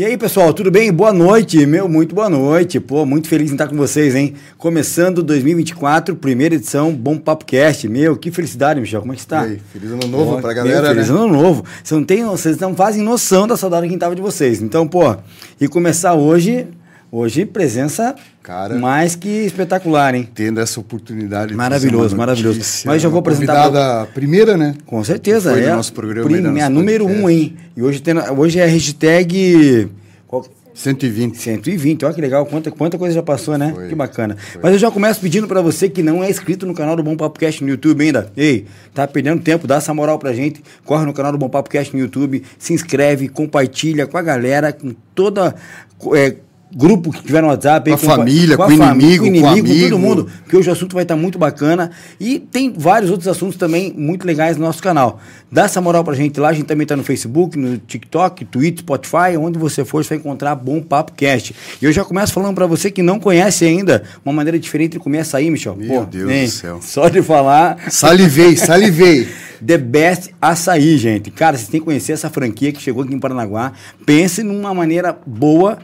E aí, pessoal, tudo bem? Boa noite, meu, muito boa noite. Pô, muito feliz em estar com vocês, hein? Começando 2024, primeira edição, Bom Papo Cast. Meu, que felicidade, Michel, como é que está? E aí, feliz ano novo pô, pra galera, meu, feliz né? ano novo. Vocês não, tem, vocês não fazem noção da saudade que tava de vocês. Então, pô, e começar hoje, hoje presença Cara, mais que espetacular, hein? Tendo essa oportunidade. Maravilhoso, maravilhoso. Mas já vou apresentar. A primeira, né? Com certeza, Foi é. nosso programa. Minha número um, hein? E hoje, tem, hoje é a hashtag. Qual? 120. 120, olha que legal, quanta, quanta coisa já passou, né? Foi, que bacana. Foi. Mas eu já começo pedindo para você que não é inscrito no canal do Bom Papo Cast no YouTube ainda. Ei, tá perdendo tempo, dá essa moral pra gente. Corre no canal do Bom Papo Cast no YouTube, se inscreve, compartilha com a galera, com toda. É, grupo que tiver no WhatsApp. Com a família, com, a com, inimigo, com inimigo, com amigo. com todo mundo, porque hoje o assunto vai estar muito bacana. E tem vários outros assuntos também muito legais no nosso canal. Dá essa moral pra gente lá, a gente também tá no Facebook, no TikTok, Twitter, Spotify, onde você for, você vai encontrar Bom Papo Cast. E eu já começo falando para você que não conhece ainda uma maneira diferente de comer açaí, Michel. Meu Pô, Deus hein, do céu. Só de falar... Salivei, salivei. The Best Açaí, gente. Cara, vocês têm que conhecer essa franquia que chegou aqui em Paranaguá. Pense numa maneira boa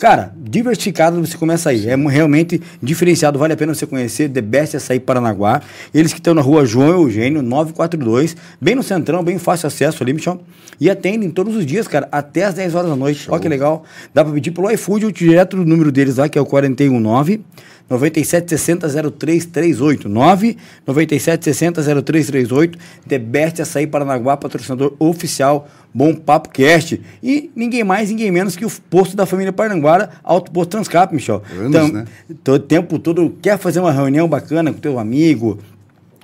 Cara, diversificado você começa aí. É realmente diferenciado, vale a pena você conhecer The Best Açaí Paranaguá. Eles que estão na rua João Eugênio, 942, bem no centrão, bem fácil acesso ali, Michel. E atendem todos os dias, cara, até as 10 horas da noite. Show. Olha que legal. Dá pra pedir pelo iFood ou direto do número deles lá, que é o 419 9760 0338 9 9760 0338 The Best Açaí Paranaguá, patrocinador oficial Bom Papo Cast. E ninguém mais, ninguém menos que o posto da família Paranaguara, Alto Posto Transcap, Michel. Então, né? todo tempo todo, quer fazer uma reunião bacana com teu amigo,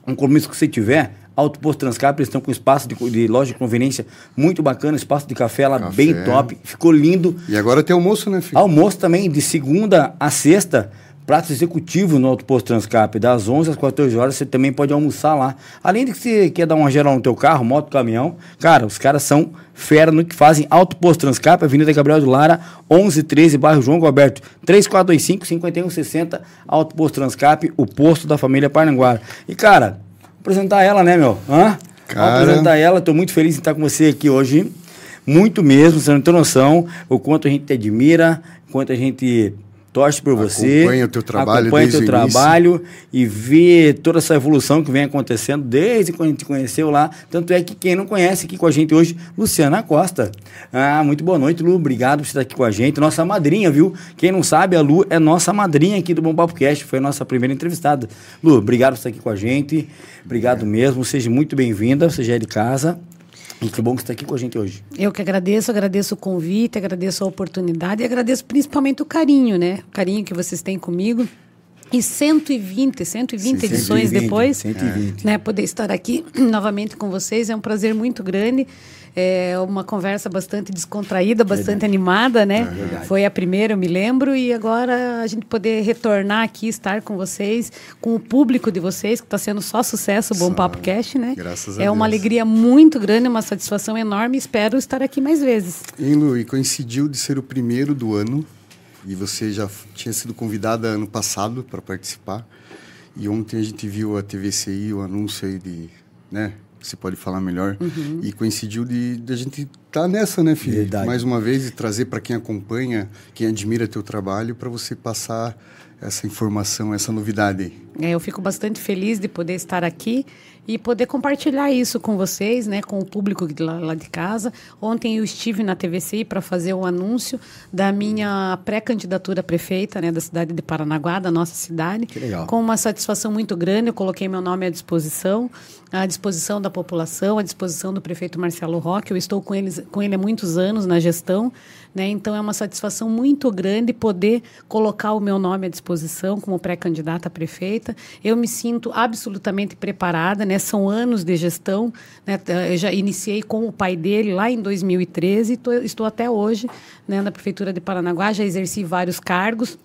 um compromisso que você tiver, Alto Posto Transcap, eles estão com espaço de, de, loja de conveniência muito bacana, espaço de café lá café. bem top, ficou lindo. E agora tem almoço, né, filho? Almoço também, de segunda a sexta, prato executivo no Alto Posto Transcap, das 11 às 14 horas, você também pode almoçar lá. Além de que você quer dar uma geral no teu carro, moto, caminhão, cara, os caras são fera no que fazem. Alto Posto Transcap, Avenida Gabriel de Lara, 1113, bairro João Roberto, 3425-5160, Alto Posto Transcap, o posto da família Parnanguara. E, cara, apresentar ela, né, meu? Hã? Cara... apresentar ela, tô muito feliz em estar com você aqui hoje. Muito mesmo, você não tem noção o quanto a gente te admira, o quanto a gente torce por você. Acompanha o teu trabalho Acompanha o teu trabalho e vê toda essa evolução que vem acontecendo desde quando a gente conheceu lá. Tanto é que quem não conhece aqui com a gente hoje, Luciana Costa. Ah, muito boa noite, Lu. Obrigado por estar aqui com a gente. Nossa madrinha, viu? Quem não sabe, a Lu é nossa madrinha aqui do Bom Papo Cast. Foi a nossa primeira entrevistada. Lu, obrigado por estar aqui com a gente. Obrigado é. mesmo. Seja muito bem-vinda. Você já é de casa. E que bom que você está aqui com a gente hoje. Eu que agradeço, agradeço o convite, agradeço a oportunidade e agradeço principalmente o carinho, né? O carinho que vocês têm comigo. E 120, 120 Sim, edições 120, depois, 120. né, poder estar aqui novamente com vocês é um prazer muito grande. É uma conversa bastante descontraída, bastante verdade. animada, né? É Foi a primeira, eu me lembro, e agora a gente poder retornar aqui, estar com vocês, com o público de vocês, que está sendo só sucesso o Bom só. Papo Cast, né? Graças a é Deus. uma alegria muito grande, uma satisfação enorme. Espero estar aqui mais vezes. E, Lu, e coincidiu de ser o primeiro do ano, e você já tinha sido convidada ano passado para participar. E ontem a gente viu a TVCI, o anúncio aí de, né? Você pode falar melhor. Uhum. E coincidiu de, de a gente tá nessa, né, filho? Verdade. Mais uma vez, e trazer para quem acompanha, quem admira teu trabalho, para você passar essa informação, essa novidade. É, eu fico bastante feliz de poder estar aqui e poder compartilhar isso com vocês, né, com o público lá, lá de casa. Ontem eu estive na TVCI para fazer o um anúncio da minha pré-candidatura a prefeita, né, da cidade de Paranaguá, da nossa cidade. Que legal. Com uma satisfação muito grande, eu coloquei meu nome à disposição, à disposição da população, à disposição do prefeito Marcelo Roque. Eu estou com, eles, com ele há muitos anos na gestão, né, então é uma satisfação muito grande poder colocar o meu nome à disposição como pré-candidata a prefeita. Eu me sinto absolutamente preparada, né? São anos de gestão, né? Eu já iniciei com o pai dele lá em 2013 e estou até hoje, né, na prefeitura de Paranaguá, já exerci vários cargos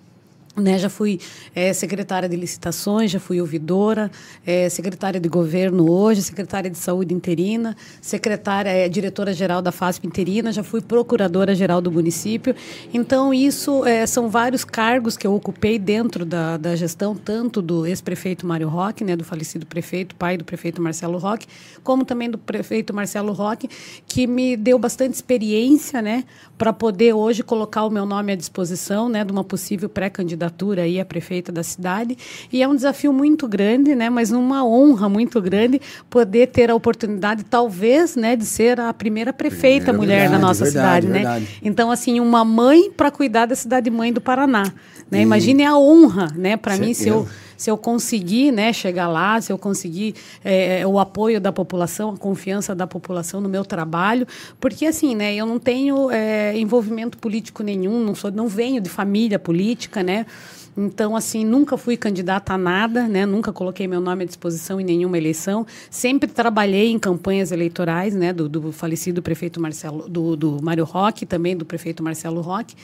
né, já fui é, secretária de licitações, já fui ouvidora, é, secretária de governo hoje, secretária de saúde interina, secretária, é, diretora-geral da FASP interina, já fui procuradora-geral do município. Então, isso é, são vários cargos que eu ocupei dentro da, da gestão, tanto do ex-prefeito Mário Roque, né, do falecido prefeito, pai do prefeito Marcelo Roque, como também do prefeito Marcelo Roque, que me deu bastante experiência né, para poder hoje colocar o meu nome à disposição né, de uma possível pré-candidatura candidatura aí a prefeita da cidade e é um desafio muito grande, né, mas uma honra muito grande poder ter a oportunidade talvez, né, de ser a primeira prefeita mulher verdade, na nossa verdade, cidade, né? verdade. né? Então assim, uma mãe para cuidar da cidade mãe do Paraná, né? Imagine a honra, né, para mim se eu se eu conseguir né, chegar lá, se eu conseguir é, o apoio da população, a confiança da população no meu trabalho, porque assim, né, eu não tenho é, envolvimento político nenhum, não sou, não venho de família política, né? Então, assim, nunca fui candidata a nada, né? Nunca coloquei meu nome à disposição em nenhuma eleição. Sempre trabalhei em campanhas eleitorais, né? Do, do falecido prefeito Marcelo, do, do Mário Roque, também do prefeito Marcelo Roque.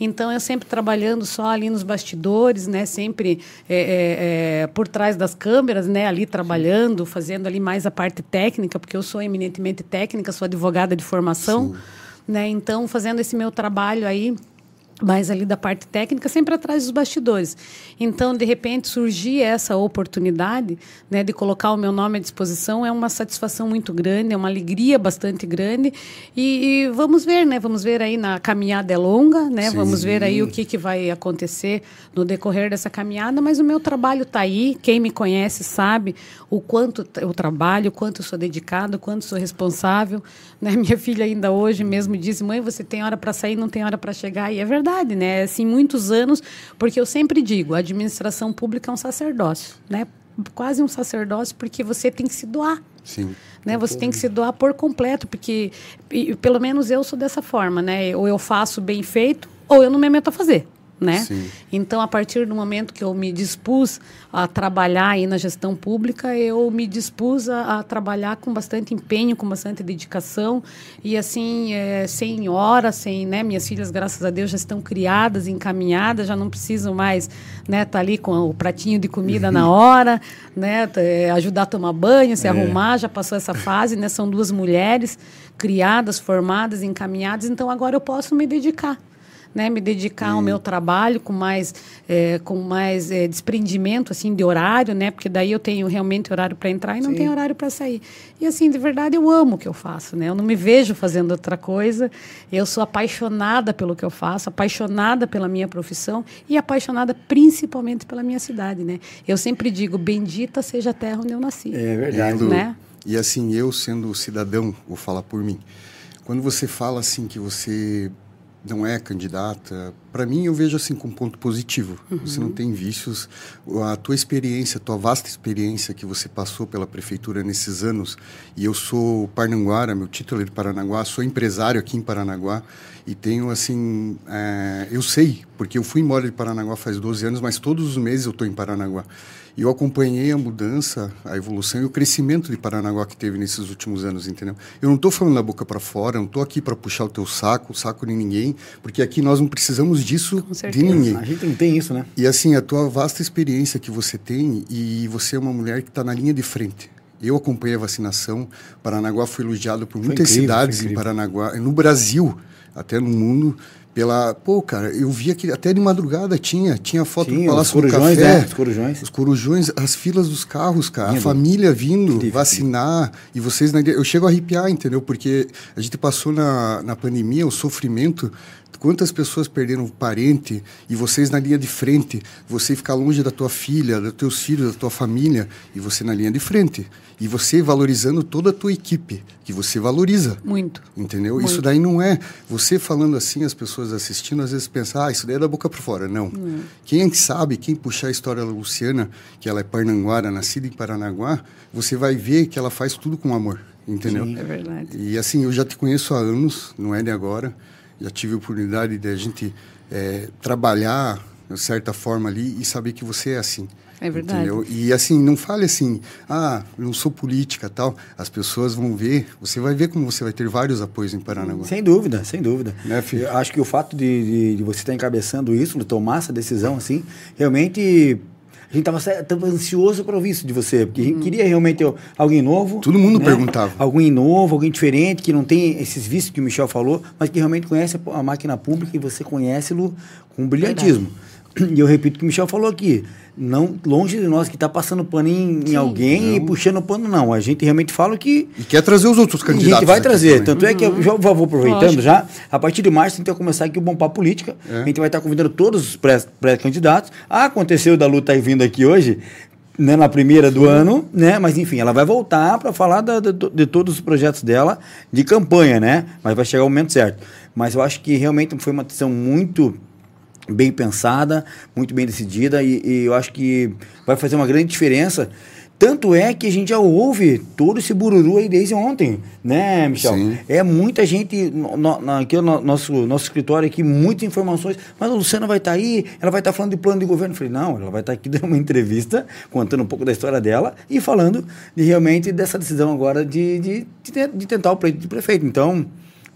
Então, eu sempre trabalhando só ali nos bastidores, né? Sempre é, é, é, por trás das câmeras, né? Ali trabalhando, fazendo ali mais a parte técnica, porque eu sou eminentemente técnica, sou advogada de formação, Sim. né? Então, fazendo esse meu trabalho aí mais ali da parte técnica, sempre atrás dos bastidores. Então, de repente, surgir essa oportunidade né, de colocar o meu nome à disposição é uma satisfação muito grande, é uma alegria bastante grande. E, e vamos ver, né? Vamos ver aí na caminhada é longa, né? Sim. Vamos ver aí o que, que vai acontecer no decorrer dessa caminhada, mas o meu trabalho está aí. Quem me conhece sabe o quanto eu trabalho, o quanto eu sou dedicado, o quanto sou responsável. Né? Minha filha ainda hoje mesmo disse, mãe, você tem hora para sair, não tem hora para chegar. E é verdade verdade, né? Assim, muitos anos, porque eu sempre digo, a administração pública é um sacerdócio, né? Quase um sacerdócio, porque você tem que se doar. Sim. Né? Você tem que se doar por completo, porque e, pelo menos eu sou dessa forma, né? Ou eu faço bem feito, ou eu não me meto a fazer né? Sim. Então, a partir do momento que eu me dispus a trabalhar aí na gestão pública, eu me dispus a, a trabalhar com bastante empenho, com bastante dedicação e assim, é, sem hora, sem, né? Minhas filhas, graças a Deus, já estão criadas, encaminhadas, já não precisam mais, né? Estar tá ali com o pratinho de comida na hora, né? É, ajudar a tomar banho, se é. arrumar, já passou essa fase, né? São duas mulheres criadas, formadas, encaminhadas, então agora eu posso me dedicar né, me dedicar ao meu trabalho com mais, é, com mais é, desprendimento assim de horário, né, porque daí eu tenho realmente horário para entrar e não Sim. tenho horário para sair. E assim, de verdade, eu amo o que eu faço, né? Eu não me vejo fazendo outra coisa. Eu sou apaixonada pelo que eu faço, apaixonada pela minha profissão e apaixonada principalmente pela minha cidade, né? Eu sempre digo, bendita seja a terra onde eu nasci. É verdade, né? E assim, eu sendo cidadão, vou falar por mim. Quando você fala assim que você não é candidata, para mim eu vejo assim com um ponto positivo. Uhum. Você não tem vícios. A tua experiência, a tua vasta experiência que você passou pela prefeitura nesses anos, e eu sou parnanguara, meu título é de Paranaguá, sou empresário aqui em Paranaguá e tenho assim, é, eu sei, porque eu fui embora de Paranaguá faz 12 anos, mas todos os meses eu estou em Paranaguá. Eu acompanhei a mudança, a evolução e o crescimento de Paranaguá que teve nesses últimos anos, entendeu? Eu não estou falando da boca para fora, não estou aqui para puxar o teu saco, o saco de ninguém, porque aqui nós não precisamos disso de ninguém. A gente não tem isso, né? E assim, a tua vasta experiência que você tem e você é uma mulher que está na linha de frente. Eu acompanhei a vacinação. Paranaguá foi elogiado por muitas incrível, cidades em Paranaguá, no Brasil, até no mundo pela pô cara eu via que até de madrugada tinha tinha foto tinha, do Palácio do Café. né? os corujões. Os corujões as filas dos carros cara a família vindo vacinar e vocês eu chego a arrepiar entendeu? Porque a gente passou na, na pandemia o sofrimento Quantas pessoas perderam parente e vocês na linha de frente, você ficar longe da tua filha, dos teus filhos, da tua família e você na linha de frente. E você valorizando toda a tua equipe, que você valoriza. Muito. Entendeu? Muito. Isso daí não é você falando assim, as pessoas assistindo às vezes pensam, ah, isso daí é da boca para fora. Não. Quem sabe, quem puxar a história da Luciana, que ela é parnanguara, nascida em Paranaguá, você vai ver que ela faz tudo com amor. Entendeu? Sim, é verdade. E assim, eu já te conheço há anos, não é de agora já tive a oportunidade de a gente é, trabalhar de certa forma ali e saber que você é assim. É verdade. Entendeu? E assim, não fale assim, ah, não sou política tal. As pessoas vão ver, você vai ver como você vai ter vários apoios em Paranaguá. Sem dúvida, sem dúvida. Né, acho que o fato de, de, de você estar encabeçando isso, de tomar essa decisão assim, realmente a gente estava ansioso para ouvir isso de você, porque a gente queria realmente alguém novo. Todo mundo perguntava. Alguém novo, alguém diferente, que não tem esses vícios que o Michel falou, mas que realmente conhece a máquina pública e você conhece-lo com brilhantismo. E eu repito o que o Michel falou aqui. Não, longe de nós que está passando pano em, em Sim. alguém e puxando pano, não. A gente realmente fala o que E quer trazer os outros e a candidatos. gente vai trazer. também. Tanto é que eu já vou vou aproveitando Lógico. já. A partir de março, a gente vai começar aqui o Bom Papo Política. É. A gente vai estar convidando todos os pré- pré-candidatos. ah, aconteceu da luta aí vindo aqui hoje, né, na primeira do ano, né? Mas enfim, ela vai voltar para falar da- de, de todos os projetos dela de campanha, né? Mas vai chegar o momento certo. Mas eu acho que realmente foi uma decisão muito bem pensada, muito bem decidida e, e eu acho que vai fazer uma grande diferença. Tanto é que a gente já ouve todo esse bururu aí desde ontem, né, Michel? Sim. É muita gente, no, no, aqui no nosso, nosso escritório aqui, muitas informações, mas a Luciana vai estar aí, ela vai estar falando de plano de governo. Eu falei, não, ela vai estar aqui dando uma entrevista, contando um pouco da história dela e falando de, realmente dessa decisão agora de, de, de, de tentar o pleito de prefeito. Então,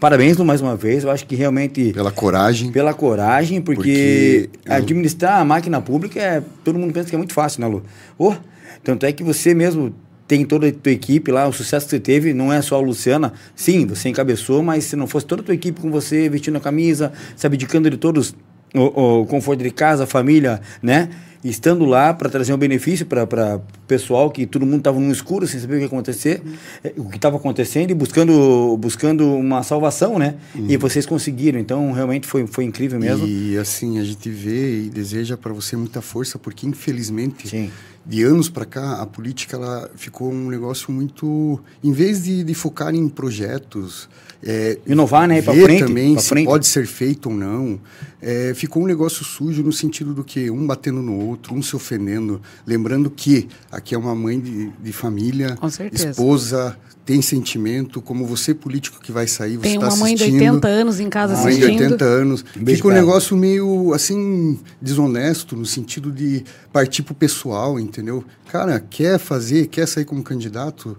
parabéns, mais uma vez. Eu acho que realmente Pela coragem. pela coragem, porque, Porque eu- administrar a máquina pública é. Todo mundo pensa que é muito fácil, né, Lu? Oh, tanto é que você mesmo tem toda a tua equipe lá, o sucesso que você teve, não é só a Luciana. Sim, você encabeçou, mas se não fosse toda a tua equipe com você, vestindo a camisa, se abdicando de todos o, o conforto de casa, família, né? Estando lá para trazer um benefício para o pessoal, que todo mundo estava no escuro, sem saber o que ia acontecer, eh, o que estava acontecendo e buscando, buscando uma salvação, né? E vocês conseguiram, então realmente foi, foi incrível mesmo. E assim, a gente vê e deseja para você muita força, porque infelizmente, Sim. de anos para cá, a política ela ficou um negócio muito. Em vez de, de focar em projetos. É, Inovar, né? Ver frente, também pra se frente. pode ser feito ou não. é, ficou um negócio sujo no sentido do que um batendo no outro, um se ofendendo. Lembrando que aqui é uma mãe de, de família, Com certeza. esposa, tem sentimento, como você político que vai sair, você Tem está uma mãe de assistindo. 80 anos em casa Uma mãe de assistindo. 80 anos. Beijo Fica um negócio meio, assim, desonesto, no sentido de partir pro pessoal, entendeu? Cara, quer fazer, quer sair como candidato,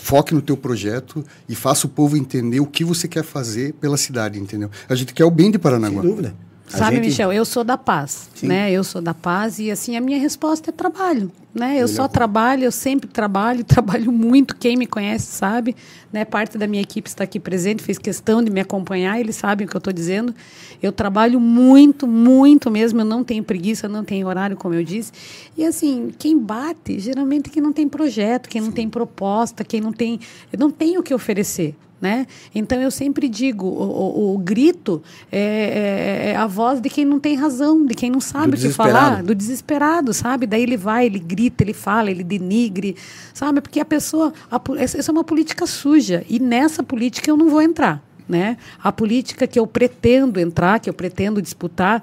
foque no teu projeto e faça o povo entender o que você quer fazer pela cidade, entendeu? A gente quer o bem de Paranaguá. Sem dúvida. Sabe, gente- Michel, eu sou da paz, Sim. né? Eu sou da paz e assim a minha resposta é trabalho, né? Eu é só trabalho, eu sempre trabalho, trabalho muito. Quem me conhece sabe, né? Parte da minha equipe está aqui presente, fez questão de me acompanhar, eles sabem o que eu estou dizendo. Eu trabalho muito, muito mesmo. Eu não tenho preguiça, não tenho horário, como eu disse. E assim, quem bate, geralmente é quem não tem projeto, quem não tem proposta, quem não tem, não tem o que oferecer. Né? Então eu sempre digo, o, o- o grito é, é- é a voz de quem não tem razão, de quem não sabe o que falar, do desesperado, sabe? Daí ele vai, ele grita, ele fala, ele denigre, sabe? Porque a pessoa, a essa é uma política suja e nessa política eu não vou entrar, né? A política que eu pretendo entrar, que eu pretendo disputar,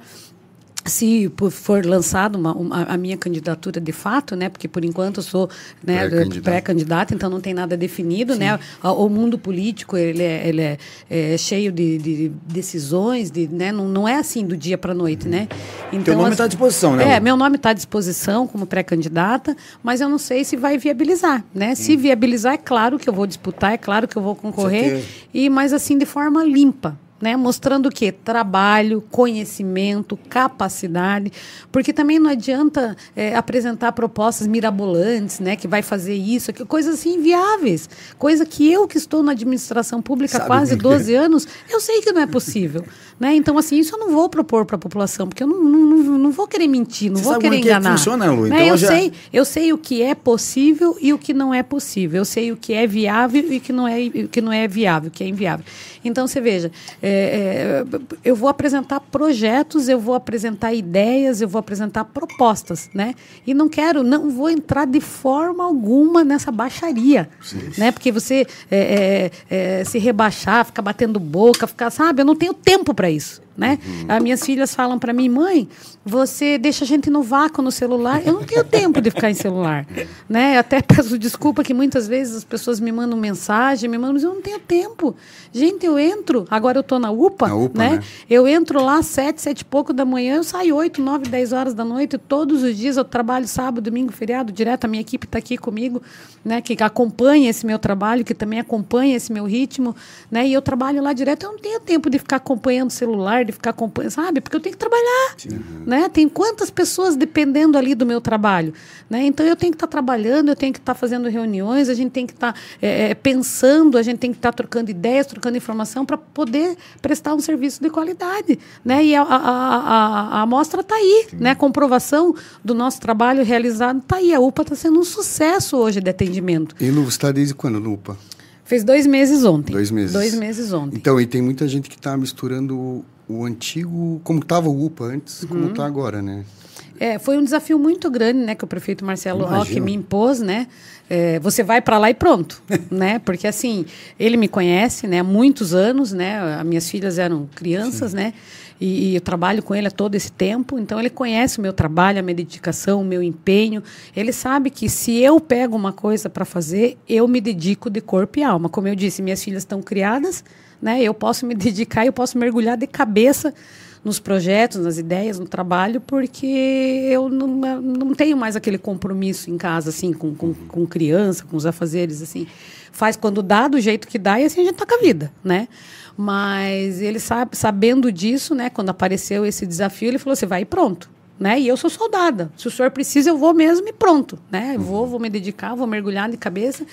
se for lançada uma, uma- a minha candidatura de fato, né? Porque por enquanto eu sou né, Pré-candidata. pré-candidata, então não tem nada definido, né? A- O mundo político ele é, ele é, é cheio de, de decisões, de, né? Não, não é assim do dia para noite, né? Então nome assim- tá à disposição, né, É, meu nome está à disposição como pré-candidata, mas eu não sei se vai viabilizar, né? Se viabilizar, é claro que eu vou disputar, é claro que eu vou concorrer, e mas assim de forma limpa. Né, mostrando o que trabalho, conhecimento, capacidade, porque também não adianta é, apresentar propostas mirabolantes, né, que vai fazer isso, que- coisas assim inviáveis, coisa que eu que estou na administração pública há quase bem que é. 12 anos, eu sei que não é possível, né? Então assim isso eu não vou propor para a população, porque eu não, não, não, não vou querer mentir, não Você vou querer é que enganar. funciona, Lu? Né? Então eu já- sei, eu sei o que é possível e o que não é possível. Eu sei o que é viável e o que não é, o que não é viável, o que é inviável. Então, você veja, é, é, eu vou apresentar projetos, eu vou apresentar ideias, eu vou apresentar propostas, né? E não quero, não vou entrar de forma alguma nessa baixaria, né? Porque você é, é, é, se rebaixar, ficar batendo boca, ficar, sabe? Eu não tenho tempo para isso. Né? Uhum. As minhas filhas falam para mim, mãe, você deixa a gente no vácuo no celular. Eu não tenho tempo de ficar em celular, né? Eu até peço desculpa que muitas vezes as pessoas me mandam mensagem, me mandam, mas eu não tenho tempo. Gente, eu entro, agora eu estou na UPA, na UPA né? né? Eu entro lá sete, sete e pouco da manhã, eu saio oito, nove, dez horas da noite, todos os dias eu trabalho sábado, domingo, feriado, direto, a minha equipe está aqui comigo, né? Que acompanha esse meu trabalho, que também acompanha esse meu ritmo, né? E eu trabalho lá direto, eu não tenho tempo de ficar acompanhando o celular, de ficar acompanhando, sabe? Porque eu tenho que trabalhar, Sim. né? Tem quantas pessoas dependendo ali do meu trabalho, né? Então eu tenho que estar tá trabalhando, eu tenho que estar tá fazendo reuniões, a gente tem que estar tá, é, pensando, a gente tem que estar tá trocando ideias, trocando informação para poder prestar um serviço de qualidade, né? E a, a, a, a amostra está aí, Sim. né? A comprovação do nosso trabalho realizado está aí. A UPA está sendo um sucesso hoje de atendimento. E no está desde quando no UPA? Fez dois meses ontem. Dois meses. Dois meses ontem. Então, e tem muita gente que está misturando o, antigo, como estava o UPA antes, uhum. como está agora, né? É, foi um desafio muito grande, né, que o prefeito Marcelo Roque me impôs, né? É, você vai para lá e pronto, né? Porque assim, ele me conhece, né, há muitos anos, né? As minhas filhas eram crianças, Sim. né? E, e, eu trabalho com ele há todo esse tempo, então ele conhece o meu trabalho, a minha dedicação, o meu empenho. Ele sabe que se eu pego uma coisa para fazer, eu me dedico de corpo e alma. Como eu disse, minhas filhas estão criadas, né? Eu posso me dedicar, eu posso mergulhar de cabeça nos projetos, nas ideias, no trabalho, porque eu não, não tenho mais aquele compromisso em casa, assim, com, com, com criança, com os afazeres, assim. Faz quando dá, do jeito que dá, e assim a gente toca a vida, né? Mas ele sabe, sabendo disso, né, quando apareceu esse desafio, ele falou: você vai e pronto. Né? E eu sou soldada. Se o senhor precisa, eu vou mesmo e pronto. Né? Vou, vou me dedicar, vou mergulhar de cabeça.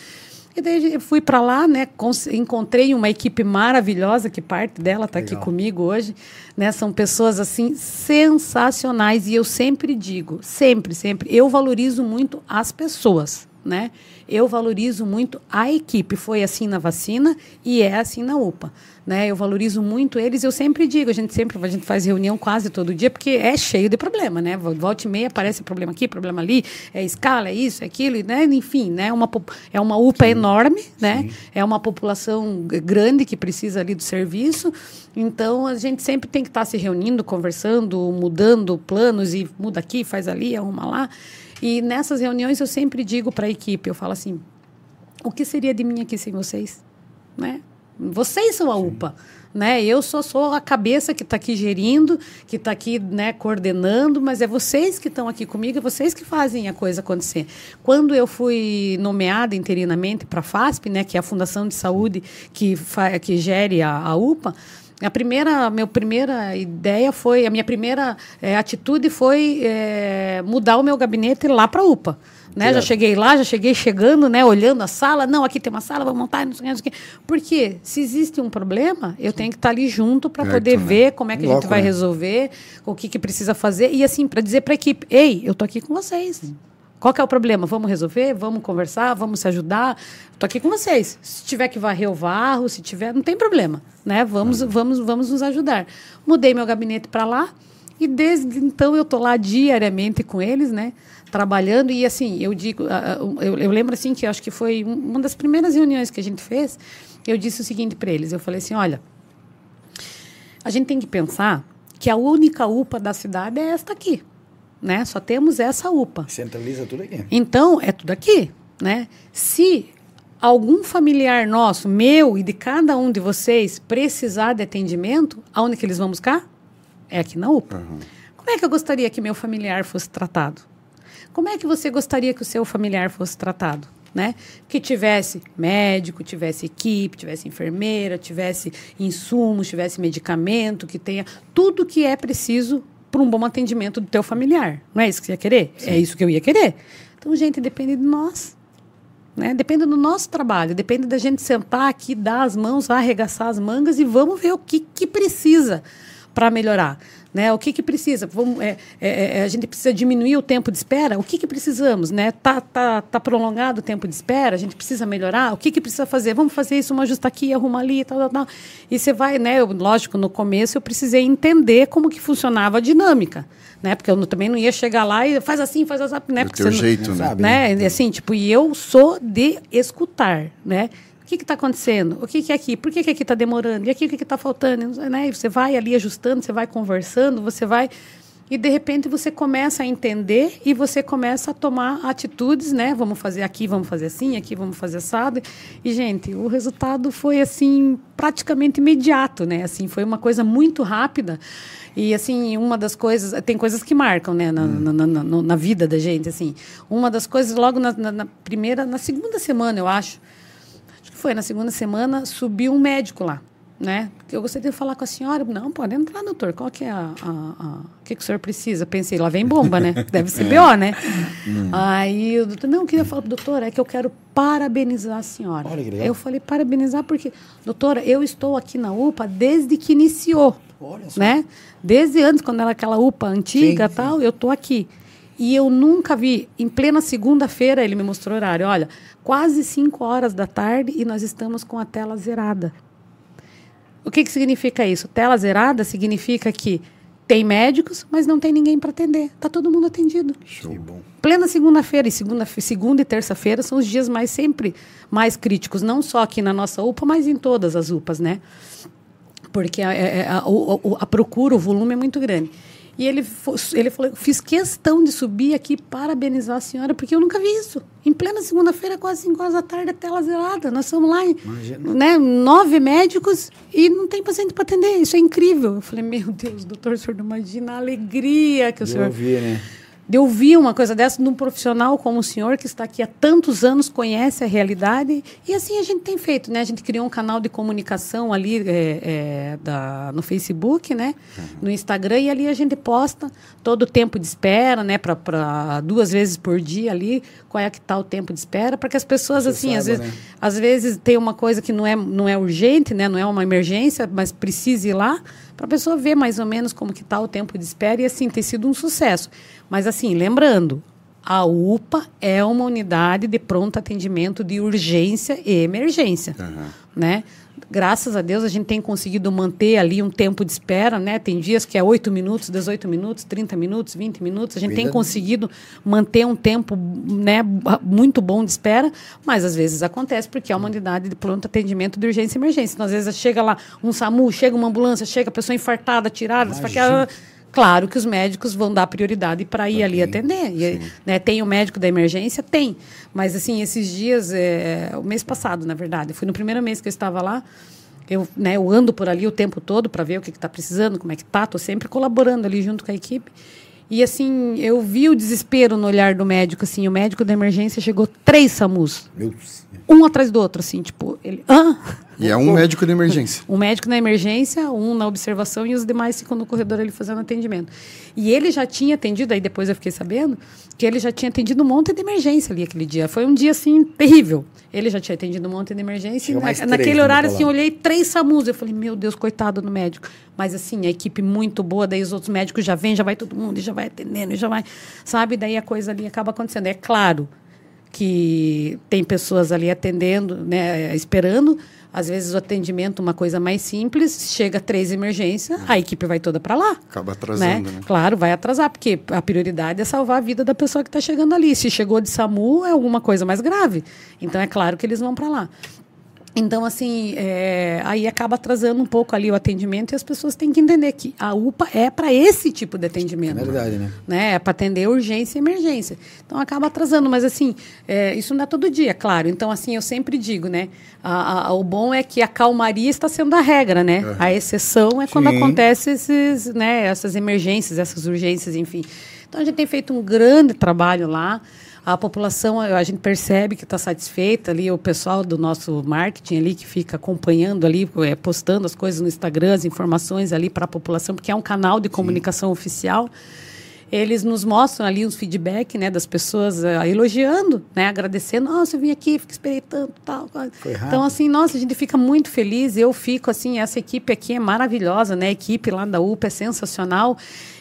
E daí eu fui para lá, né? Encontrei uma equipe maravilhosa, que parte dela está aqui comigo hoje. Né? São pessoas assim sensacionais. E eu sempre digo, sempre, sempre, eu valorizo muito as pessoas. Né? Eu valorizo muito a equipe. Foi assim na vacina e é assim na UPA né? Eu valorizo muito eles. Eu sempre digo, a gente sempre a gente faz reunião quase todo dia porque é cheio de problema, né? Volta e meia aparece problema aqui, problema ali, é escala, é isso, é aquilo, né? Enfim, né? Uma é uma UPA Sim. enorme, né? Sim. É uma população grande que precisa ali do serviço. Então a gente sempre tem que estar se reunindo, conversando, mudando planos e muda aqui, faz ali, arruma lá. E nessas reuniões eu sempre digo para a equipe, eu falo assim: o que seria de mim aqui sem vocês, né? Vocês são a UPA. Né? Eu só sou a cabeça que está aqui gerindo, que está aqui né, coordenando, mas é vocês que estão aqui comigo, é vocês que fazem a coisa acontecer. Quando eu fui nomeada interinamente para a FASP, né, que é a Fundação de Saúde que, que gere a, a UPA, a primeira, minha primeira ideia foi, a minha primeira é, atitude foi é, mudar o meu gabinete lá para a UPA. Né? Já cheguei lá, já cheguei chegando, né? Olhando a sala. Não, aqui tem uma sala, vamos montar, não sei, não sei o quê. Porque se existe um problema, eu tenho que estar ali junto para poder né? ver como é que Loco, a gente vai né? resolver, o que, que precisa fazer. E assim, para dizer para a equipe, ei, eu tô aqui com vocês. Qual que é o problema? Vamos resolver? Vamos conversar? Vamos se ajudar? Estou aqui com vocês. Se tiver que varrer o varro, se tiver, não tem problema, né? Vamos, uhum. vamos, vamos nos ajudar. Mudei meu gabinete para lá e desde então eu estou lá diariamente com eles, né? trabalhando e assim eu digo eu, eu lembro assim que acho que foi uma das primeiras reuniões que a gente fez eu disse o seguinte para eles eu falei assim olha a gente tem que pensar que a única UPA da cidade é esta aqui né só temos essa UPA centraliza tudo aqui então é tudo aqui né se algum familiar nosso meu e de cada um de vocês precisar de atendimento aonde que eles vão buscar é aqui na UPA uhum. como é que eu gostaria que meu familiar fosse tratado como é que você gostaria que o seu familiar fosse tratado? Né? Que tivesse médico, tivesse equipe, tivesse enfermeira, tivesse insumos, tivesse medicamento, que tenha tudo que é preciso para um bom atendimento do teu familiar. Não é isso que você ia querer? Sim. É isso que eu ia querer. Então, gente, depende de nós. Né? Depende do nosso trabalho, depende da gente sentar aqui, dar as mãos, arregaçar as mangas e vamos ver o que, que precisa para melhorar. Né? O que, que precisa? Vamos, é, é, é, a gente precisa diminuir o tempo de espera? O que, que precisamos? Né? Tá, tá, tá prolongado o tempo de espera? A gente precisa melhorar? O que, que precisa fazer? Vamos fazer isso, uma ajusta aqui, arruma ali, tal, tal, tal. E você vai, né? Eu, lógico, no começo eu precisei entender como que funcionava a dinâmica. Né? Porque eu também não ia chegar lá e faz assim, faz assim, né? Porque teu jeito, não, né? né? Assim, tipo, e eu sou de escutar, né? O que está acontecendo? O que, que é aqui? Por que, que aqui está demorando? E aqui o que está faltando? Né? Você vai ali ajustando, você vai conversando, você vai e de repente você começa a entender e você começa a tomar atitudes, né? Vamos fazer aqui, vamos fazer assim, aqui vamos fazer assado. E gente, o resultado foi assim praticamente imediato, né? Assim, foi uma coisa muito rápida. E assim, uma das coisas, tem coisas que marcam, né, na, hum. na, na, na, na vida da gente, assim. Uma das coisas, logo na, primeira, na segunda semana, eu acho, foi na segunda semana, subiu um médico lá né? Eu gostaria de falar com a senhora. Não, pode entrar, doutor. Qual que é a, a, a... o que, que o senhor precisa? Pensei, lá vem bomba, né? Deve ser BO, né? Hum. Aí o doutor, não, eu queria falar pro doutor, é que eu quero parabenizar a senhora. Olha que legal. Eu falei, parabenizar porque, doutora, eu estou aqui na UPA desde que iniciou. Olha só. Né? Desde antes, quando era aquela UPA antiga sim, tal, sim. eu estou aqui. E eu nunca vi, em plena segunda-feira, ele me mostrou o horário. Olha, quase 5 horas da tarde e nós estamos com a tela zerada. O que, que significa isso? Tela zerada significa que tem médicos, mas não tem ninguém para atender. Está todo mundo atendido. Show. Plena segunda-feira e segunda, segunda e terça-feira são os dias mais sempre mais críticos, não só aqui na nossa UPA, mas em todas as UPAs, né? Porque a, a, a, a procura, o volume é muito grande. E ele, ele falou: fiz questão de subir aqui parabenizar a senhora, porque eu nunca vi isso. Em plena segunda-feira, quase 5 horas da tarde, tela zerada. Nós estamos lá, né, nove médicos e não tem paciente para atender. Isso é incrível. Eu falei: meu Deus, doutor, o senhor não imagina a alegria que o eu senhor. Vi, né? De ouvir uma coisa dessa de um profissional como o senhor, que está aqui há tantos anos, conhece a realidade. E assim a gente tem feito, né? A gente criou um canal de comunicação ali é, é, da, no Facebook, né? Uhum. No Instagram, e ali a gente posta todo o tempo de espera, né? Para duas vezes por dia ali, qual é que está o tempo de espera, para que as pessoas, Você assim, sabe, às, vezes, né? às vezes tem uma coisa que não é, não é urgente, né? Não é uma emergência, mas precisa ir lá para a pessoa ver mais ou menos como que está o tempo de espera e assim tem sido um sucesso. Mas assim, lembrando, a UPA é uma unidade de pronto atendimento de urgência e emergência, uhum. né? Graças a Deus, a gente tem conseguido manter ali um tempo de espera, né? Tem dias que é 8 minutos, 18 minutos, 30 minutos, 20 minutos. A gente tem conseguido manter um tempo né, muito bom de espera, mas às vezes acontece porque é uma unidade de pronto atendimento de urgência e emergência. Então, às vezes chega lá um SAMU, chega uma ambulância, chega a pessoa infartada, tirada, esfaqueada Claro que os médicos vão dar prioridade para ir ali atender. E, né, tem o médico da emergência? Tem. Mas, assim, esses dias, é, o mês passado, na verdade, foi no primeiro mês que eu estava lá, eu, né, eu ando por ali o tempo todo para ver o que está precisando, como é que está. Estou sempre colaborando ali junto com a equipe. E assim, eu vi o desespero no olhar do médico, assim, o médico da emergência chegou três SAMUs. Meu Deus. Um atrás do outro, assim, tipo, ele. Hã? E é um médico de emergência. Um médico na emergência, um na observação e os demais ficam no corredor ali fazendo atendimento. E ele já tinha atendido, aí depois eu fiquei sabendo, que ele já tinha atendido um monte de emergência ali aquele dia. Foi um dia, assim, terrível. Ele já tinha atendido um monte de emergência. e na, naquele horário, assim, eu olhei três SAMUs. Eu falei, meu Deus, coitado do médico. Mas, assim, a equipe muito boa, daí os outros médicos já vêm, já vai todo mundo, já vai atendendo, já vai. Sabe? Daí a coisa ali acaba acontecendo. É claro que tem pessoas ali atendendo, né, esperando. Às vezes o atendimento uma coisa mais simples, chega três emergências, a equipe vai toda para lá. Acaba atrasando, né? né? Claro, vai atrasar, porque a prioridade é salvar a vida da pessoa que está chegando ali. Se chegou de SAMU, é alguma coisa mais grave. Então é claro que eles vão para lá. Então, assim, é, aí acaba atrasando um pouco ali o atendimento e as pessoas têm que entender que a UPA é para esse tipo de atendimento. É verdade, né? né? É para atender urgência e emergência. Então, acaba atrasando, mas assim, é, isso não é todo dia, claro. Então, assim, eu sempre digo, né? A, a, o bom é que a calmaria está sendo a regra, né? Uhum. A exceção é Sim. quando acontece esses, né, essas emergências, essas urgências, enfim. Então, a gente tem feito um grande trabalho lá. A população, a gente percebe que está satisfeita ali, o pessoal do nosso marketing ali que fica acompanhando ali, é, postando as coisas no Instagram, as informações ali para a população, porque é um canal de comunicação Sim. oficial eles nos mostram ali os feedback né, das pessoas uh, elogiando, né, agradecendo. Nossa, eu vim aqui, fiquei esperei tanto, tal. Então, assim, nossa, a gente fica muito feliz. Eu fico, assim, essa equipe aqui é maravilhosa, né? A equipe lá da UPA é sensacional.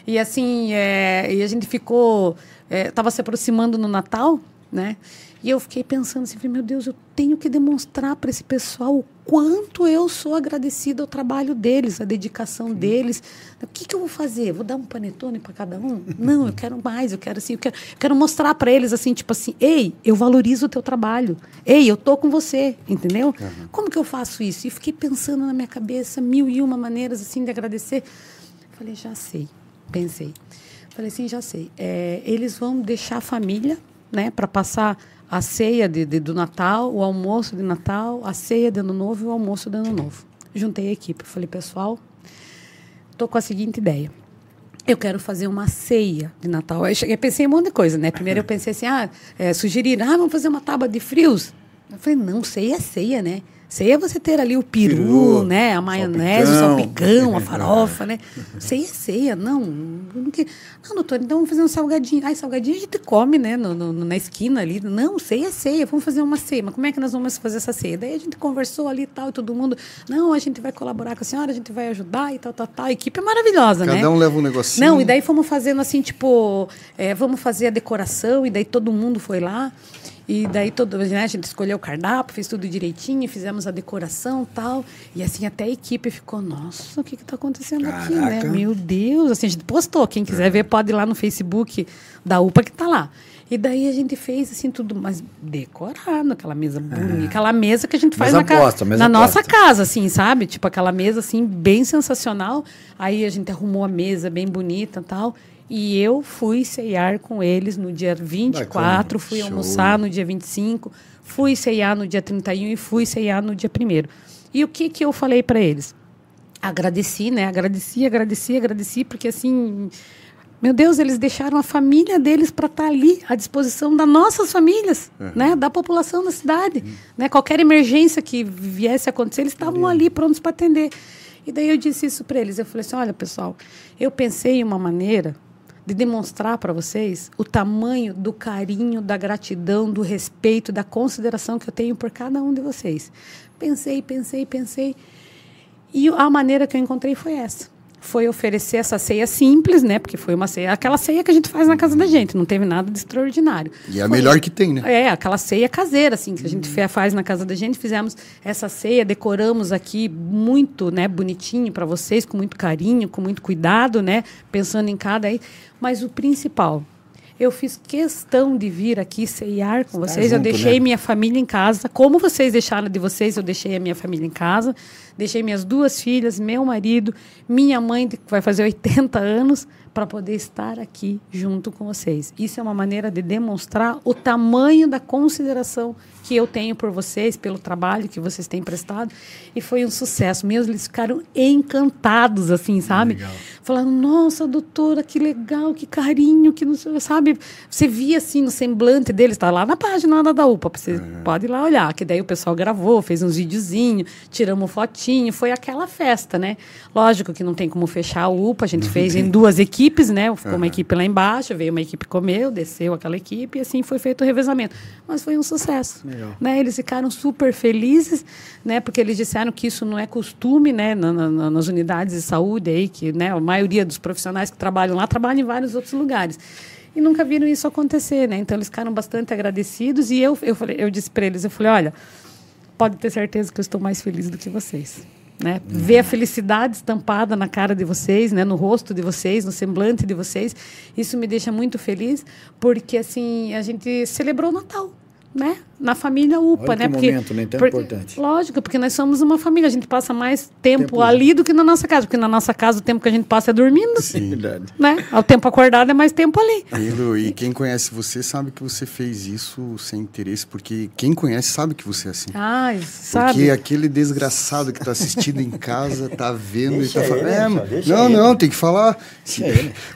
E, assim, é, e a gente ficou estava é, se aproximando no Natal, né? E eu fiquei pensando assim, meu Deus, eu tenho que demonstrar para esse pessoal o quanto eu sou agradecida ao trabalho deles, à dedicação Sim. deles. O que, que eu vou fazer? Vou dar um panetone para cada um? Não, eu quero mais, eu quero assim, eu quero, eu quero mostrar para eles assim, tipo assim, ei, eu valorizo o teu trabalho. Ei, eu tô com você, entendeu? Uhum. Como que eu faço isso? E fiquei pensando na minha cabeça mil e uma maneiras assim de agradecer. Falei, já sei. Pensei. Falei assim, já sei. É, eles vão deixar a família, né, para passar a ceia de, de, do Natal, o almoço de Natal, a ceia de Ano Novo e o almoço de Ano Novo. Juntei a equipe. Falei, pessoal, estou com a seguinte ideia. Eu quero fazer uma ceia de Natal. Eu cheguei, pensei em um monte de coisa, né? Primeiro eu pensei assim, ah, é, sugerir, ah, vamos fazer uma tábua de frios. Eu falei, não, ceia é ceia, né? Ceia é você ter ali o peru, peru né? A maionese, salpicão. o salpicão, a farofa, né? Ceia é ceia. Não, não, não, doutor, então vamos fazer um salgadinho. Ai, salgadinho a gente come, né? No, no, na esquina ali. Não, ceia é ceia. Vamos fazer uma ceia. Mas como é que nós vamos fazer essa ceia? Daí a gente conversou ali e tal, e todo mundo... Não, a gente vai colaborar com a senhora, a gente vai ajudar e tal, tal, tal. A equipe é maravilhosa, Cada né? Cada um leva um negocinho. Não, e daí fomos fazendo assim, tipo... É, vamos fazer a decoração, e daí todo mundo foi lá... E daí todo, né, a gente escolheu o cardápio, fez tudo direitinho, fizemos a decoração tal. E assim, até a equipe ficou, nossa, o que está acontecendo Caraca. aqui, né? Meu Deus, assim, a gente postou. Quem quiser é. ver, pode ir lá no Facebook da UPA que está lá. E daí a gente fez assim tudo, mas decorado, aquela mesa bonita, é. aquela mesa que a gente faz na, aposta, na nossa casa, assim, sabe? Tipo aquela mesa assim bem sensacional. Aí a gente arrumou a mesa bem bonita, tal. E eu fui ceiar com eles no dia 24, Bacana. fui Show. almoçar no dia 25, fui ceiar no dia 31 e fui ceiar no dia 1 E o que, que eu falei para eles? Agradeci, né? Agradeci, agradeci, agradeci, porque assim, meu Deus, eles deixaram a família deles para estar tá ali à disposição das nossas famílias, uhum. né? Da população da cidade, uhum. né? Qualquer emergência que viesse a acontecer, eles estavam ali prontos para atender. E daí eu disse isso para eles. Eu falei assim: olha, pessoal, eu pensei em uma maneira de demonstrar para vocês o tamanho do carinho, da gratidão, do respeito, da consideração que eu tenho por cada um de vocês. Pensei, pensei, pensei. E a maneira que eu encontrei foi essa foi oferecer essa ceia simples, né? Porque foi uma ceia, aquela ceia que a gente faz na casa da gente, não teve nada de extraordinário. E é a foi, melhor que tem, né? É, aquela ceia caseira, assim, que a gente uhum. faz na casa da gente. Fizemos essa ceia, decoramos aqui muito, né, bonitinho para vocês, com muito carinho, com muito cuidado, né? Pensando em cada aí. Mas o principal, eu fiz questão de vir aqui ceiar com vocês. Junto, eu deixei né? minha família em casa. Como vocês deixaram de vocês, eu deixei a minha família em casa. Deixei minhas duas filhas, meu marido, minha mãe, que vai fazer 80 anos, para poder estar aqui junto com vocês. Isso é uma maneira de demonstrar o tamanho da consideração que eu tenho por vocês, pelo trabalho que vocês têm prestado. E foi um sucesso. Meus eles ficaram encantados, assim, sabe? Legal. Falando, nossa, doutora, que legal, que carinho, que não sabe? Você via assim no semblante deles, está lá na página da, da UPA, você uhum. pode ir lá olhar, que daí o pessoal gravou, fez uns videozinhos, tiramos fotinho, foi aquela festa, né? Lógico que não tem como fechar a UPA, a gente fez em duas equipes, né? Ficou uhum. uma equipe lá embaixo, veio uma equipe comeu, desceu aquela equipe e assim foi feito o revezamento. Mas foi um sucesso. Né? Eles ficaram super felizes, né? Porque eles disseram que isso não é costume, né? Na, na, nas unidades de saúde aí, que né? a maioria dos profissionais que trabalham lá trabalham em vários outros lugares e nunca viram isso acontecer, né? Então eles ficaram bastante agradecidos e eu eu falei, eu disse para eles, eu falei, olha, pode ter certeza que eu estou mais feliz do que vocês. Né? Ver a felicidade estampada na cara de vocês, né? no rosto de vocês, no semblante de vocês, isso me deixa muito feliz, porque assim a gente celebrou o Natal, né? Na família UPA, Olha né? porque, momento, né? Tão porque, importante. Lógico, porque nós somos uma família, a gente passa mais tempo, tempo ali do que na nossa casa, porque na nossa casa o tempo que a gente passa é dormindo. Sim, verdade. Né? O tempo acordado é mais tempo ali. E, Lu, e quem conhece você sabe que você fez isso sem interesse, porque quem conhece sabe que você é assim. Ai, sabe. Porque aquele desgraçado que está assistindo em casa, tá vendo deixa e tá falando. É, não, não, tem que falar.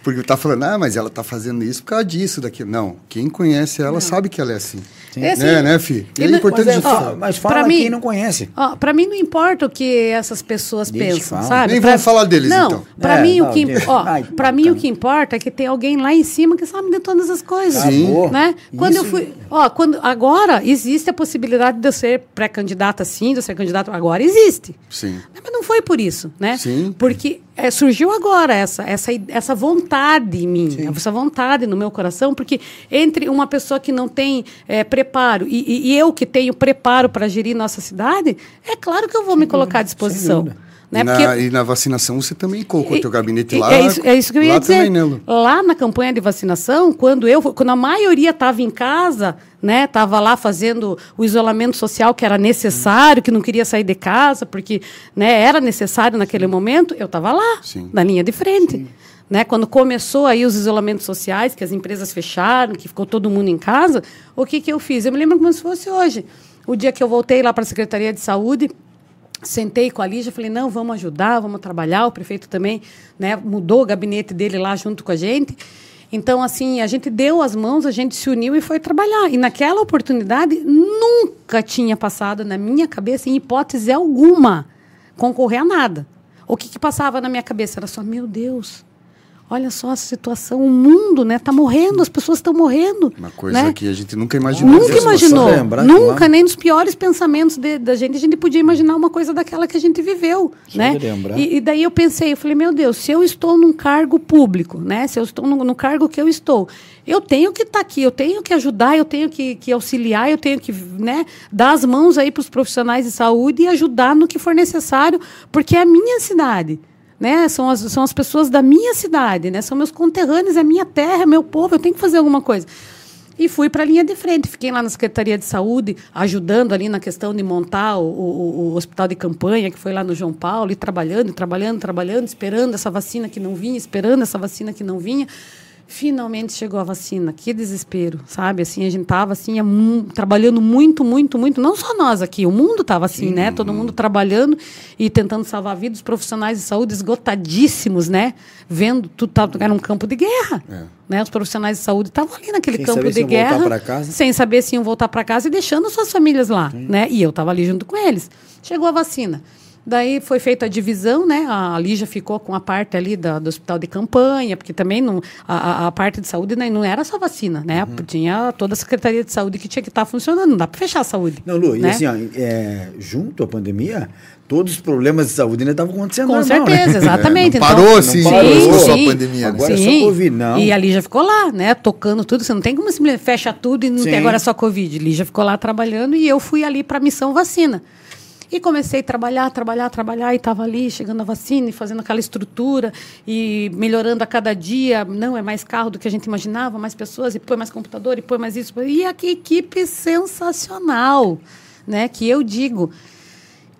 Porque tá falando, ah, mas ela tá fazendo isso por causa disso, daquilo. Não, quem conhece ela não. sabe que ela é assim. Sim. É, assim, né, né, Fih? E é importante mas, é, ó, mas fala mim, quem não conhece. Ó, pra mim não importa o que essas pessoas Deixa pensam, sabe? Nem pra, vamos falar deles, não, então. Pra é, mim, não, o que, ó, Ai, pra mim o que importa é que tem alguém lá em cima que sabe de todas as coisas. Sim. Né? Quando Isso... eu fui... Ó, quando, agora existe a possibilidade de eu ser pré-candidata sim, de eu ser candidato agora. Existe. Sim. Mas não foi por isso, né? Sim. Porque é, surgiu agora essa, essa, essa vontade em mim, Sim. essa vontade no meu coração, porque entre uma pessoa que não tem é, preparo e, e, eu que tenho preparo para gerir nossa cidade, é claro que eu vou me colocar à disposição. Né? E, na, Porque, e na vacinação você também colocou o teu gabinete lá. É isso, é isso que eu ia dizer. Também, né, lá na campanha de vacinação, quando eu, quando a maioria estava em casa, né, estava lá fazendo o isolamento social que era necessário, que não queria sair de casa porque, né, era necessário naquele momento, eu estava lá, Sim. na linha de frente. Né, quando começou aí os isolamentos sociais, que as empresas fecharam, que ficou todo mundo em casa, o que, que eu fiz? Eu me lembro como se fosse hoje. O dia que eu voltei lá para a Secretaria de Saúde, Sentei com a Lígia, falei, não, vamos ajudar, vamos trabalhar. O prefeito também né, mudou o gabinete dele lá junto com a gente. Então, assim, a gente deu as mãos, a gente se uniu e foi trabalhar. E naquela oportunidade, nunca tinha passado na minha cabeça, em hipótese alguma, concorrer a nada. O que, que passava na minha cabeça era só, meu Deus, Olha só a situação, o mundo, né? Tá morrendo, as pessoas estão morrendo. Uma coisa né? que a gente nunca imaginou. Nunca imaginou. Lembrar, nunca, lá. nem nos piores pensamentos de, da gente, a gente podia imaginar uma coisa daquela que a gente viveu, né? E, e, daí eu pensei, eu falei, meu Deus, se eu estou num cargo público, né? Se eu estou no, no cargo que eu estou, eu tenho que estar tá aqui, eu tenho que ajudar, eu tenho que, que auxiliar, eu tenho que, né? Dar as mãos aí para os profissionais de saúde e ajudar no que for necessário, porque é a minha cidade né? São as, são as pessoas da minha cidade, né? São meus conterrâneos, é minha terra, é meu povo, eu tenho que fazer alguma coisa. E fui para a linha de frente. Fiquei lá na Secretaria de Saúde, ajudando ali na questão de montar o, o, o, hospital de campanha, que foi lá no João Paulo, e trabalhando, trabalhando, trabalhando, esperando essa vacina que não vinha, esperando essa vacina que não vinha finalmente chegou a vacina. Que desespero, sabe? Assim, a gente tava assim, trabalhando muito, muito, muito. Não só nós aqui, o mundo tava assim, Sim. né? Todo mundo trabalhando e tentando salvar vidas. Os profissionais de saúde esgotadíssimos, né? Vendo tudo tava, era um campo de guerra. É. Né? Os profissionais de saúde estavam ali naquele sem campo de guerra, sem saber se iam voltar para casa e deixando suas famílias lá, Sim. né? E eu estava ali junto com eles. Chegou a vacina. Daí foi feita a divisão, né? A Lígia ficou com a parte ali da, do hospital de campanha, porque também não, a, a parte de saúde né, não era só vacina, né? Uhum. Tinha toda a Secretaria de Saúde que tinha que estar tá funcionando, não dá para fechar a saúde. Não, Lu, né? e assim, ó, é, junto à pandemia, todos os problemas de saúde ainda estavam acontecendo. Com normal, né? certeza, né? exatamente. É, parou, sim, não parou sim, só a pandemia. Né? Agora sim. é só Covid, não. E a Lígia ficou lá, né? Tocando tudo. Você não tem como se fecha tudo e não sim. tem agora só Covid. Lígia ficou lá trabalhando e eu fui ali para a missão vacina. E comecei a trabalhar, trabalhar, trabalhar, e estava ali chegando a vacina e fazendo aquela estrutura e melhorando a cada dia. Não, é mais carro do que a gente imaginava, mais pessoas, e põe mais computador, e põe mais isso. E a equipe sensacional, né? Que eu digo,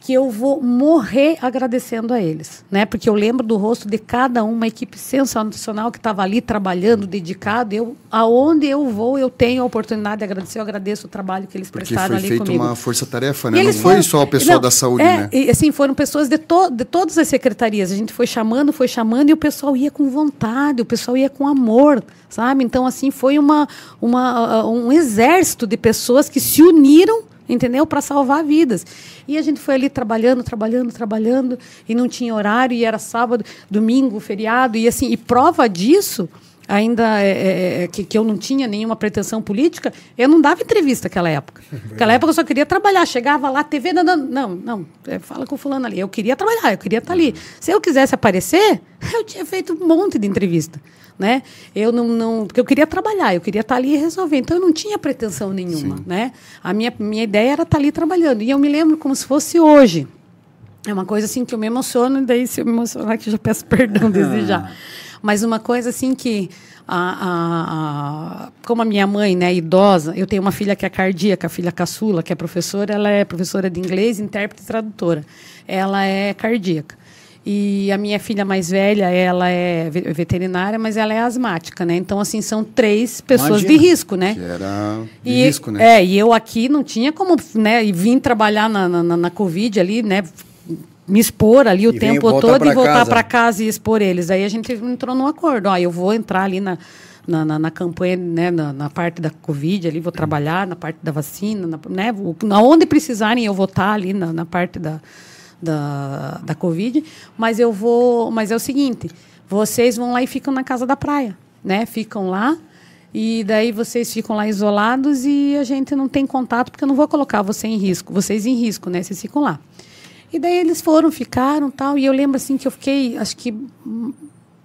que eu vou morrer agradecendo a eles, né? Porque eu lembro do rosto de cada um, uma equipe sensacional que estava ali trabalhando, dedicado. Eu, aonde eu vou, eu tenho a oportunidade de agradecer. Eu agradeço o trabalho que eles Porque prestaram ali comigo. Porque foi feita uma força-tarefa, né? Não foi foram, só o pessoal não, da saúde, é, né? E, assim, foram pessoas de, to, de todas as secretarias. A gente foi chamando, foi chamando e o pessoal ia com vontade, o pessoal ia com amor, sabe? Então, assim, foi uma, uma, um exército de pessoas que se uniram entendeu? Para salvar vidas. E a gente foi ali trabalhando, trabalhando, trabalhando, e não tinha horário, e era sábado, domingo, feriado, e assim, e prova disso, ainda é, é, é que, que eu não tinha nenhuma pretensão política, eu não dava entrevista naquela época. Naquela época eu só queria trabalhar, chegava lá, TV, não, não, não, não é, fala com o fulano ali. Eu queria trabalhar, eu queria estar ali. Se eu quisesse aparecer, eu tinha feito um monte de entrevista né? Eu não, não, porque eu queria trabalhar, eu queria estar ali e resolver. Então eu não tinha pretensão nenhuma, Sim. né? A minha minha ideia era estar ali trabalhando. E eu me lembro como se fosse hoje. É uma coisa assim que eu me emociono, e daí se eu me emocionar que eu já peço perdão desde já. Mas uma coisa assim que a, a, a, como a minha mãe, né, idosa, eu tenho uma filha que é cardíaca, a filha caçula, que é professora, ela é professora de inglês, intérprete e tradutora. Ela é cardíaca. E a minha filha mais velha, ela é veterinária, mas ela é asmática, né? Então, assim, são três pessoas Imagina, de risco, né? Que era de e, risco, né? É, e eu aqui não tinha como, né? E vim trabalhar na, na, na Covid ali, né? Me expor ali o e tempo todo e voltar para casa e expor eles. Aí a gente entrou num acordo. Ó, eu vou entrar ali na, na, na, na, campanha, né, na, na, parte da Covid, ali vou trabalhar, na parte da vacina, na, né, onde precisarem eu vou estar ali na, na parte da, da, da Covid, mas eu vou. Mas é o seguinte: vocês vão lá e ficam na casa da praia, né? Ficam lá. E daí vocês ficam lá isolados e a gente não tem contato, porque eu não vou colocar você em risco, vocês em risco, né? Vocês ficam lá. E daí eles foram, ficaram tal. E eu lembro assim que eu fiquei, acho que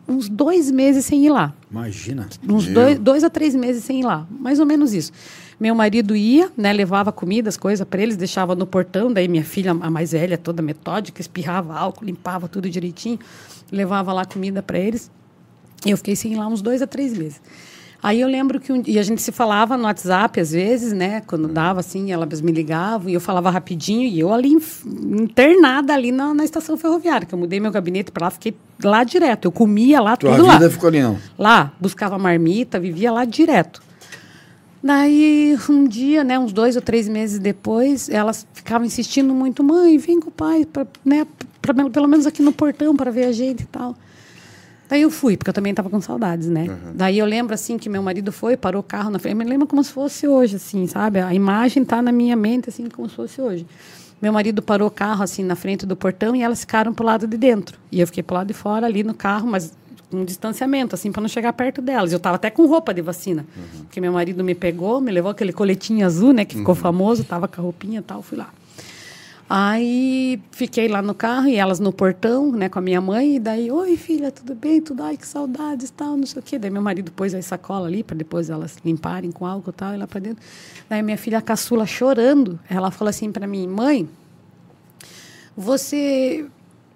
uns dois meses sem ir lá. Imagina. Uns dois, dois a três meses sem ir lá. Mais ou menos isso. Meu marido ia, né, levava comida, as coisas para eles, deixava no portão. Daí minha filha, a mais velha, toda metódica, espirrava álcool, limpava tudo direitinho, levava lá comida para eles. E eu fiquei sem ir lá uns dois a três meses. Aí eu lembro que um, e a gente se falava no WhatsApp às vezes, né? Quando dava assim, elas me ligavam e eu falava rapidinho e eu ali internada ali na, na estação ferroviária, que eu mudei meu gabinete para lá, fiquei lá direto. Eu comia lá Tua tudo vida lá. ficou ali, não. Lá, buscava marmita, vivia lá direto. Daí, um dia, né, uns dois ou três meses depois, elas ficavam insistindo muito, mãe, vem com o pai, pra, né, pra, pelo menos aqui no portão para ver a gente e tal. Daí eu fui, porque eu também estava com saudades, né? Uhum. Daí eu lembro, assim, que meu marido foi, parou o carro na frente. Eu me lembro como se fosse hoje, assim, sabe? A imagem tá na minha mente, assim, como se fosse hoje. Meu marido parou o carro, assim, na frente do portão e elas ficaram pro lado de dentro. E eu fiquei pro lado de fora, ali no carro, mas um distanciamento, assim, para não chegar perto delas. Eu estava até com roupa de vacina, uhum. porque meu marido me pegou, me levou aquele coletinho azul, né, que ficou uhum. famoso, tava com a roupinha e tal, fui lá. Aí fiquei lá no carro e elas no portão, né, com a minha mãe, e daí, oi filha, tudo bem? Tudo, ai que saudades, tal, não sei o quê. Daí meu marido pôs a sacola ali para depois elas limparem com álcool e tal, e lá para dentro. Daí minha filha caçula chorando, ela falou assim para mim, mãe, você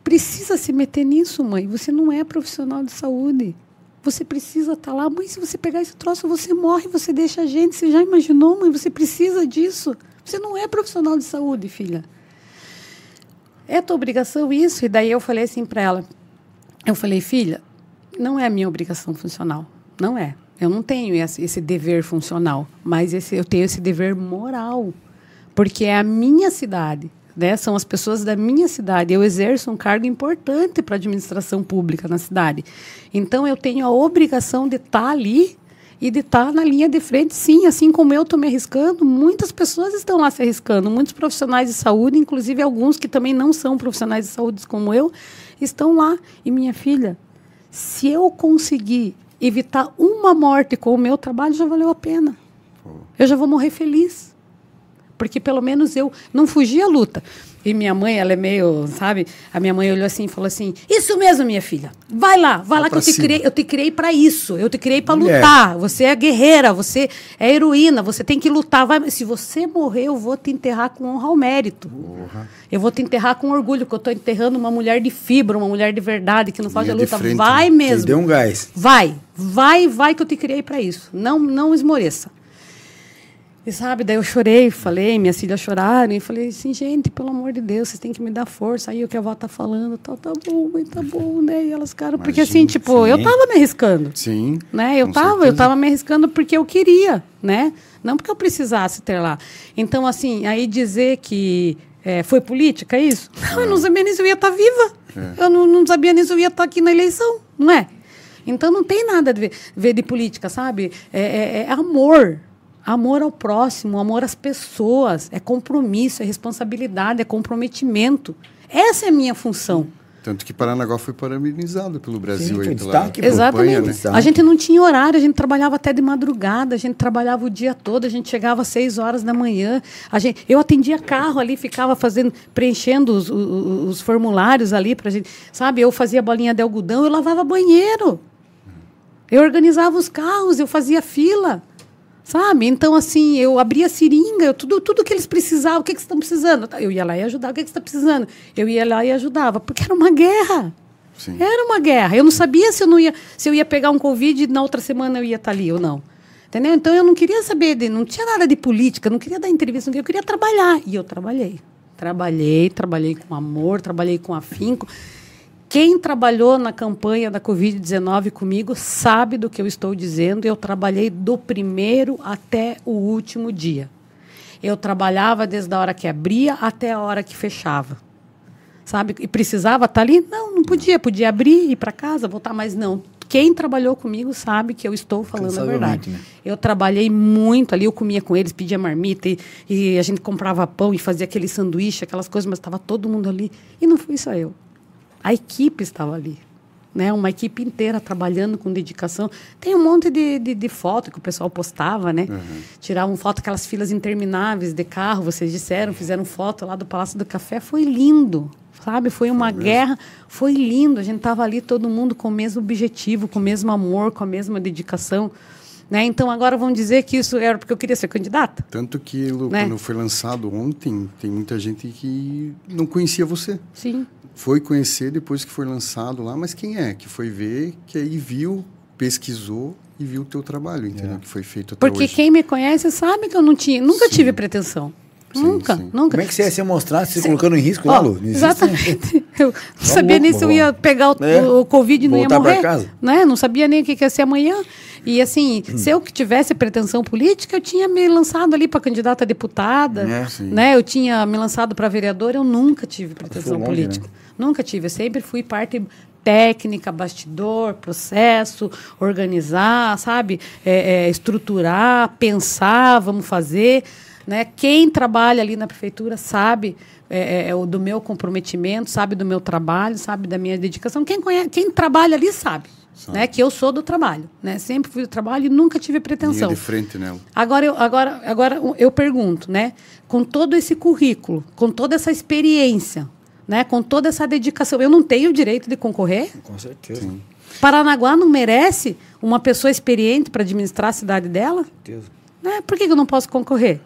precisa se meter nisso, mãe. Você não é profissional de saúde. Você precisa estar tá lá. Mãe, se você pegar esse troço, você morre, você deixa a gente. Você já imaginou, mãe? Você precisa disso. Você não é profissional de saúde, filha. É tua obrigação isso? E daí eu falei assim para ela. Eu falei, filha, não é a minha obrigação funcional. Não é. Eu não tenho esse, esse dever funcional, mas esse, eu tenho esse dever moral. Porque é a minha cidade né? São as pessoas da minha cidade. Eu exerço um cargo importante para a administração pública na cidade. Então eu tenho a obrigação de estar tá ali e de estar tá na linha de frente, sim, assim como eu estou me arriscando, muitas pessoas estão lá se arriscando, muitos profissionais de saúde, inclusive alguns que também não são profissionais de saúde como eu, estão lá. E minha filha, se eu conseguir evitar uma morte com o meu trabalho, já valeu a pena. Eu já vou morrer feliz porque pelo menos eu não fugi à luta. E minha mãe, ela é meio, sabe? A minha mãe olhou assim e falou assim: Isso mesmo, minha filha. Vai lá, vai, lá que eu te, criei, eu te criei para isso. Eu te criei para lutar. Você é guerreira, você é heroína, você tem que lutar. Vai, se você morrer, eu vou te enterrar com honra ao mérito. Porra. Eu vou te enterrar com orgulho, porque eu estou enterrando uma mulher de fibra, uma mulher de verdade, que não faz a luta. Frente, vai mesmo. Deu um gás. Vai, vai, vai que eu te criei para isso. Não, não esmoreça. E sabe, daí eu chorei, falei, minhas filhas choraram, e falei assim, gente, pelo amor de Deus, vocês têm que me dar força. Aí o que a avó tá falando, tá, tá bom, mãe, tá bom, né? E elas ficaram, porque assim, tipo, sim. eu tava me arriscando. Sim. Né? Eu tava, certeza. eu tava me arriscando porque eu queria, né? Não porque eu precisasse ter lá. Então, assim, aí dizer que é, foi política, é isso? Não, eu não sabia nem se eu ia estar tá viva. É. Eu não, não sabia nem se eu ia estar tá aqui na eleição, não é? Então não tem nada a ver, ver de política, sabe? É, é, é amor, Amor ao próximo, amor às pessoas, é compromisso, é responsabilidade, é comprometimento. Essa é a minha função. Tanto que Paranaguá foi parabenizado pelo Brasil. Sim, aí, pela Exatamente. Campanha, né? A gente não tinha horário, a gente trabalhava até de madrugada, a gente trabalhava o dia todo, a gente chegava às seis horas da manhã. A gente, eu atendia carro ali, ficava fazendo, preenchendo os, os, os formulários ali para gente. Sabe, eu fazia bolinha de algodão, eu lavava banheiro. Eu organizava os carros, eu fazia fila. Sabe? Então, assim, eu abria seringa, eu, tudo, tudo que eles precisavam, o que, que estão precisando? Eu ia lá e ajudava, o que, que você está precisando? Eu ia lá e ajudava, porque era uma guerra. Sim. Era uma guerra. Eu não sabia se eu, não ia, se eu ia pegar um Covid e na outra semana eu ia estar ali ou não. Entendeu? Então eu não queria saber, de, não tinha nada de política, não queria dar entrevista, eu queria trabalhar. E eu trabalhei. Trabalhei, trabalhei com amor, trabalhei com afinco. Quem trabalhou na campanha da Covid-19 comigo sabe do que eu estou dizendo. Eu trabalhei do primeiro até o último dia. Eu trabalhava desde a hora que abria até a hora que fechava. Sabe? E precisava estar ali? Não, não podia. Podia abrir, ir para casa, voltar, mas não. Quem trabalhou comigo sabe que eu estou falando a verdade. Né? Eu trabalhei muito ali, eu comia com eles, pedia marmita e, e a gente comprava pão e fazia aquele sanduíche, aquelas coisas, mas estava todo mundo ali. E não fui só eu. A equipe estava ali. né? Uma equipe inteira trabalhando com dedicação. Tem um monte de, de, de foto que o pessoal postava, né? Uhum. Tiravam foto, aquelas filas intermináveis de carro, vocês disseram, fizeram foto lá do Palácio do Café. Foi lindo, sabe? Foi uma foi guerra, foi lindo. A gente estava ali, todo mundo com o mesmo objetivo, com o mesmo amor, com a mesma dedicação. Né? Então agora vão dizer que isso era porque eu queria ser candidata. Tanto que né? quando foi lançado ontem, tem muita gente que não conhecia você. Sim. Foi conhecer depois que foi lançado lá, mas quem é? Que foi ver, que aí viu, pesquisou e viu o teu trabalho, entendeu? É. Que foi feito até Porque hoje. quem me conhece sabe que eu não tinha, nunca Sim. tive pretensão. Sim, nunca, sim. nunca. Como é que você ia se mostrar se colocando em risco, lá, Lu? Exatamente. Eu não sabia nem se eu ia pegar o, é. o Covid e não ia morrer. Casa. Né? Não sabia nem o que ia ser amanhã. E assim, hum. se eu que tivesse pretensão política, eu tinha me lançado ali para candidata a deputada, é, né? Eu tinha me lançado para vereador, eu nunca tive pretensão longe, política. Né? Nunca tive, eu sempre fui parte técnica, bastidor, processo, organizar, sabe? É, é, estruturar, pensar, vamos fazer. Né? Quem trabalha ali na prefeitura sabe é, é, é, do meu comprometimento, sabe do meu trabalho, sabe da minha dedicação. Quem, conhece, quem trabalha ali sabe né? Que eu sou do trabalho, né? Sempre fui do trabalho e nunca tive pretensão. Linha de frente nela. Agora eu, agora, agora eu pergunto, né? Com todo esse currículo, com toda essa experiência, né? Com toda essa dedicação, eu não tenho o direito de concorrer? Com certeza. Sim. Paranaguá não merece uma pessoa experiente para administrar a cidade dela? Com certeza. Né? Por que eu não posso concorrer?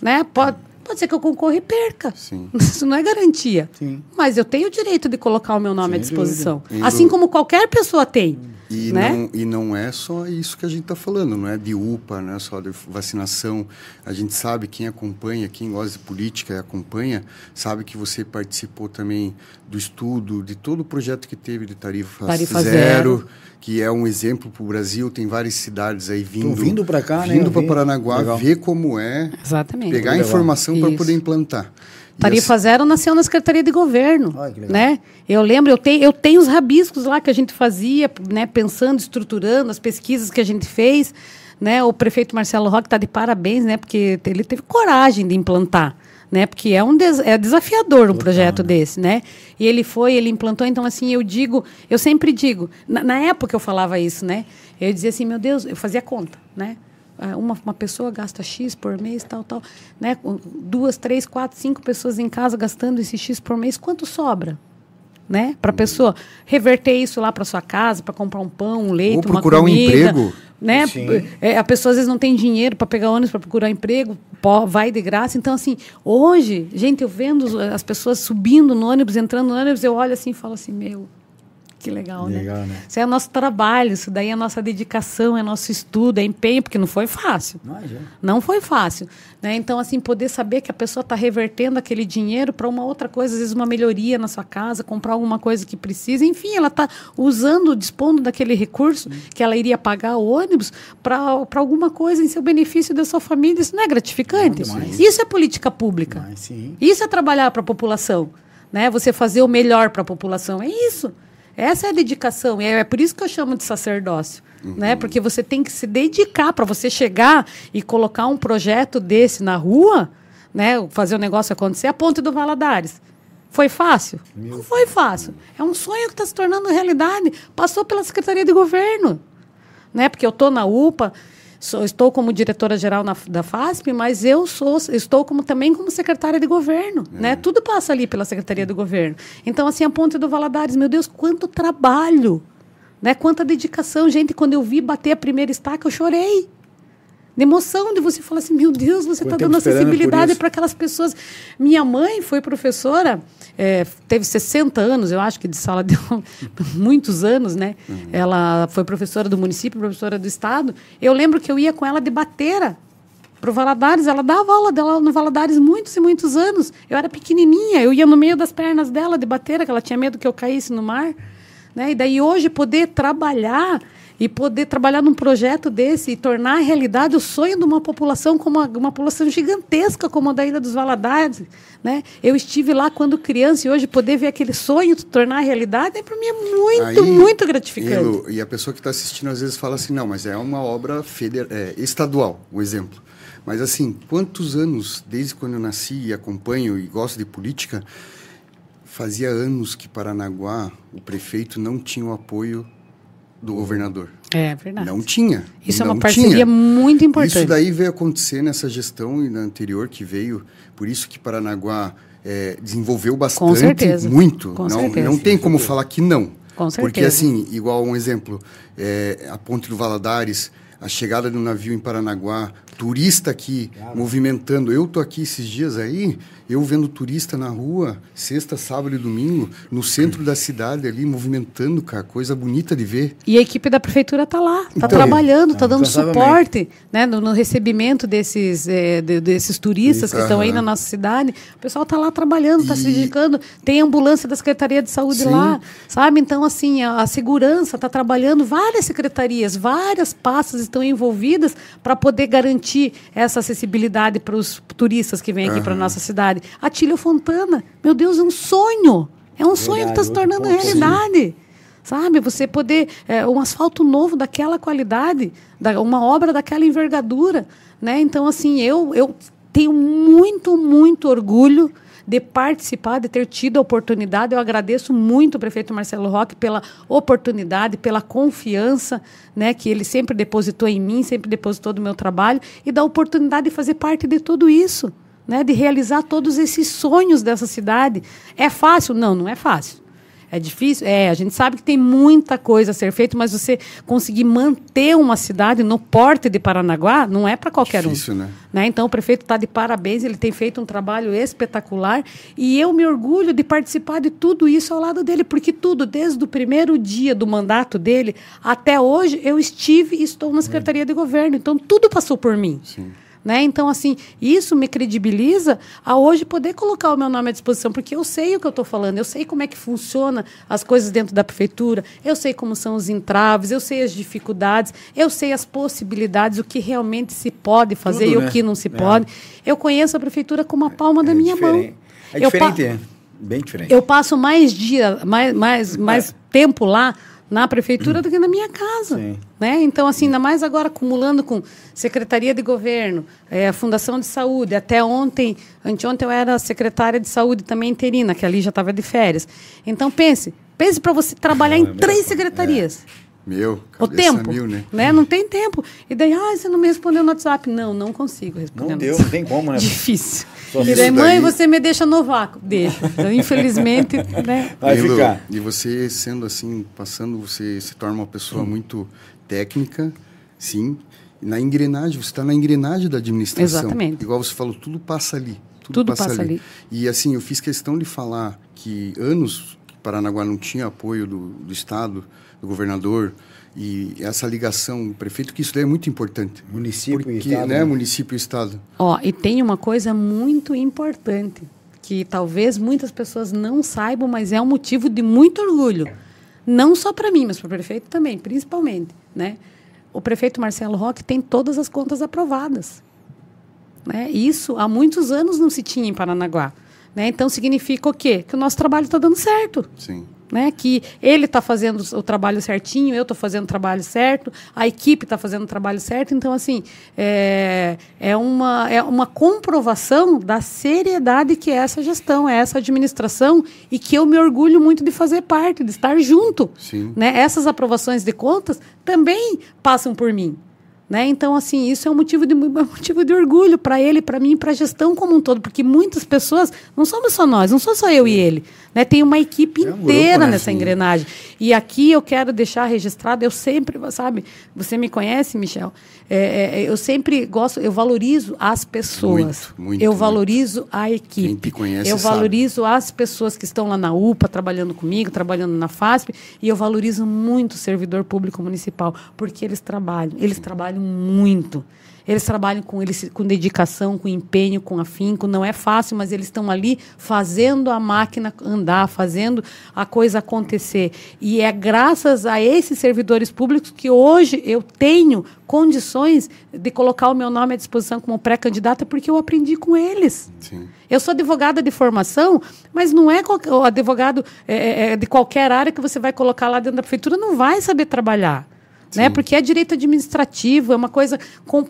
Né? Pode, pode ser que eu concorra e perca. Sim. Isso não é garantia. Sim. Mas eu tenho o direito de colocar o meu nome Sem à disposição. Assim como qualquer pessoa tem. E, né? não, e não é só isso que a gente está falando, não é de UPA, não é só de vacinação. A gente sabe, quem acompanha, quem gosta de política e acompanha, sabe que você participou também do estudo, de todo o projeto que teve de tarifa, tarifa zero, zero, que é um exemplo para o Brasil. Tem várias cidades aí vindo. Tô vindo para cá, vindo né? Vindo para Paranaguá, Legal. ver como é. Exatamente. Pegar a informação para poder implantar. Tarifa Zero nasceu na Secretaria de Governo. Ai, né? Eu lembro, eu tenho, eu tenho os rabiscos lá que a gente fazia, né, pensando, estruturando as pesquisas que a gente fez. Né? O prefeito Marcelo Roque está de parabéns, né? porque ele teve coragem de implantar. Né? Porque é um des é desafiador um projeto né? desse, né? E ele foi, ele implantou, então assim, eu digo, eu sempre digo, na, na época eu falava isso, né? Eu dizia assim, meu Deus, eu fazia conta, né? Ah, uma, uma pessoa gasta X por mês, tal, tal, né? Duas, três, quatro, cinco pessoas em casa gastando esse X por mês, quanto sobra? Né? Para a pessoa reverter isso lá para sua casa, para comprar um pão, um leite, Ou procurar uma comida, um emprego. Né? É, a pessoa às vezes não tem dinheiro para pegar ônibus para procurar emprego, vai de graça. Então, assim, hoje, gente, eu vendo as pessoas subindo no ônibus, entrando no ônibus, eu olho assim e falo assim, meu, que legal, né? legal né? né? Isso é o nosso trabalho, isso daí é a nossa dedicação, é nosso estudo, é empenho, porque não foi fácil. Imagina. Não foi fácil. Né? Então, assim, poder saber que a pessoa está revertendo aquele dinheiro para uma outra coisa, às vezes uma melhoria na sua casa, comprar alguma coisa que precisa, enfim, ela está usando, dispondo daquele recurso que ela iria pagar o ônibus para alguma coisa em seu benefício da sua família. Isso não é gratificante? Não, isso é política pública. isso é trabalhar para a população. Né? Você fazer o melhor para a população. É isso. Essa é a dedicação. E é por isso que eu chamo de sacerdócio. Uhum. Né? Porque você tem que se dedicar para você chegar e colocar um projeto desse na rua, né? fazer o negócio acontecer, a ponte do Valadares. Foi fácil? Meu Não foi fácil. É um sonho que está se tornando realidade. Passou pela Secretaria de Governo. Né? Porque eu estou na UPA, sou, estou como diretora-geral da FASP, mas eu sou, estou como, também como secretária de governo. É. Né? Tudo passa ali pela Secretaria do Governo. Então, assim, a Ponte do Valadares, meu Deus, quanto trabalho, né? quanta dedicação. Gente, quando eu vi bater a primeira estaca, eu chorei de emoção de você falar assim, meu Deus, você está dando acessibilidade para aquelas pessoas. Minha mãe foi professora, é, teve 60 anos, eu acho que de sala de muitos anos, né? Uhum. Ela foi professora do município, professora do estado. Eu lembro que eu ia com ela de bateira para o Valadares. Ela dava aula dela no Valadares muitos e muitos anos. Eu era pequenininha, eu ia no meio das pernas dela de bateira, que ela tinha medo que eu caísse no mar. Né? E daí hoje poder trabalhar e poder trabalhar num projeto desse e tornar realidade o sonho de uma população como uma, uma população gigantesca como a da Ilha dos Valadares, né? Eu estive lá quando criança e hoje poder ver aquele sonho tornar realidade, para mim é muito, Aí, muito gratificante. e a pessoa que está assistindo às vezes fala assim, não, mas é uma obra feder, é, estadual, um exemplo. Mas assim, quantos anos, desde quando eu nasci e acompanho e gosto de política, Fazia anos que Paranaguá, o prefeito não tinha o apoio do governador. É verdade. Não tinha. Isso é não uma parceria tinha. muito importante. Isso daí veio acontecer nessa gestão e na anterior que veio, por isso que Paranaguá é, desenvolveu bastante, certeza. muito. Com não, certeza. não tem como falar que não. Com Porque certeza. assim, igual um exemplo, é, a Ponte do Valadares, a chegada do navio em Paranaguá, turista aqui movimentando. Eu tô aqui esses dias aí, eu vendo turista na rua, sexta, sábado e domingo, no centro da cidade ali, movimentando, cara, coisa bonita de ver. E a equipe da prefeitura está lá, está Então, trabalhando, está dando incansavelmente. suporte né, no, no recebimento desses, eh, de- desses turistas que estão aí na nossa cidade. O pessoal está lá trabalhando, está se E- dedicando. Tem ambulância da Secretaria de Saúde Sim. lá, sabe? Então, assim, a, a segurança está trabalhando, várias secretarias, várias pastas estão envolvidas para poder garantir essa acessibilidade para os turistas que vêm aqui para nossa cidade. A Tília Fontana, meu Deus, é um sonho. É um sonho que está se tornando ponto, sim. realidade sabe? Você poder é, um asfalto novo daquela qualidade, da, uma obra daquela envergadura, né? Então assim eu eu tenho muito muito orgulho de participar, de ter tido a oportunidade. Eu agradeço muito o prefeito Marcelo Roque pela oportunidade, pela confiança, né, que ele sempre depositou em mim, sempre depositou do meu trabalho e da oportunidade de fazer parte de tudo isso, né, de realizar todos esses sonhos dessa cidade. É fácil? Não, não é fácil. É difícil? É, a gente sabe que tem muita coisa a ser feita, mas você conseguir manter uma cidade no porte de Paranaguá não é para qualquer Difícil, um. né? Né? Então, o prefeito está de parabéns, ele tem feito um trabalho espetacular e eu me orgulho de participar de tudo isso ao lado dele, porque tudo, desde o primeiro dia do mandato dele até hoje, eu estive e estou na Secretaria de Governo. Então, tudo passou por mim. Sim. Né? Então, assim, isso me credibiliza a hoje poder colocar o meu nome à disposição, porque eu sei o que eu estou falando, eu sei como é que funciona as coisas dentro da prefeitura, eu sei como são os entraves, eu sei as dificuldades, eu sei as possibilidades, o que realmente se pode fazer Tudo, e né? o que não se É. pode. Eu conheço a prefeitura como a palma da minha mão. diferente. É Eu pa- diferente, é. Bem diferente. eu passo mais dia, mais, mais, mais tempo lá na prefeitura do que na minha casa. Sim. Né? Então, assim, ainda mais agora acumulando com Secretaria de Governo, a Fundação de Saúde. Até ontem, anteontem eu era secretária de saúde também interina, que ali já estava de férias. Então, pense, pense para você trabalhar em três secretarias. Meu, O cabeça tempo, mil, né? né? Não tem tempo. E daí, ah, você não me respondeu no WhatsApp. Não, não consigo responder. Não deu, não tem como, né? Difícil. E daí, mãe, daí- você me deixa no vácuo. Deixa. Então, infelizmente, né? Vai ficar. E você sendo assim, passando, você se torna uma pessoa muito técnica, sim. Na engrenagem, você está na engrenagem da administração. Exatamente. Igual você falou, tudo passa ali. Tudo passa ali. E assim, eu fiz questão de falar que anos que Paranaguá não tinha apoio do, do Estado, do governador, e essa ligação, prefeito, que isso daí é muito importante. Município e Porque, Estado, né, né? município e Estado. Ó, e tem uma coisa muito importante que talvez muitas pessoas não saibam, mas é um motivo de muito orgulho. Não só para mim, mas para o prefeito também, principalmente, né? O prefeito Marcelo Roque tem todas as contas aprovadas. Né? Isso há muitos anos não se tinha em Paranaguá. Né? Então significa o quê? Que o nosso trabalho está dando certo Sim. Né? Que ele está fazendo o trabalho certinho, eu estou fazendo o trabalho certo, a equipe está fazendo o trabalho certo. Então, assim, é, é, uma, é uma comprovação da seriedade que é essa gestão, é essa administração e que eu me orgulho muito de fazer parte, de estar junto. Sim. Né? Essas aprovações de contas também passam por mim. Né? Então, assim, isso é um motivo de, um motivo de orgulho para ele, para mim, para a gestão como um todo, porque muitas pessoas, não somos só nós, não sou só eu e ele, né? tem uma equipe É um inteira grupo, né? nessa Sim. engrenagem. E aqui eu quero deixar registrado, eu sempre, sabe, você me conhece, Michel, é, é, eu sempre gosto, eu valorizo as pessoas, Muito, muito, eu muito. valorizo a equipe, Quem te conhece eu sabe. valorizo as pessoas que estão lá na UPA, trabalhando comigo, trabalhando na FASP, e eu valorizo muito o servidor público municipal, porque eles trabalham, eles trabalham muito. Eles trabalham com, eles, com dedicação, com empenho, com afinco. Não é fácil, mas eles estão ali fazendo a máquina andar, fazendo a coisa acontecer. E é graças a esses servidores públicos que hoje eu tenho condições de colocar o meu nome à disposição como pré-candidata, porque eu aprendi com eles. Sim. Eu sou advogada de formação, mas não é o advogado é, é, de qualquer área que você vai colocar lá dentro da prefeitura, não vai saber trabalhar. Né? Porque é direito administrativo, é uma coisa,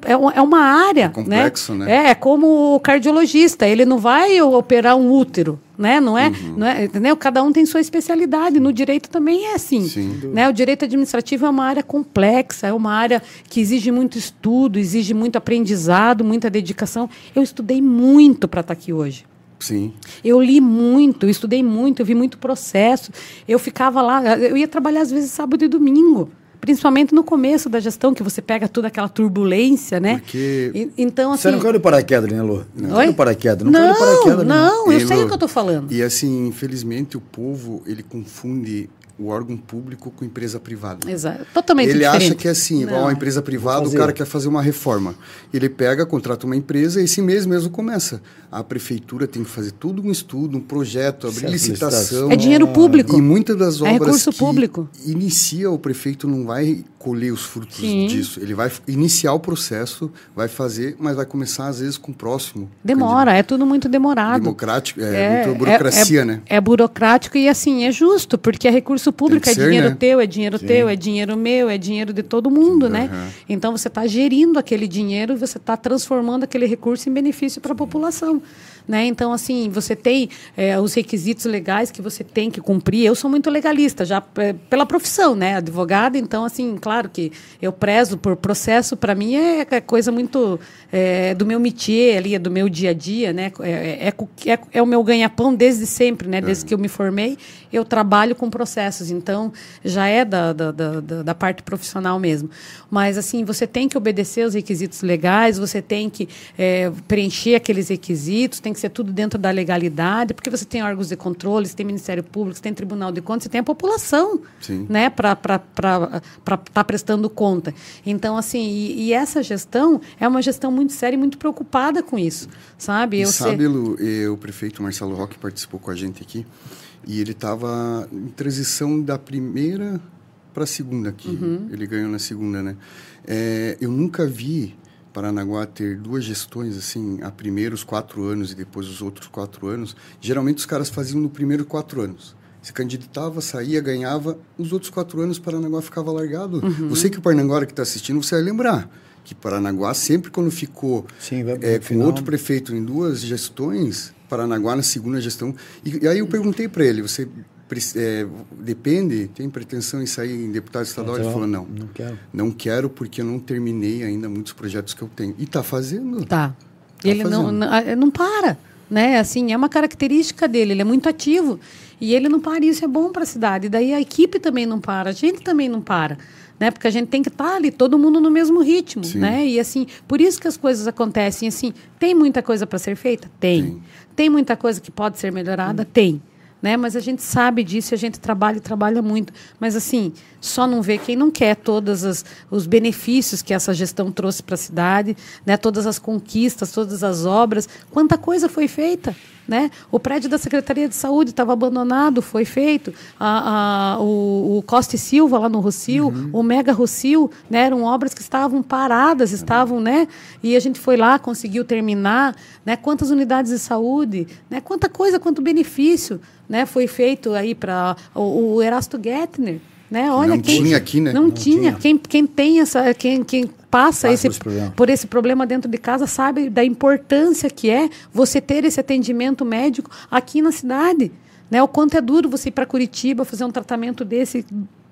é, uma- é uma área, complexo, né? né? É, é como o cardiologista, ele não vai operar um útero, né? Não é, Uhum. não é, entendeu? Cada um tem sua especialidade. No direito também é assim, Sim. né? O direito administrativo é uma área complexa, é uma área que exige muito estudo, exige muito aprendizado, muita dedicação. Eu estudei muito para estar aqui hoje. Sim. Eu li muito, eu estudei muito, eu vi muito processo. Eu ficava lá, eu ia trabalhar às vezes sábado e domingo. Principalmente no começo da gestão, que você pega toda aquela turbulência, né? Porque- E- então, assim. Você não caiu de paraquedas, né, Lu? Não caiu de paraquedas. Não, caiu Não, paraquedas, né? não, eu sei Lu, o que eu tô falando. E assim, infelizmente, o povo, ele confunde o órgão público com empresa privada. Exato. Totalmente Ele diferente. acha que é assim, igual Não. uma empresa privada, o cara quer fazer uma reforma. Ele pega, contrata uma empresa e esse mês mesmo começa. A prefeitura tem que fazer tudo um estudo, um projeto, abrir Certo, licitação. É dinheiro público. E muitas das É obras recurso que público. inicia, o prefeito não vai colher os frutos Sim. disso. Ele vai iniciar o processo, vai fazer, mas vai começar às vezes com o próximo. Demora, é tudo muito demorado. Democrático, é, muito burocracia, é, né? É burocrático e assim, é justo, porque é recurso público, é ser, dinheiro né? teu, é dinheiro teu, é dinheiro meu, é dinheiro de todo mundo, né? aham. Então você está gerindo aquele dinheiro você está transformando aquele recurso em benefício para a população. Né? Então, assim, você tem é, os requisitos legais que você tem que cumprir. Eu sou muito legalista, já é, pela profissão, né? Advogada, então, assim, claro que eu prezo por processo, para mim é, é coisa muito é, do meu métier ali, é do meu dia a dia, né? É, é, é, é o meu ganha-pão desde sempre, né? Desde que eu me formei, eu trabalho com processos, então já é da, da, da, da- parte profissional mesmo. Mas, assim, você tem que obedecer os requisitos legais, você tem que é, preencher aqueles requisitos, tem que ser tudo dentro da legalidade, porque você tem órgãos de controle, você tem Ministério Público, você tem Tribunal de Contas, você tem a população Sim. né, para estar prestando conta. Então, assim, e, e essa gestão é uma gestão muito séria e muito preocupada com isso, sabe? Eu sabe, sei- Lu, eh, o prefeito Marcelo Roque participou com a gente aqui e ele estava em transição da primeira para a segunda aqui. Uhum. Ele ganhou na segunda, né? Eh, eu nunca vi Paranaguá ter duas gestões assim, a primeiro os quatro anos e depois os outros quatro anos. Geralmente os caras faziam no primeiro quatro anos. Se candidatava, saía, ganhava. Os outros quatro anos Paranaguá ficava largado. Uhum. Você que o Paranaguá que está assistindo, você vai lembrar que Paranaguá sempre quando ficou Sim, vai- é, com final- outro prefeito em duas gestões, Paranaguá na segunda gestão. E, e aí eu perguntei para ele, você é, depende, tem pretensão em sair em deputado estadual? Ele falou, não, Não quero. não quero porque eu não terminei ainda muitos projetos que eu tenho. E está fazendo. Tá. Tá ele não, fazendo. não, não para, né? Assim, é uma característica dele, ele é muito ativo. E ele não para, e isso é bom para a cidade. E daí a equipe também não para, a gente também não para. Né? Porque a gente tem que estar ali, todo mundo no mesmo ritmo, Sim. né? E assim, por isso que as coisas acontecem assim. Tem muita coisa para ser feita? Tem. Tem. Tem muita coisa que pode ser melhorada? Tem. Né? Mas a gente sabe disso, e a gente trabalha e trabalha muito. Mas assim, só não vê quem não quer todos os benefícios que essa gestão trouxe para a cidade, né? todas as conquistas, todas as obras. Quanta coisa foi feita. Né? O prédio da Secretaria de Saúde estava abandonado, foi feito. A, a- o, o Costa e Silva, lá no Rocio, o Mega Rocio, né? eram obras que estavam paradas, estavam, né? E a gente foi lá, conseguiu terminar. Né? Quantas unidades de saúde, né? quanta coisa, quanto benefício né? foi feito aí para o, o Erasto Gettner. Né? Olha, Não quem, tinha aqui, né? Não, Não tinha. tinha. Quem, quem tem essa. Quem, quem passa Passa esse, por esse problema. por esse problema dentro de casa sabe da importância que é você ter esse atendimento médico aqui na cidade. Né? O quanto é duro você ir para Curitiba fazer um tratamento desse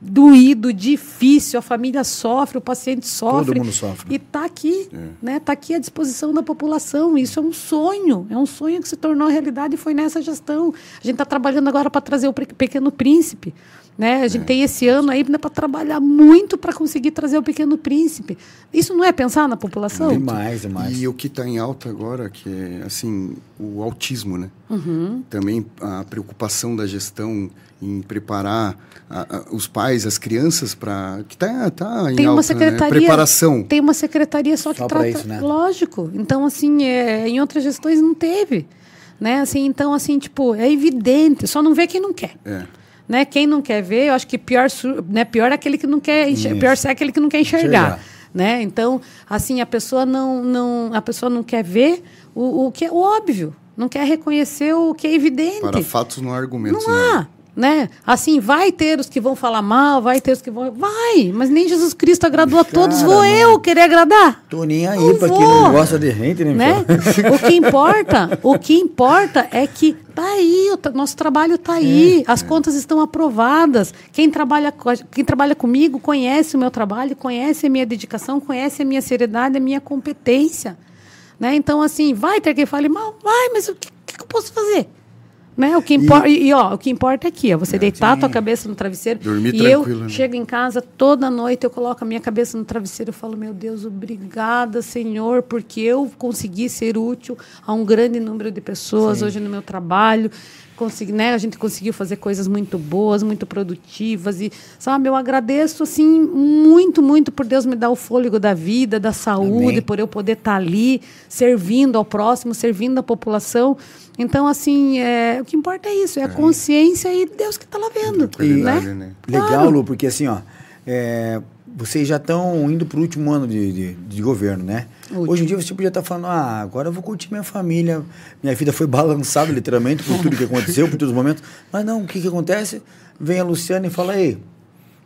doído, difícil, a família sofre, o paciente sofre. mundo sofre. E está aqui, né? Está aqui à disposição da população. Isso é um sonho, é um sonho que se tornou realidade e foi nessa gestão. A gente está trabalhando agora para trazer o Pe- Pequeno Príncipe. Né? A gente tem esse ano aí né, para trabalhar muito para conseguir trazer o Pequeno Príncipe. Isso não é pensar na população? Demais, demais. E o que está em alta agora, que é assim, o autismo, né? Uhum. Também a preocupação da gestão em preparar a- a- os pais, as crianças para que tá, tá em Tem uma alta, secretaria. né? Preparação. Tem uma secretaria só que Só pra trata. isso, né? Lógico. Então, assim, é, em outras gestões não teve. Né? Assim, então, assim, tipo, é evidente, só não vê quem não quer. É. Né? Quem não quer ver, eu acho que pior, né? pior é aquele que não quer. Pior é aquele que não quer enxergar. Enxergar. Né? Então, assim, a pessoa não, não, a pessoa não quer ver o, o que é o óbvio, não quer reconhecer o que é evidente. Para fatos não há argumentos, Não há. né? né? Assim, vai ter os que vão falar mal, vai ter os que vão. Vai! Mas nem Jesus Cristo agradou a todos, vou eu querer agradar. Tô nem aí Não pra quem vou. não gosta de gente, né, Né? Michel? o que importa, o que importa é que tá aí, o nosso trabalho tá aí, as contas estão aprovadas. Quem trabalha, quem trabalha comigo conhece o meu trabalho, conhece a minha dedicação, conhece a minha seriedade, a minha competência. Né? Então, assim, vai ter quem fale mal, vai, mas o que, que eu posso fazer? Né? O, que impor- e... ó, o que importa é aqui, ó, você deitar a tua cabeça no travesseiro. Dormir e eu né? chego em casa toda noite, eu coloco a minha cabeça no travesseiro e falo, meu Deus, obrigada, Senhor, porque eu consegui ser útil a um grande número de pessoas hoje no meu trabalho. Consegui, né, a gente conseguiu fazer coisas muito boas, muito produtivas e sabe, eu agradeço assim muito, muito por Deus me dar o fôlego da vida, da saúde, Amém. por eu poder estar ali servindo ao próximo, servindo a população. Então, assim, é, o que importa é isso, é a consciência e Deus que está lá vendo. Tranquilidade, Né? né? Legal. Lu, porque assim, ó, é, vocês já estão indo pro último ano de, de, de governo, né? Último. Hoje em dia você podia estar falando, ah, agora eu vou curtir minha família. Minha vida foi balançada literalmente por tudo que aconteceu, por todos os momentos. Mas não, o que que acontece? Vem a Luciana e fala, ei,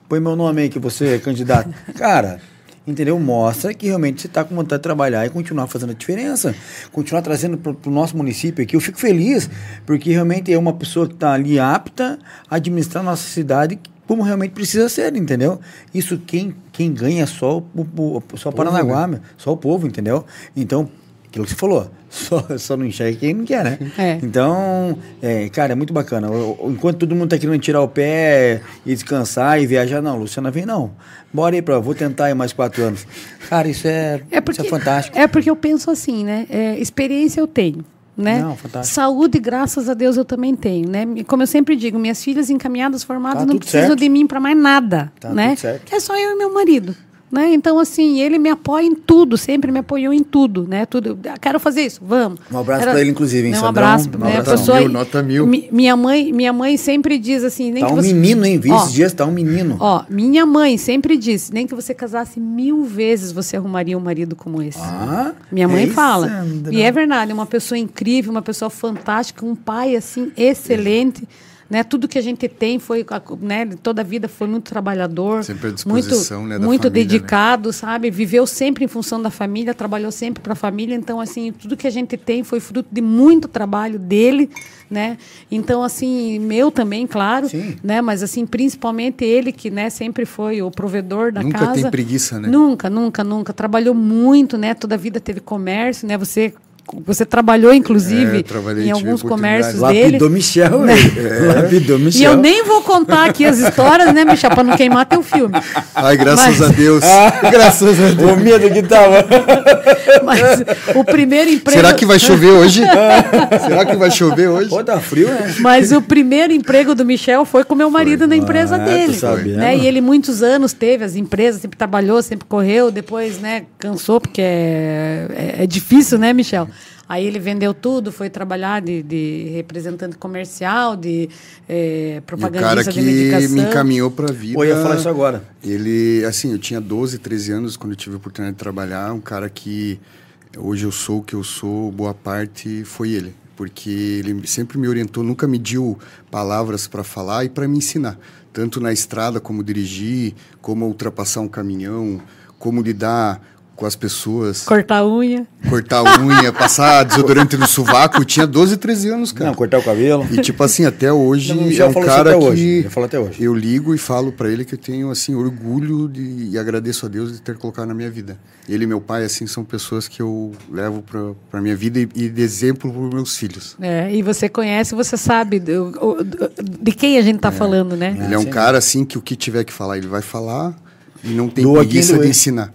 põe meu nome aí que você é candidato. Cara, entendeu? Mostra que realmente você está com vontade de trabalhar e continuar fazendo a diferença. Continuar trazendo para o nosso município aqui. Eu fico feliz, porque realmente é uma pessoa que está ali apta a administrar a nossa cidade como realmente precisa ser, entendeu? Isso quem, quem ganha é só o, o, só Paranaguá, meu, só o povo, entendeu? Então, aquilo que você falou, só, só não enxerga quem não quer, né? É. Então, é, cara, é muito bacana. O- o- Enquanto todo mundo tá querendo tirar o pé e descansar e viajar, não, Luciana vem não. Bora aí pra, vou tentar aí mais quatro anos. Cara, isso é, É porque, isso é fantástico. É porque eu penso assim, né? É, experiência eu tenho. Né? Não, fantástico. Saúde, graças a Deus, eu também tenho. Né? E Como eu sempre digo, minhas filhas encaminhadas, formadas, Tá não precisam certo. de mim para mais nada. Tá né? É só eu e meu marido. Né? Então, assim, ele me apoia em tudo, sempre me apoiou em tudo, né? Tudo. Quero fazer isso, vamos. Um abraço pra ele, inclusive, hein, Né, Um Sandrão? abraço. Um né? Abraço. Mil, nota mil. Mi- Minha mãe, minha mãe sempre diz assim, nem Tá que um você... menino, hein? Vi Ó, esses dias, tá um menino. Ó, minha mãe sempre disse, nem que você casasse mil vezes, você arrumaria um marido como esse. Ah, Minha mãe ei, fala. Sandra. E é verdade, uma pessoa incrível, uma pessoa fantástica, um pai assim excelente. Né, tudo que a gente tem foi, né, toda a vida foi muito trabalhador, Sempre à disposição, muito, né, da muito família, né? dedicado, sabe? Viveu sempre em função da família, trabalhou sempre para a família. Então, assim, tudo que a gente tem foi fruto de muito trabalho dele, né? Então, assim, meu também, claro, Sim. né? Mas assim, principalmente ele que, né, sempre foi o provedor da Nunca casa. tem preguiça, né? Nunca, nunca, nunca. Trabalhou muito, né? Toda a vida teve comércio, né? Você, você trabalhou, inclusive, É, em alguns comércios dele. Lapidou Michel, Né? Lapidou Michel. E eu nem vou contar aqui as histórias, né, Michel, para não queimar teu filme. Ai, graças Mas- a Deus. graças a Deus. O medo que tava. Mas o primeiro emprego. Será que vai chover hoje? Será que vai chover hoje? Pô, tá frio, né? Mas o primeiro emprego do Michel foi com meu marido na empresa Ah, dele. sabendo. Né? E ele muitos anos teve as empresas, sempre trabalhou, sempre correu, depois né, cansou, porque é, é, é difícil, né, Michel? Aí ele vendeu tudo, foi trabalhar de, de representante comercial, de eh, E o propagandista cara de que medicação. me encaminhou pra vida. Pô, eu ia falar isso agora. Ele, assim, eu tinha 12, 13 anos quando eu tive a oportunidade de trabalhar. Um cara que hoje eu sou o que eu sou, boa parte foi ele. Porque ele sempre me orientou, nunca me deu palavras para falar e para me ensinar. Tanto na estrada, como dirigir, como ultrapassar um caminhão, como lidar com as pessoas, Cortar a unha. cortar a unha, passar desodorante no sovaco. Eu tinha 12, 13 anos, cara. Não, cortar o cabelo. E tipo assim, até hoje Não, o é um cara até que hoje, ele falou até hoje. eu ligo e falo pra ele que eu tenho assim orgulho de, e agradeço a Deus de ter colocado na minha vida. Ele e meu pai assim são pessoas que eu levo pra, pra minha vida e, e de exemplo para meus filhos. É, e você conhece, você sabe do- do- de quem a gente está falando, né? ele é um cara assim que o que tiver que falar ele vai falar e não tem Doa quem preguiça de ensinar.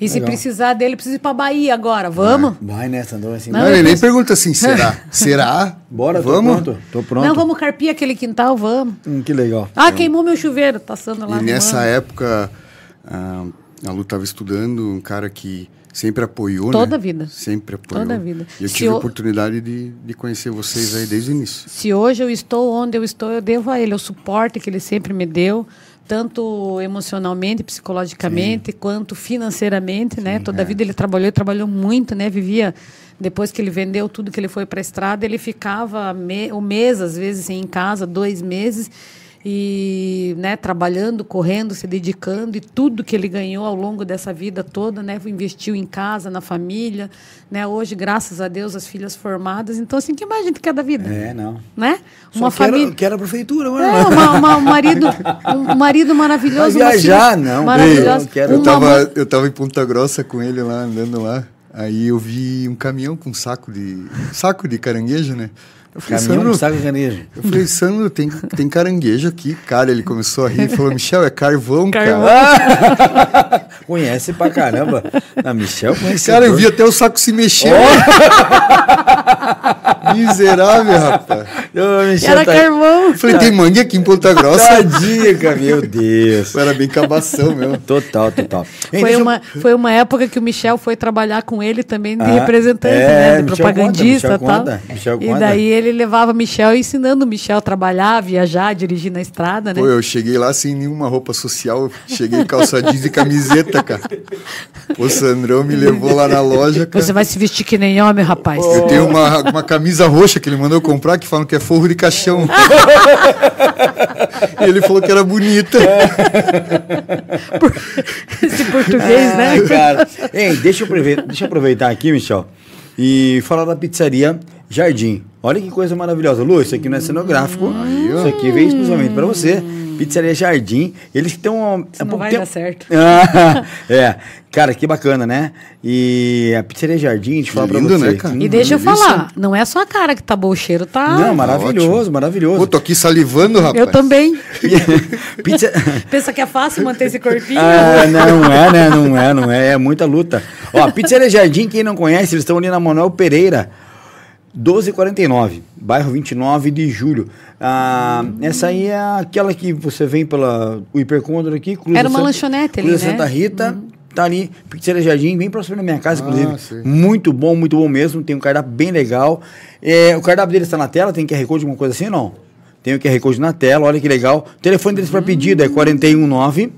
E se Legal. precisar dele, precisa ir para Bahia agora. Vamos? Vai, né, Sandrão? Assim, Não, Não, ele nem pergunta assim, será? será? Bora, vamos? tô pronto. Tô pronto. Não, vamos carpir aquele quintal, vamos. Hum, que legal. Ah, queimou meu chuveiro, passando lá. E nessa arrumando. época, ah, a Lu estava estudando, um cara que sempre apoiou, Toda né? a vida. Sempre apoiou. Toda a vida. E eu Se tive a eu- oportunidade de, de conhecer vocês aí desde o início. Se hoje eu estou onde eu estou, eu devo a ele o suporte que ele sempre me deu. Tanto emocionalmente, psicologicamente, quanto financeiramente, né? Toda a vida ele trabalhou, e trabalhou muito, né? Vivia depois que ele vendeu tudo que ele foi para a estrada, ele ficava me, um mês às vezes assim, em casa, dois meses e né, trabalhando, correndo, se dedicando e tudo que ele ganhou ao longo dessa vida toda, né, investiu em casa, na família, né, hoje graças a Deus as filhas formadas, então assim que mais a gente quer da vida? É, não. Né? Só uma família, que era a prefeitura, mano. É, uma, uma, um marido, um marido maravilhoso, viajar, não. Maravilhoso. Eu, quero... eu, tava, eu tava em Ponta Grossa com ele lá andando lá. Aí eu vi um caminhão com um saco de saco de caranguejo, né? Eu falei, Caminhão Sandro, saco de caranguejo. Eu falei, Sandro, tem, tem caranguejo aqui. Cara, ele começou a rir e falou, Michel, é carvão, carvão. cara. conhece pra caramba. Na Michel conhece. Cara, eu vi até o saco se mexer. Oh. Miserável, rapaz. Era tá... carvão. Eu falei, tem mangue aqui em Ponta Grossa. Tadinha, meu Deus. Era bem cabação mesmo. Total, total. Foi, uma, eu... foi uma época que o Michel foi trabalhar com ele também de ah, representante, é, né? De Michel propagandista e tal. Michel e daí ele levava Michel ensinando o Michel a trabalhar, viajar, dirigir na estrada, né? Pô, eu cheguei lá sem nenhuma roupa social, cheguei calça jeans e camiseta, cara. O Sandrão me levou lá na loja, cara. Você vai se vestir que nem homem, rapaz. Eu tenho uma, uma camisa roxa que ele mandou comprar, que falam que é forro de caixão. e ele falou que era bonita. Esse português, né? Cara. Ei, deixa eu, deixa eu aproveitar aqui, Michel, e falar da pizzaria Jardim. Olha que coisa maravilhosa. Lu, isso aqui não é cenográfico. Hum, isso aqui veio exclusivamente para você. Pizzaria Jardim. Eles estão. Um, é não vai tempo... dar certo. é. Cara, que bacana, né? E a Pizzaria Jardim, a gente fala pra você. Né, cara? E deixa eu falar, não é só a cara que tá bom, o cheiro tá. Não, maravilhoso, tá maravilhoso. Pô, tô aqui salivando, rapaz. Eu também. Pizza... Pensa que é fácil manter esse corpinho? Ah, não, não é, né? Não é, não é. É muita luta. Ó, Pizzaria Jardim, quem não conhece, eles estão ali na Manuel Pereira. 1249, bairro 29 de julho. Ah, essa aí é aquela que você vem pela o Hipercôndor aqui. Cruza Era uma Santa, lanchonete ali, né? Santa Rita. Uhum. Tá ali, Pizzaria Jardim, bem próximo da minha casa, ah, inclusive. Sim. Muito bom, muito bom mesmo. Tem um cardápio bem legal. É, o cardápio deles está na tela, tem QR Code, alguma coisa assim, não? Tem o QR Code na tela, olha que legal. O telefone deles para pedido é 419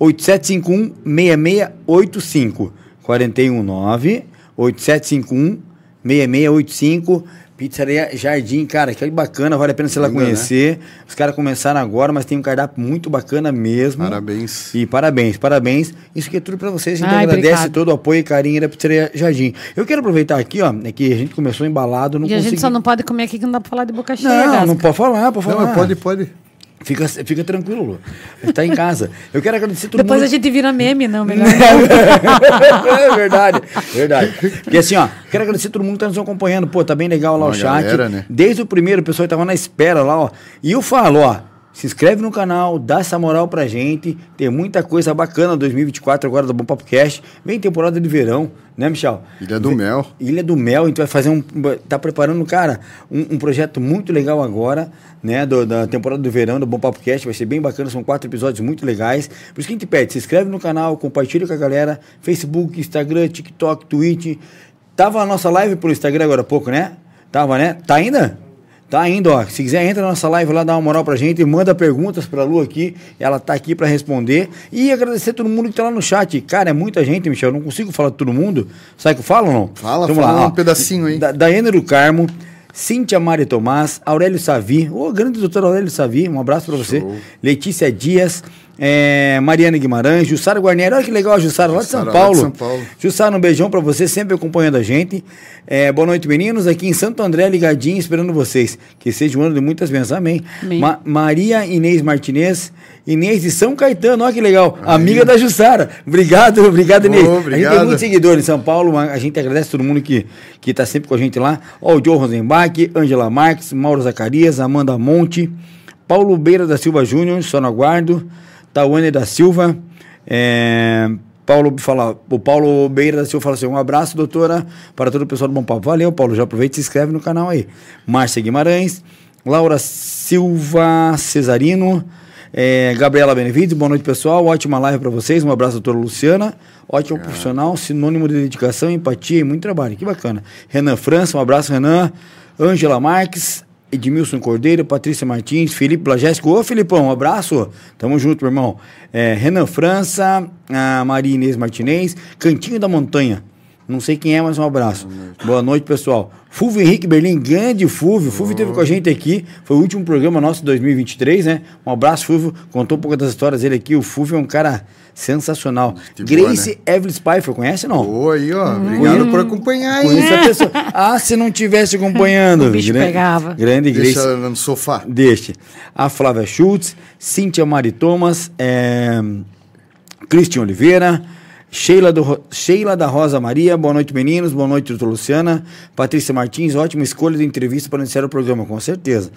8751 6685. 419 8751 6685. Pizzaria Jardim, cara, que bacana, vale a pena você lá conhecer. Né? Os caras começaram agora, mas tem um cardápio muito bacana mesmo. Parabéns. E parabéns, parabéns. Isso aqui é tudo para vocês. A gente Ai, agradece obrigado. todo o apoio e carinho da Pizzaria Jardim. Eu quero aproveitar aqui, ó, é que a gente começou embalado, não E consegui... a gente só não pode comer aqui que não dá pra falar de boca cheia, Não, não pode falar, pode falar. Não, pode, pode. Fica, fica tranquilo, Lu. Está em casa. Eu quero agradecer todo Depois mundo. a gente vira meme, não, melhor. é verdade, verdade. E assim, ó, quero agradecer todo mundo que está nos acompanhando. Pô, tá bem legal lá Uma o chat. Galera, né? Desde o primeiro, o pessoal estava na espera lá, ó. E eu falo, ó, se inscreve no canal, dá essa moral pra gente. Tem muita coisa bacana 2024 agora do Bom Papo Cast. Vem temporada de verão, né, Michel? Ilha do Mel. Ilha do Mel, a gente vai fazer um. Tá preparando, cara, um, um projeto muito legal agora, né? Do, da temporada do verão do Bom Papo Cast. Vai ser bem bacana, são quatro episódios muito legais. Por isso que a gente pede, se inscreve no canal, compartilha com a galera. Facebook, Instagram, TikTok, Twitch. Tava a nossa live pelo Instagram agora há pouco, né? Tava, né? Tá ainda? Tá indo, ó. Se quiser, entra na nossa live lá, dá uma moral pra gente, manda perguntas pra Lu aqui. Ela tá aqui pra responder. E agradecer a todo mundo que tá lá no chat. Cara, é muita gente, Michel. Eu não consigo falar de todo mundo. Sabe que eu falo ou não? Fala, então, fala lá, um ó. pedacinho aí. Da, Daiane do Carmo. Cíntia Mari Tomás, Aurélio Savi, o grande doutor Aurélio Savi, um abraço para você. Letícia Dias, é, Mariana Guimarães, Jussara Guarnieri, olha que legal a Jussara, lá de São Paulo. De São Paulo. Jussara, um beijão para você, sempre acompanhando a gente. É, boa noite, meninos, aqui em Santo André, ligadinho, esperando vocês. Que seja um ano de muitas bênçãos, amém. amém. Ma Maria Inês Martinez, Inês de São Caetano, olha que legal, Aí. amiga da Jussara. Obrigado, obrigado, Inês. Oh, obrigado. A gente tem muitos seguidores em São Paulo, a gente agradece todo mundo que, que tá sempre com a gente lá. Ó, o Joe Rosenbach, Angela Marques, Mauro Zacarias, Amanda Monte, Paulo Beira da Silva Júnior, só no aguardo. Tawane da Silva. É, Paulo fala, o Paulo Beira da Silva fala assim: um abraço, doutora, para todo o pessoal do Bom Papo. Valeu, Paulo. Já aproveita e se inscreve no canal aí. Márcia Guimarães, Laura Silva Cesarino, é, Gabriela Benevides, boa noite, pessoal. Ótima live para vocês. Um abraço, doutora Luciana. Ótimo profissional, sinônimo de dedicação, empatia e muito trabalho. Que bacana. Renan França, um abraço, Renan. Ângela Marques, Edmilson Cordeiro, Patrícia Martins, Felipe Blagesco. Ô, Filipão, um abraço. Tamo junto, meu irmão. É, Renan França, a Maria Inês Martinez, Cantinho da Montanha. Não sei quem é, mas um abraço. Boa noite, Boa noite pessoal. Fulvio Henrique Berlim, grande Fulvio. Fulvio esteve com a gente aqui. Foi o último programa nosso de 2023, né? Um abraço, Fulvio. Contou um pouco das histórias dele aqui. O Fulvio é um cara sensacional. Que Grace né? Evelyn Spifer, conhece não? Boa aí, ó. Obrigado por acompanhar aí. Conheço a pessoa. Ah, se não tivesse acompanhando. O bicho Gran- pegava. Grande Grace. Deixa ela no sofá. Deixe. A Flávia Schultz, Cíntia Mari Thomas, é, Cristian Oliveira, Sheila, do, Sheila da Rosa Maria, boa noite meninos, boa noite doutor Luciana, Patrícia Martins, ótima escolha de entrevista para iniciar o programa, com certeza.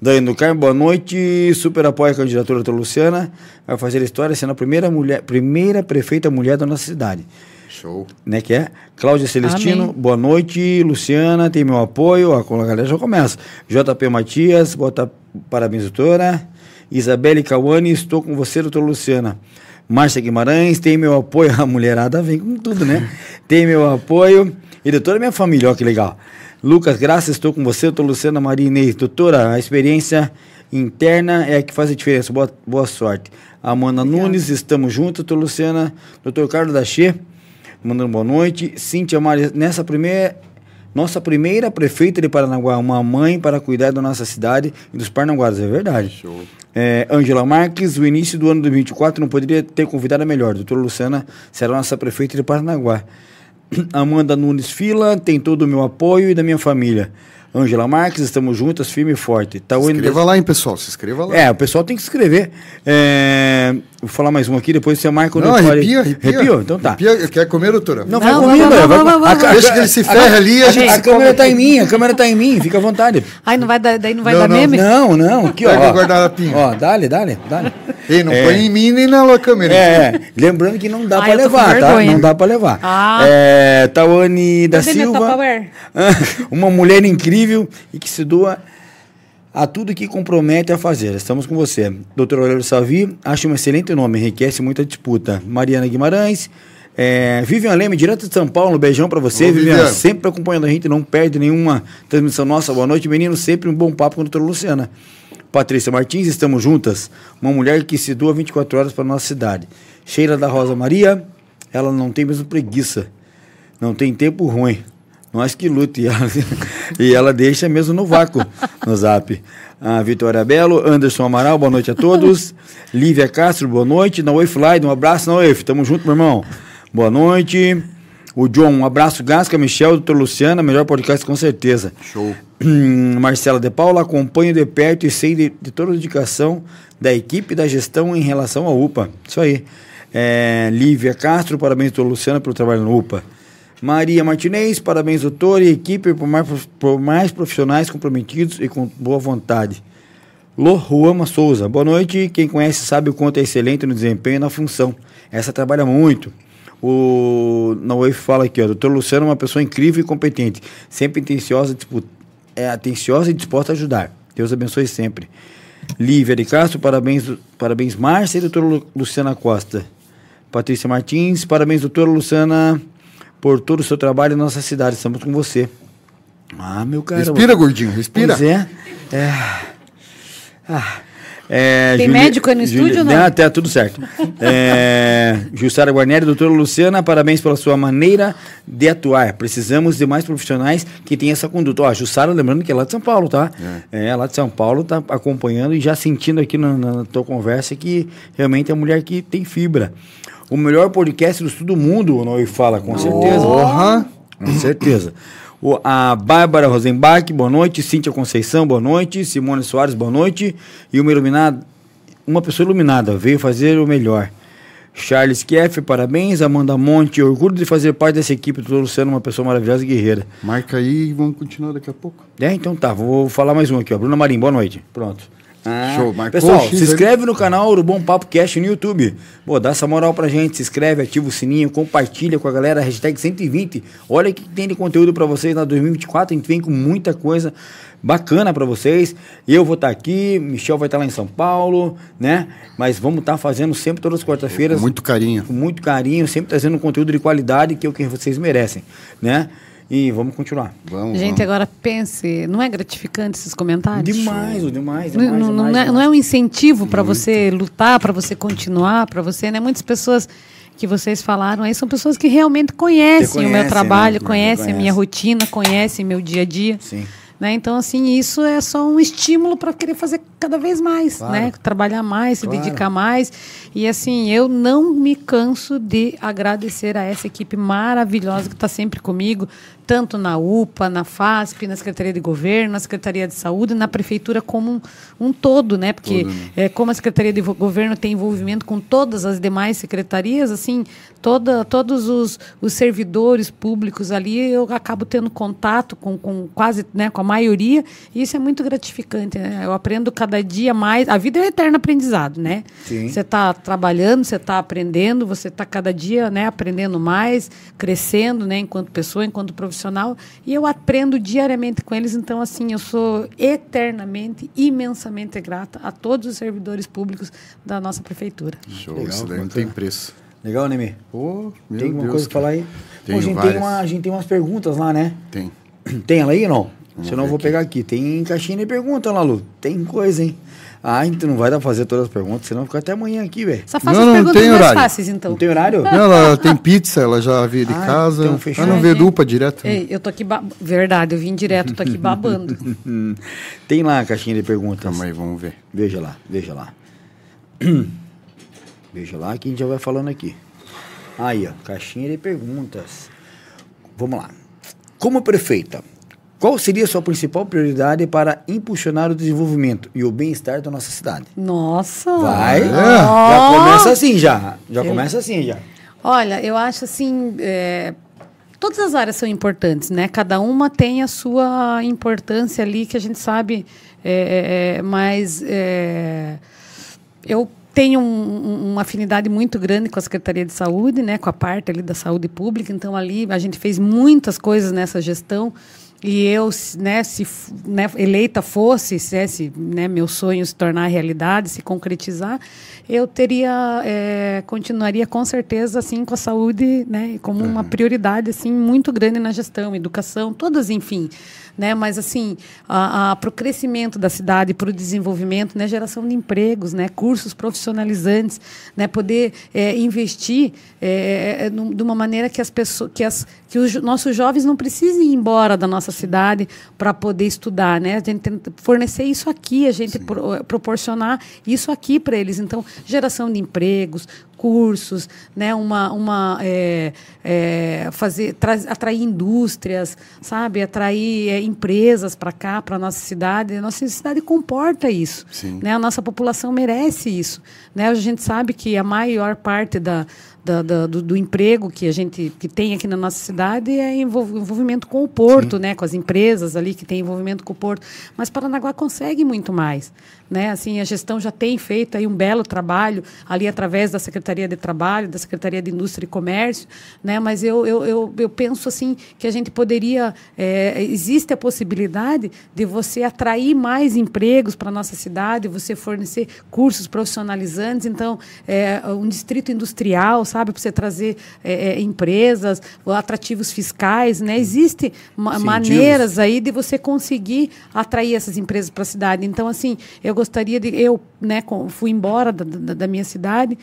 Daiane do Carmo, boa noite, super apoia a candidatura doutor Luciana, vai fazer história sendo a primeira, mulher, primeira prefeita mulher da nossa cidade Show. né, que é Cláudia Celestino, Amém. boa noite, Luciana, tem meu apoio, a galera já começa. JP Matias, bota parabéns, doutora. Isabelle Cauane, estou com você, doutora Luciana. Márcia Guimarães, tem meu apoio. A mulherada vem com tudo, né? tem meu apoio. E doutora, minha família, ó, que legal. Lucas Graça, estou com você, doutora Luciana Maria Inês. Doutora, a experiência interna é a que faz a diferença. Boa, boa sorte. Amanda Nunes, estamos juntos, doutora Luciana. Doutor Carlos Dachê, mandando boa noite. Cíntia Maria, nessa primeira, nossa primeira prefeita de Paranaguá, uma mãe para cuidar da nossa cidade e dos paranaguaras, é verdade. Show. É, Ângela Marques, o início do ano de 2024 não poderia ter convidado a melhor. Doutora Luciana será nossa prefeita de Paranaguá. Amanda Nunes Fila, tem todo o meu apoio e da minha família. Ângela Marques, estamos juntas, firme e forte. Se Tawane inscreva lá, hein, pessoal. Se inscreva lá. é, o pessoal tem que se inscrever. É, vou falar mais um aqui, depois você marca quando Não, arrepia, arrepia. Arrepiou? Então tá. Arrepia. Quer comer, doutora? Não, Não, vai comigo, vamos, vai a-. Deixa que ele se ferre ali, a A, gente a se câmera tá em mim, a câmera tá em mim, fica à vontade. Ai, não vai dar, daí não vai Não, dar não, meme? Não, não, aqui ó. Pega o ó. guardanapinho. Ó, dale, dale, dale. Ei, não É. põe em mim nem na câmera. É, lembrando que não dá pra levar, tá? Não dá pra levar. Ah. É, Tawane da Silva. Uma mulher incrível e que se doa a tudo que compromete a fazer. Estamos com você. Doutor Aurélio Savi, acho um excelente nome, enriquece muita disputa. Mariana Guimarães, é, Vivian Leme, direto de São Paulo, um beijão pra você, Ô, Vivian. Vivian. Sempre acompanhando a gente, não perde nenhuma transmissão nossa. Boa noite, menino. Sempre um bom papo com a doutora Luciana. Patrícia Martins, estamos juntas. Uma mulher que se doa 24 horas para nossa cidade. Sheila da Rosa Maria, ela não tem mesmo preguiça. Não tem tempo ruim. Nós que lute. E ela, e ela deixa mesmo no vácuo no zap. A Vitória Belo, Anderson Amaral, boa noite a todos. Lívia Castro, boa noite. Naoe Fly, um abraço, Naoe. Tamo junto, meu irmão. Boa noite. O John, um abraço, Gasca, Michel, doutor Luciana, melhor podcast com certeza. Show. Marcela de Paula, acompanho de perto e sei de, de toda a dedicação da equipe da gestão em relação à UPA. Isso aí. É, Lívia Castro, parabéns, doutor Luciana, pelo trabalho no UPA. Maria Martinez, parabéns, doutor e equipe, por mais, por mais profissionais comprometidos e com boa vontade. Lô Ruama Souza, boa noite. Quem conhece sabe o quanto é excelente no desempenho e na função. Essa trabalha muito. O Naui fala aqui, ó, doutor Luciano é uma pessoa incrível e competente, sempre atenciosa, é atenciosa e disposta a ajudar. Deus abençoe sempre. Lívia de Castro, parabéns, parabéns Márcia e doutora Lu- Luciana Costa. Patrícia Martins, parabéns doutora Luciana por todo o seu trabalho na nossa cidade. Estamos com você. Ah, meu cara. Respira, gordinho, respira. Pois é. É. Ah. É, Tem médico aí no estúdio ou não? Tá tudo certo. É, Jussara Guarneri, doutora Luciana, parabéns pela sua maneira de atuar. Precisamos de mais profissionais que tenham essa conduta. Ó, a Jussara, lembrando que é lá de São Paulo, tá? É, lá de São Paulo, tá acompanhando e já sentindo aqui na, na tua conversa que realmente é uma mulher que tem fibra. O melhor podcast do todo mundo, o Noi fala, com certeza. Porra. Com certeza. O, a Bárbara Rosenbach, boa noite. Cíntia Conceição, boa noite. Simone Soares, boa noite. E uma iluminada, uma pessoa iluminada, veio fazer o melhor. Charles Keff, parabéns. Amanda Monte, orgulho de fazer parte dessa equipe. Doutor Luciano, uma pessoa maravilhosa e guerreira. Marca aí e vamos continuar daqui a pouco. É, então tá, vou falar mais um aqui, ó. Bruna Marim, boa noite. Pronto. Ah, Show, marcou Pessoal, se inscreve no canal do Bom Papo Cast no YouTube. Pô, dá essa moral pra gente, se inscreve, ativa o sininho, compartilha com a galera, hashtag 120. Olha o que tem de conteúdo pra vocês na 2024, a gente vem com muita coisa bacana pra vocês. Eu vou estar aqui, Michel vai estar lá em São Paulo, né? Mas vamos estar fazendo sempre todas as quartas-feiras Com muito carinho. com muito carinho, sempre trazendo um conteúdo de qualidade que é o que vocês merecem, né? E vamos continuar. Vamos, Gente, vamos. agora pense, não é gratificante esses comentários? Demais, ô, demais, Não, demais, não- não demais, é, não demais. é um incentivo para você lutar, para você continuar, para você, né? Muitas pessoas que vocês falaram aí são pessoas que realmente conhecem, o meu conhecem, trabalho, né? conhecem a minha Conhece. rotina, conhecem meu dia a dia. Sim. Né? Então, assim, isso é só um estímulo para querer fazer cada vez mais, Claro. né? Trabalhar mais, se Claro. dedicar mais. E assim, eu não me canso de agradecer a essa equipe maravilhosa que está sempre comigo, tanto na UPA, na FASP, na Secretaria de Governo, na Secretaria de Saúde, na Prefeitura como um, um todo, né? Porque Todo, né? é, como a Secretaria de Governo tem envolvimento com todas as demais secretarias, assim, toda, todos os, os servidores públicos ali, eu acabo tendo contato com, com quase, né, com a maioria, e isso é muito gratificante, né? Eu aprendo cada dia mais, a vida é um eterno aprendizado, né? Você está trabalhando, você está aprendendo, você está cada dia, né, aprendendo mais, crescendo, né, enquanto pessoa, enquanto profissional, e eu aprendo diariamente com eles, então assim, eu sou eternamente, imensamente grata a todos os servidores públicos da nossa prefeitura. Show, Legal, isso daí não tem preço. Legal? Pô, meu Tem alguma Deus, coisa pra falar aí? A, gente tem uma, a gente tem umas perguntas lá, né? Tem. Tem ela aí ou não? Vamos Senão eu vou aqui. pegar aqui. Tem caixinha de pergunta lá, Lu. Tem coisa, hein? Ah, então não vai dar pra fazer todas as perguntas, senão fica até amanhã aqui, velho. Só faça Não, as não perguntas tem mais horário. fáceis, então. Não tem horário? Não, ela tem pizza, ela já veio de Ah, casa. então fechou. Ela não veio gente. dupa direto. Ei, eu tô aqui, ba... verdade, eu vim direto, tô aqui babando. Tem lá a caixinha de perguntas. Calma aí, vamos ver. Veja lá, veja lá. veja lá que a gente já vai falando aqui. Aí, ó, caixinha de perguntas. Vamos lá. Como prefeita, qual seria a sua principal prioridade para impulsionar o desenvolvimento e o bem-estar da nossa cidade? Nossa! Vai. Ó. Já começa assim já. Já começa assim já. Olha, eu acho assim, é, todas as áreas são importantes, né? Cada uma tem a sua importância ali que a gente sabe, é, é, é, mas é, eu tenho um- uma afinidade muito grande com a Secretaria de Saúde, né? Com a parte ali da saúde pública. Então ali a gente fez muitas coisas nessa gestão. E eu, né, se né, eleita fosse, se, é, se né, meu sonho se tornar realidade, se concretizar, eu teria, é, continuaria com certeza assim com a saúde, né, como uma prioridade assim muito grande na gestão, educação, todas, enfim, né, mas assim, para o crescimento da cidade, para o desenvolvimento, né, geração de empregos, né, cursos profissionalizantes, né, poder é, investir é, é, num- de uma maneira que as pessoas, que, as, que os nossos jovens não precisem ir embora da nossa cidade para poder estudar, né? A gente fornecer isso aqui, a gente pro- proporcionar isso aqui para eles. Então, geração de empregos, cursos, né? Uma, uma é, é, fazer, tra- atrair indústrias, sabe? Atrair é, empresas para cá, para nossa cidade. A nossa cidade comporta isso, Sim. né? A nossa população merece isso, né? A gente sabe que a maior parte da da- da- do, do emprego que a gente que tem aqui na nossa cidade é envol- envolvimento com o porto, né, com as empresas ali que tem envolvimento com o porto. Mas Paranaguá consegue muito mais, né? Assim a gestão já tem feito aí um belo trabalho ali através da Secretaria de Trabalho, da Secretaria de Indústria e Comércio, né? Mas eu, eu, eu, eu penso assim que a gente poderia é, existe a possibilidade de você atrair mais empregos para nossa cidade, você fornecer cursos profissionalizantes, então é, um distrito industrial, sabe, para você trazer é, é, empresas, atrativos fiscais, né? Existem maneiras aí de você conseguir atrair essas empresas para a cidade. Então, assim, eu gostaria de eu, né, fui embora da, da, da minha cidade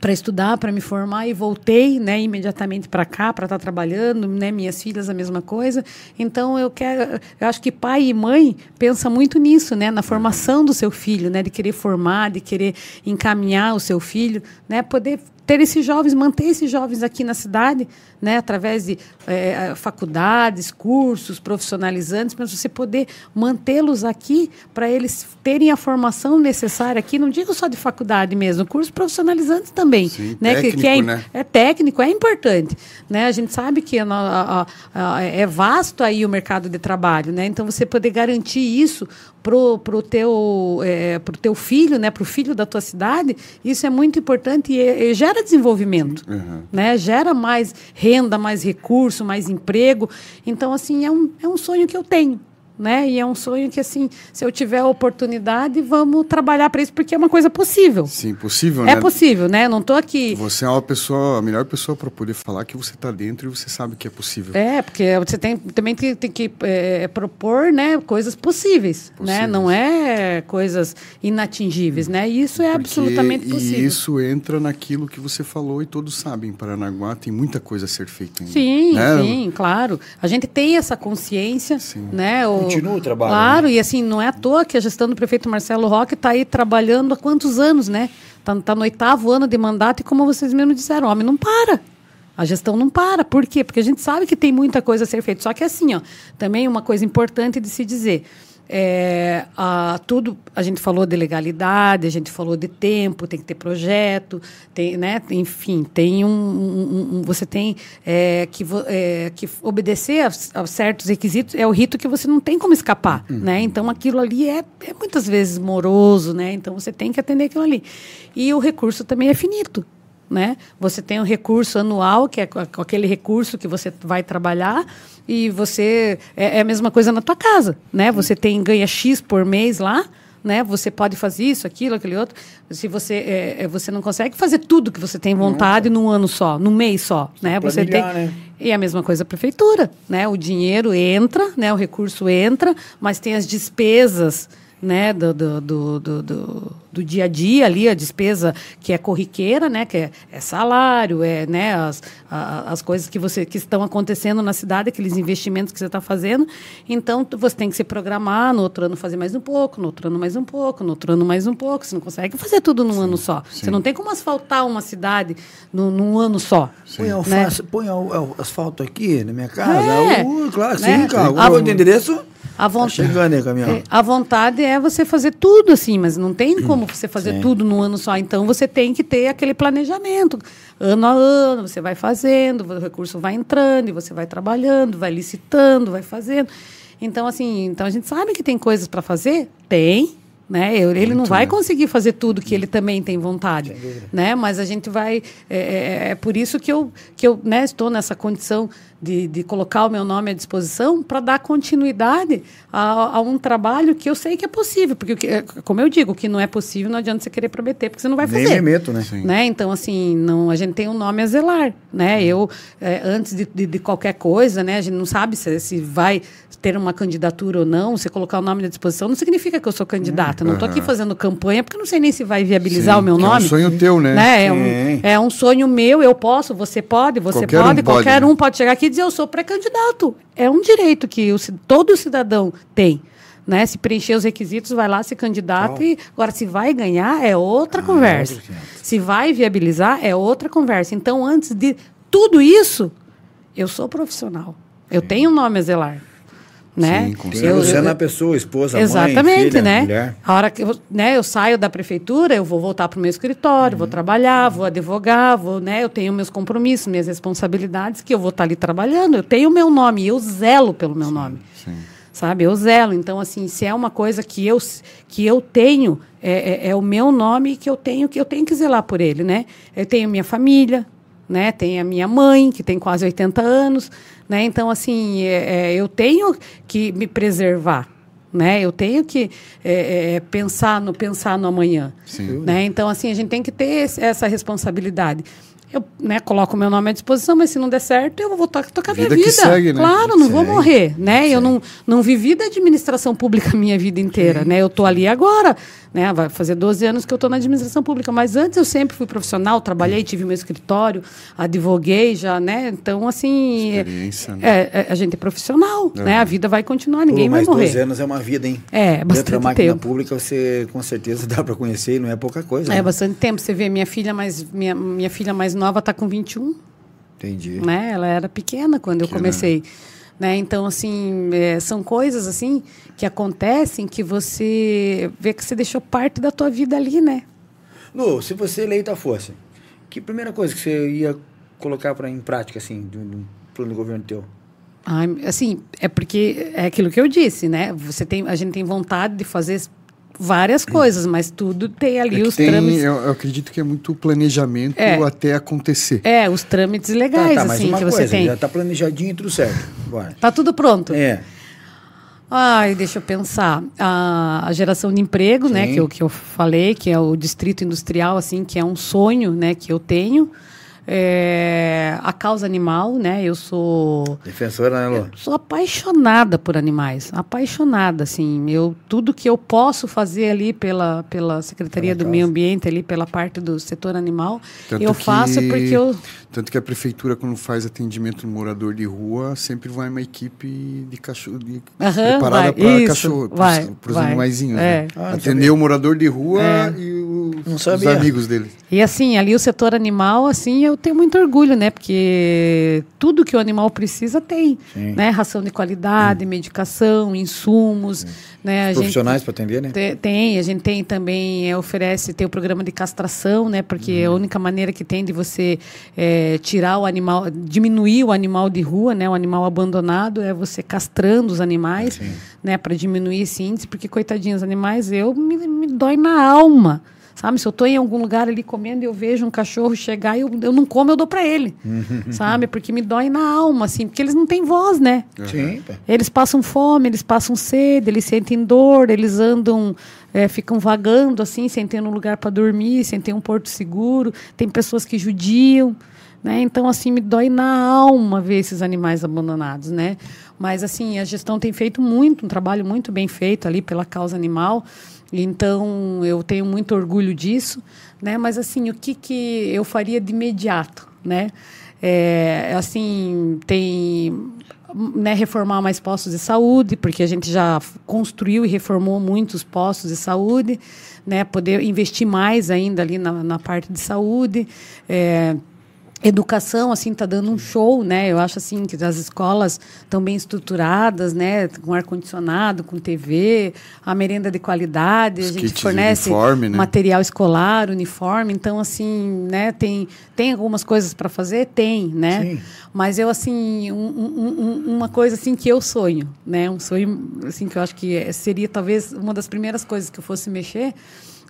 para estudar, para me formar e voltei, né, imediatamente para cá para estar trabalhando, né, minhas filhas a mesma coisa. Então eu quero, eu acho que pai e mãe pensa muito nisso, né, na formação do seu filho, né, de querer formar, de querer encaminhar o seu filho, né, poder ter esses jovens, manter esses jovens aqui na cidade, né, através de eh, faculdades, cursos profissionalizantes, para você poder mantê-los aqui, para eles terem a formação necessária aqui, não digo só de faculdade mesmo, cursos profissionalizantes também, Sim, né, que, que é, técnico, né? é técnico, é importante, né? A gente sabe que a a- a- a- é vasto aí o mercado de trabalho, né? Então você poder garantir isso pro pro teu é, pro teu filho, né? Pro filho da tua cidade, isso é muito importante e, e gera desenvolvimento, Uhum. né? Gera mais renda, mais recurso, mais emprego. Então assim é um, é um sonho que eu tenho. Né? E é um sonho que, assim, se eu tiver a oportunidade, vamos trabalhar para isso, porque é uma coisa possível. Sim, possível, É né? possível, né? Não estou aqui. Você é uma pessoa, a melhor pessoa para poder falar que você está dentro e você sabe que é possível. É, porque você tem, também tem, tem que é, propor né, coisas possíveis, né? Possíveis. Não é coisas inatingíveis, né? E isso é Porque- absolutamente E possível. isso entra naquilo que você falou e todos sabem. Em Paranaguá tem muita coisa a ser feita ainda. Sim, né? sim, claro. A gente tem essa consciência, Sim. né? O, Continua o trabalho, Claro, e assim, não é à toa que a gestão do prefeito Marcelo Roque está aí trabalhando há quantos anos, né? Está tá no oitavo ano de mandato e como vocês mesmos disseram, homem não para. A gestão não para. Por quê? Porque a gente sabe que tem muita coisa a ser feita. Só que assim, ó, também uma coisa importante de se dizer. É, a, tudo a gente falou de legalidade, a gente falou de tempo, tem que ter projeto, tem, né? Enfim, tem um, um- um- você tem é, que, é, que obedecer a, a certos requisitos é o rito que você não tem como escapar, né? Então aquilo ali é, é muitas vezes moroso, né? Então você tem que atender aquilo ali e o recurso também é finito. Né? Você tem um recurso anual, que é aquele recurso que você vai trabalhar, e você é, é a mesma coisa na tua casa, né? Você tem ganha X por mês lá, né? Você pode fazer isso, aquilo, aquele outro. Se você é, é, você não consegue fazer tudo que você tem vontade num ano só, num mês só, né? Você tem né? e a mesma coisa a prefeitura, né? O dinheiro entra, né? O recurso entra, mas tem as despesas, né? Do, do, do, do, do- do dia a dia ali, a despesa que é corriqueira, né? Que é, é salário, é, né? As, a- as coisas que você que estão acontecendo na cidade, aqueles investimentos que você está fazendo. Então você tem que se programar, no outro ano fazer mais um pouco, no outro ano mais um pouco, no outro ano mais um pouco. Você não consegue fazer tudo num ano só. Você não tem como asfaltar uma cidade num, num ano só. Põe, né? alface, põe al- al- asfalto aqui na minha casa. É. Uh, claro, Né? sim, cara. A Agora vo- o endereço. A Tá vontade, chegando aí, caminhão. é, a vontade é você fazer tudo assim, mas não tem como você fazer Sim. tudo num ano só. Então você tem que ter aquele planejamento. Ano a ano, você vai fazendo, o recurso vai entrando, e você vai trabalhando, vai licitando, vai fazendo. Então, assim, então a gente sabe que tem coisas para fazer? Tem. Né? Ele não vai conseguir fazer tudo que ele também tem vontade, né? Mas a gente vai é, é- é por isso que eu que eu né, estou nessa condição de, de colocar o meu nome à disposição para dar continuidade a, a um trabalho que eu sei que é possível, porque como eu digo, o que não é possível não adianta você querer prometer, porque você não vai Nem fazer me meto, né? Sim. né? Então, assim, não, a gente tem um nome a zelar, né? Eu, é, antes de, de, de qualquer coisa, né? A gente não sabe se, se vai ter uma candidatura ou não. Você colocar o nome à disposição não significa que eu sou candidata. Eu não estou aqui fazendo campanha porque não sei nem se vai viabilizar Sim, o meu que é um nome. sonho teu, né? É, um, é um sonho meu, eu posso, você pode, você Qualquer um pode, pode, qualquer né? um pode chegar aqui e dizer eu sou pré-candidato. É um direito que o todo cidadão tem. Né? Se preencher os requisitos, vai lá ser candidato. E, agora, se vai ganhar, é outra conversa. outro assunto. Se vai viabilizar, é outra conversa. Então, antes de tudo isso, eu sou profissional. Eu tenho um nome a zelar. Né? Sim, com Eu- você eu- na pessoa, esposa, Exatamente, mãe, filha, né? mulher. A hora que eu, né, eu saio da prefeitura, eu vou voltar para o meu escritório, Uhum. vou trabalhar, vou advogar, vou, né, eu tenho meus compromissos, minhas responsabilidades, que eu vou estar ali trabalhando. Eu tenho o meu nome, eu zelo pelo meu nome. Sim. Sabe? Eu zelo. Então, assim, se é uma coisa que eu, que eu tenho, é, é, é o meu nome que eu tenho, que eu tenho que zelar por ele, né? Eu tenho minha família, né? Tem a minha mãe, que tem quase 80 anos, né? Então, assim, é, é, eu tenho que me preservar, né? Eu tenho que é, é, pensar, no, pensar no amanhã, Sim. né? Então, assim, a gente tem que ter essa responsabilidade. Eu né, coloco o meu nome à disposição, mas se não der certo, eu vou a tocar minha Vida segue, né? Claro, não vou morrer, né? Eu não, não vivi da administração pública a minha vida inteira, né? Eu tô ali agora, né? Vai fazer 12 anos que eu tô na administração pública, mas antes eu sempre fui profissional, trabalhei, tive meu escritório, advoguei já, né? Então, assim, Experiência, né? é, é, a gente é profissional, né? A vida vai continuar, ninguém Pô, vai morrer. 12 anos é uma vida, hein? É, Dentro bastante da máquina tempo. pública, você com certeza dá para conhecer e não é pouca coisa. É né? bastante tempo. Você vê, minha filha mais, minha, minha filha mais nova está com 21, Entendi. né? Ela era pequena quando eu Pequena. comecei. Né? Então, assim, é, são coisas assim que acontecem que você vê que você deixou parte da tua vida ali, né? Lu, se você eleita fosse, que primeira coisa que você ia colocar pra, em prática, assim, do, do plano de governo teu? Ai, assim, é porque é aquilo que eu disse, né? Você tem, a gente tem vontade de fazer várias coisas, mas tudo tem ali É os tem, trâmites. eu, eu acredito que é muito planejamento É. até acontecer. É, os trâmites legais, tá, tá, mas assim, uma que coisa, você tem. já tá planejadinho e tudo certo. Bora. Tá tudo pronto. É. Ai, deixa eu pensar. A, a geração de emprego, né, Sim. que eu, que eu falei, que é o distrito industrial, assim, que é um sonho, né, que eu tenho. É, a causa animal, né? Eu sou Defensora, né, Lô? sou apaixonada por animais, apaixonada, assim, eu tudo que eu posso fazer ali pela pela Secretaria Pela do Meio causa. Ambiente ali pela parte do setor animal, Tanto eu faço que- porque eu Tanto que a prefeitura, quando faz atendimento no morador de rua, sempre vai uma equipe de cachorro de, Aham, preparada para cachorro, para os animaizinhos. É. Né? Ah, Atender sabia. o morador de rua É. e os, os amigos dele. E assim, ali o setor animal, assim, eu tenho muito orgulho, né? Porque tudo que o animal precisa tem, Sim. né? Ração de qualidade, medicação, insumos, né? Profissionais para atender, né? Te- Tem, a gente tem também, é, oferece, tem o programa de castração, né? Porque é a única maneira que tem de você é, tirar o animal, diminuir o animal de rua, né? O animal abandonado é você castrando os animais, né? Para diminuir esse índice, porque coitadinhos animais, eu me, me dói na alma. Sabe, se eu estou em algum lugar ali comendo e eu vejo um cachorro chegar e eu, eu não como, eu dou para ele. sabe? Porque me dói na alma, assim, porque eles não têm voz, né? Sim. Eles passam fome, eles passam sede, eles sentem dor, eles andam, é, ficam vagando assim, sem ter um lugar para dormir, sem ter um porto seguro. Tem pessoas que judiam, né? Então assim me dói na alma ver esses animais abandonados, né? Mas assim a gestão tem feito muito, um trabalho muito bem feito ali pela causa animal. Então eu tenho muito orgulho disso, né? Mas assim o que que eu faria de imediato, né? É, assim tem né, reformar mais postos de saúde, porque a gente já construiu e reformou muitos postos de saúde, né, poder investir mais ainda ali na, na parte de saúde. É, educação assim está dando um show né? Eu acho assim que as escolas estão bem estruturadas né? Com ar condicionado com TV a merenda de qualidade Os a gente fornece uniforme, né? material escolar uniforme. Então assim né? Tem tem algumas coisas para fazer? Tem né? Sim. mas eu assim um- um- um- uma coisa assim que eu sonho né? Um sonho assim que eu acho que seria talvez uma das primeiras coisas que eu fosse mexer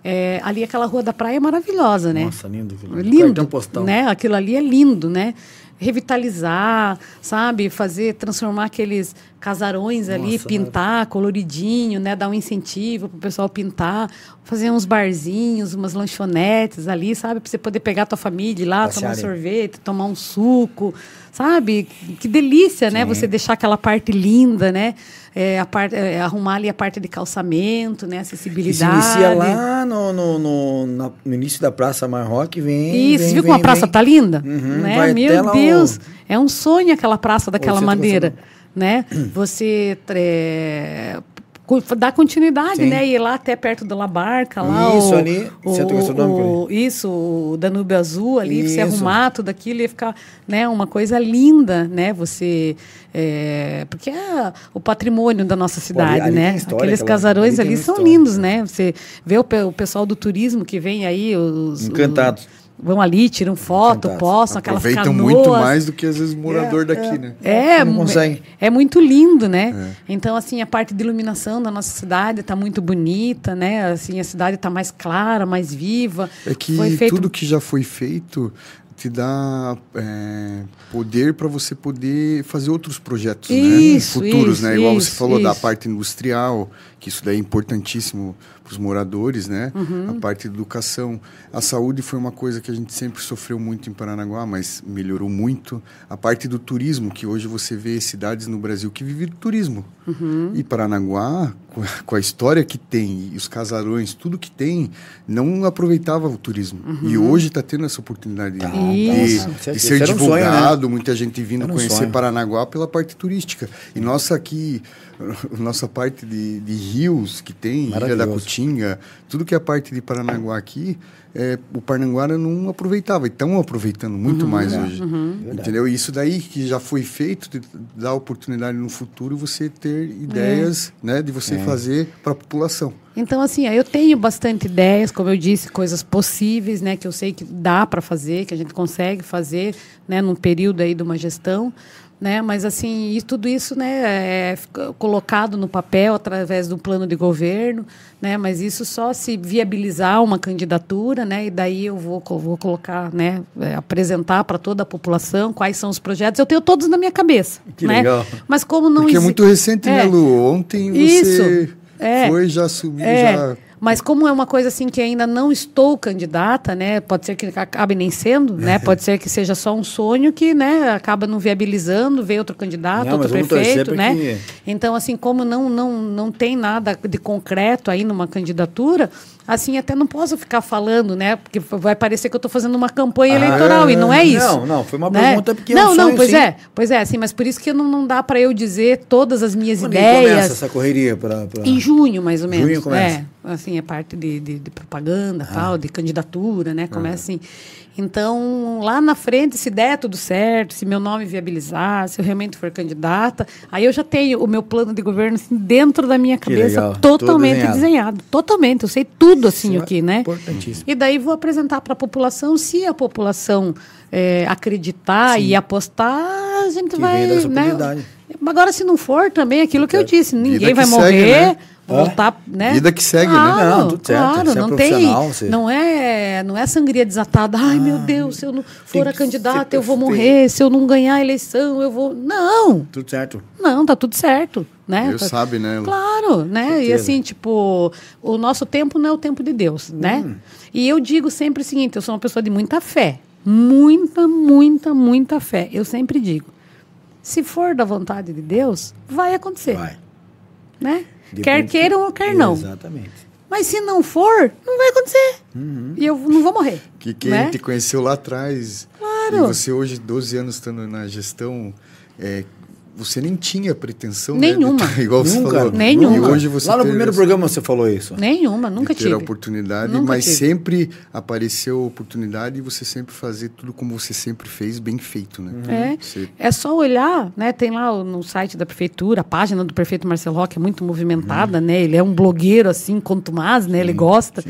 é, ali aquela rua da praia é maravilhosa né Nossa, lindo. lindo, Cartão postal. né? Aquilo ali é lindo, né? Revitalizar, sabe? Fazer, transformar aqueles casarões ali, Nossa, pintar coloridinho, né? Dar um incentivo pro pessoal pintar, fazer uns barzinhos, umas lanchonetes ali, sabe? Para você poder pegar tua família ir lá, tomar um Passearem. sorvete, tomar um suco, sabe? Que delícia, né? Você deixar aquela parte linda, né? É, a parte, é, arrumar ali a parte de calçamento, né? Acessibilidade. inicia lá no, no, no, no início da Praça Marroque, vem. Isso, vem, viu como a praça vem. tá linda? Uhum, né? Meu Deus, o- é um sonho aquela praça daquela maneira, né? Você é, dar continuidade, Sim. né? Ir lá até perto da La Barca, lá Isso, o, ali, o, centro gastronômico o- isso, o Danúbio Azul ali, pra você Isso. arrumar tudo aquilo ia ficar, né? Uma coisa linda, né? Você é, porque é o patrimônio da nossa cidade, ali né? história, Aqueles aquela- casarões ali ali são história. lindos, né? Você vê o, o pessoal do turismo que vem aí, os Encantados. os- vão ali, tiram foto, Encantados. postam aquelas Aproveitam canoas. muito mais do que às vezes o morador daqui, né? É, Não mu- consegue. é muito lindo, né? Então, assim, a parte de iluminação da nossa cidade está muito bonita, né? Assim, a cidade está mais clara, mais viva. É que feito- tudo que já foi feito te dá é, poder para você poder fazer outros projetos Isso, né? futuros, isso, né? Igual isso, você falou da parte industrial, que isso daí é importantíssimo para os moradores, né? Uhum. A parte de educação, a saúde foi uma coisa que a gente sempre sofreu muito em Paranaguá, mas melhorou muito. A parte do turismo, que hoje você vê cidades no Brasil que vivem do turismo. Uhum. E Paranaguá, com a- história que tem, e os casarões, tudo que tem, não aproveitava o turismo. E hoje está tendo essa oportunidade Tá, de, tá, de ser era um sonho, né? divulgado, muita gente vindo um conhecer sonho. Paranaguá pela parte turística. E nossa aqui, nossa parte de, de rios que tem, Ilha da. Cutinga, tudo que é a parte de Paranaguá aqui, é, o Paranaguara não aproveitava. E estão aproveitando muito mais hoje. Entendeu? E isso daí que já foi feito, dar oportunidade no futuro você ter ideias né, de você fazer para a população. Então, assim, eu tenho bastante ideias, como eu disse, coisas possíveis, né, que eu sei que dá para fazer, que a gente consegue fazer, né, num período aí de uma gestão. Né? Mas assim, e tudo isso, né, é colocado no papel através do plano de governo, né? Mas isso só se viabilizar uma candidatura, né? E daí eu vou, vou colocar, né, é, apresentar para toda a população quais são os projetos. Eu tenho todos na minha cabeça, Que né? legal. Mas como não Porque é muito recente, né, É. Lu? Ontem você Isso, é. foi, já subiu, É, já... mas como é uma coisa assim que ainda não estou candidata, né? Pode ser que acabe nem sendo, né? Pode ser que seja só um sonho que, né, acaba não viabilizando, vê outro candidato, Não, outro prefeito, né? que- Então, assim, como não, não, não tem nada de concreto aí numa candidatura, assim, até não posso ficar falando, né? Porque vai parecer que eu estou fazendo uma campanha Ah, eleitoral e não é isso. não, não, foi uma né? pergunta porque é um Não, não, sonho, pois sim. é, pois é, assim, mas por isso que não, não dá para eu dizer todas as minhas Quando que começa ideias. essa correria para... Em junho, mais ou menos. Junho começa. É, assim, é parte de, de, de propaganda, tal, de candidatura, né? Começa assim. Então, lá na frente, se der tudo certo, se meu nome viabilizar, se eu realmente for candidata, aí eu já tenho o meu plano de governo assim, dentro da minha cabeça, totalmente desenhado. desenhado. Totalmente, eu sei tudo assim Isso é aqui, né? importantíssimo. E daí vou apresentar para a população, se a população é, acreditar e apostar, a gente Que vai. né? Agora, se não for, também aquilo que eu disse, ninguém vai segue, morrer, né? Voltar, né? Vida que segue, né? claro, Não, tudo certo. Claro, é não tem, você- não é, não é sangria desatada. Ai, meu Deus, se eu não for a candidata, eu vou morrer. Se eu não ganhar a eleição, eu vou. Não, Tudo certo. não, tá tudo certo, né? Deus Tá- sabe, né? Claro, né? E Certeza. assim, tipo, o nosso tempo não é o tempo de Deus, né? Hum. E eu digo sempre o seguinte, eu sou uma pessoa de muita fé. Muita, muita, muita fé. Eu sempre digo, se for da vontade de Deus, vai acontecer, Vai. né? Depende- Quer queiram ou quer não. Exatamente. Mas se não for, não vai acontecer. E eu não vou morrer. Que quem né? te conheceu lá atrás, Claro. e você hoje, 12 anos estando na gestão, é, você nem tinha pretensão, Nenhuma. né? de- igual você Nunca. falou. Nenhuma. E hoje você Lá no primeiro essa- programa você falou isso. Nenhuma, nunca de ter tive. a oportunidade, Nunca mas tive. sempre apareceu a oportunidade e você sempre fazer tudo como você sempre fez, bem feito, né? É, Você- é só olhar, né? Tem lá o- no site da prefeitura, a página do prefeito Marcelo Roque é muito movimentada, né? Ele é um blogueiro assim, contumaz, né? Ele gosta.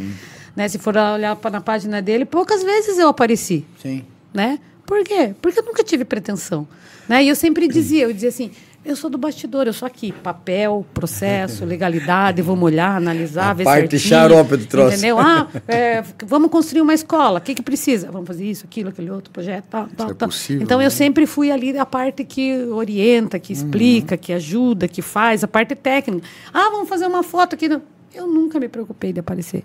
Né? Se for olhar pra, na página dele, poucas vezes eu apareci, Sim. né? Por quê? Porque eu nunca tive pretensão, né? E eu sempre dizia, eu dizia assim, eu sou do bastidor, eu sou aqui, papel, processo, legalidade, vamos olhar, analisar, A ver parte certinho, xarope do troço. Entendeu? Ah, é, vamos construir uma escola, o que, que precisa? Vamos fazer isso, aquilo, aquele outro projeto, tal, tal, é tal. possível, Então né? eu sempre fui ali a parte que orienta, que explica, que ajuda, que faz, a parte técnica. Ah, vamos fazer uma foto aqui. Eu nunca me preocupei de aparecer.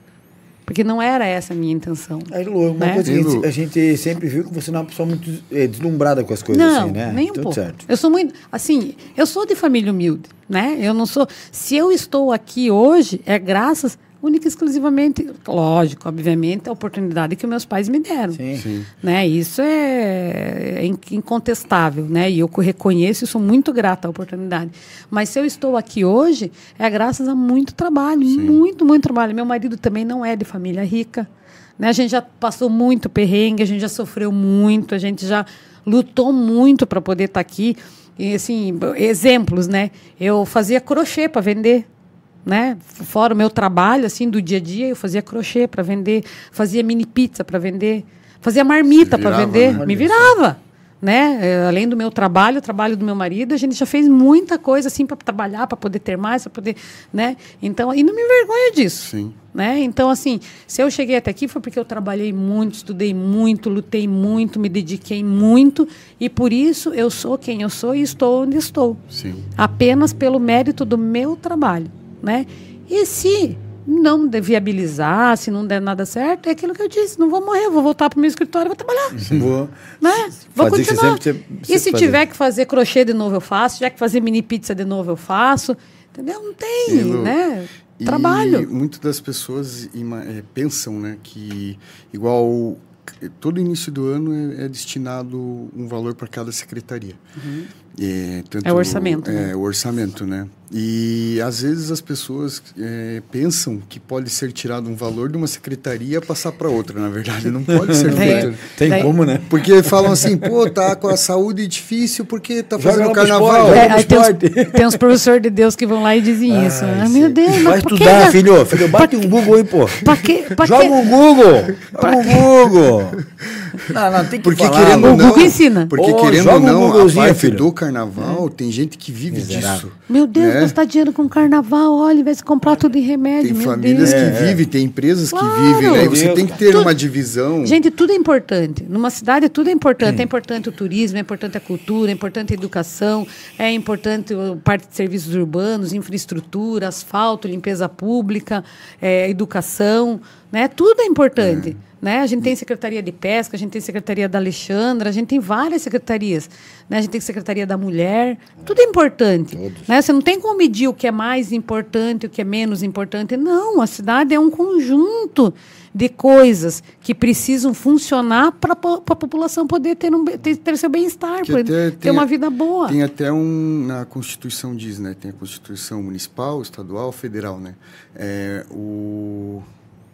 Porque não era essa a minha intenção. Aí, Lu, uma Né? coisa que a gente, sempre viu que você não é uma pessoa muito eh, deslumbrada com as coisas, Não, assim, né? nem um Tudo pouco. certo. Eu sou muito, assim, eu sou de família humilde, né? Eu não sou. Se eu estou aqui hoje, é graças única e exclusivamente, lógico, obviamente, a oportunidade que meus pais me deram. Sim. Sim. Né? Isso é, é in- incontestável, né? E eu co- reconheço e sou muito grata à oportunidade. Mas se eu estou aqui hoje, é graças a muito trabalho, muito, muito trabalho. Meu marido também não é de família rica. Né? A gente já passou muito perrengue, a gente já sofreu muito, a gente já lutou muito para poder estar aqui. E assim, exemplos, né? Eu fazia crochê para vender né? Fora o meu trabalho assim do dia a dia, eu fazia crochê para vender, fazia mini pizza para vender, fazia marmita para vender, né? me virava, né? Eh, Além do meu trabalho, o trabalho do meu marido, a gente já fez muita coisa assim para trabalhar, para poder ter mais, para poder, né? Então, e não me envergonho disso. Sim. Né? Então, assim, se eu cheguei até aqui foi porque eu trabalhei muito, estudei muito, lutei muito, me dediquei muito, e por isso eu sou quem eu sou e estou onde estou Sim. apenas pelo mérito do meu trabalho, né? E se não viabilizar, se não der nada certo, é aquilo que eu disse, não vou morrer, vou voltar para o meu escritório e vou trabalhar, Vou né? Vou fazer que continuar. sempre- e se fazer. tiver que fazer crochê de novo, eu faço. Se tiver que fazer mini pizza de novo, eu faço. Entendeu? Não tem, E, Lu, né? E Trabalho. muitas das pessoas eh, pensam, né, que igual todo início do ano é, é destinado um valor para cada secretaria. É, tanto- É o orçamento, É, né? o orçamento, né? E às vezes as pessoas eh, pensam que pode ser tirado um valor de uma secretaria e passar para outra. Na verdade, não pode ser feito. Tem Daí- como, né? Porque falam assim, pô, tá com a saúde difícil porque tá Joga fazendo lá pro carnaval. esporte, É, joga aí tem, uns, tem uns professores de Deus que vão lá e dizem isso. Ai, Ah, meu. Deus, mas Vai que, estudar, né? filho. Filho, bate um Google aí, pô. Pra quê? Pra Joga quê? um Google. Joga um Google. Não, não, tem que Porque falar. querendo O ou não, Google ensina. Porque Ô, querendo joga ou não, a Googlezinho, parte filho. Carnaval, tem gente que vive Miserável. disso. Meu Deus, né? gastar dinheiro com carnaval, olha, vai se comprar tudo em remédio. Tem meu famílias Deus. que vivem, tem empresas Claro. que vivem, né? E você Deus, tem que ter Tudo- uma divisão. Gente, tudo é importante. Numa cidade, tudo é importante. É importante o turismo, é importante a cultura, é importante a educação, é importante a parte de serviços urbanos, infraestrutura, asfalto, limpeza pública, é, educação. Né? Tudo é importante. Né? A gente tem Secretaria de Pesca, a gente tem Secretaria da Alexandra, a gente tem várias secretarias. Né? A gente tem Secretaria da Mulher. Tudo é importante. Né? Você não tem como medir o que é mais importante, o que é menos importante. Não, a cidade é um conjunto de coisas que precisam funcionar para a população poder ter, um, ter, ter seu bem-estar, ter tem- uma vida boa. Tem até um. Na Constituição diz, né? Tem a Constituição Municipal, Estadual, Federal, né? É, o,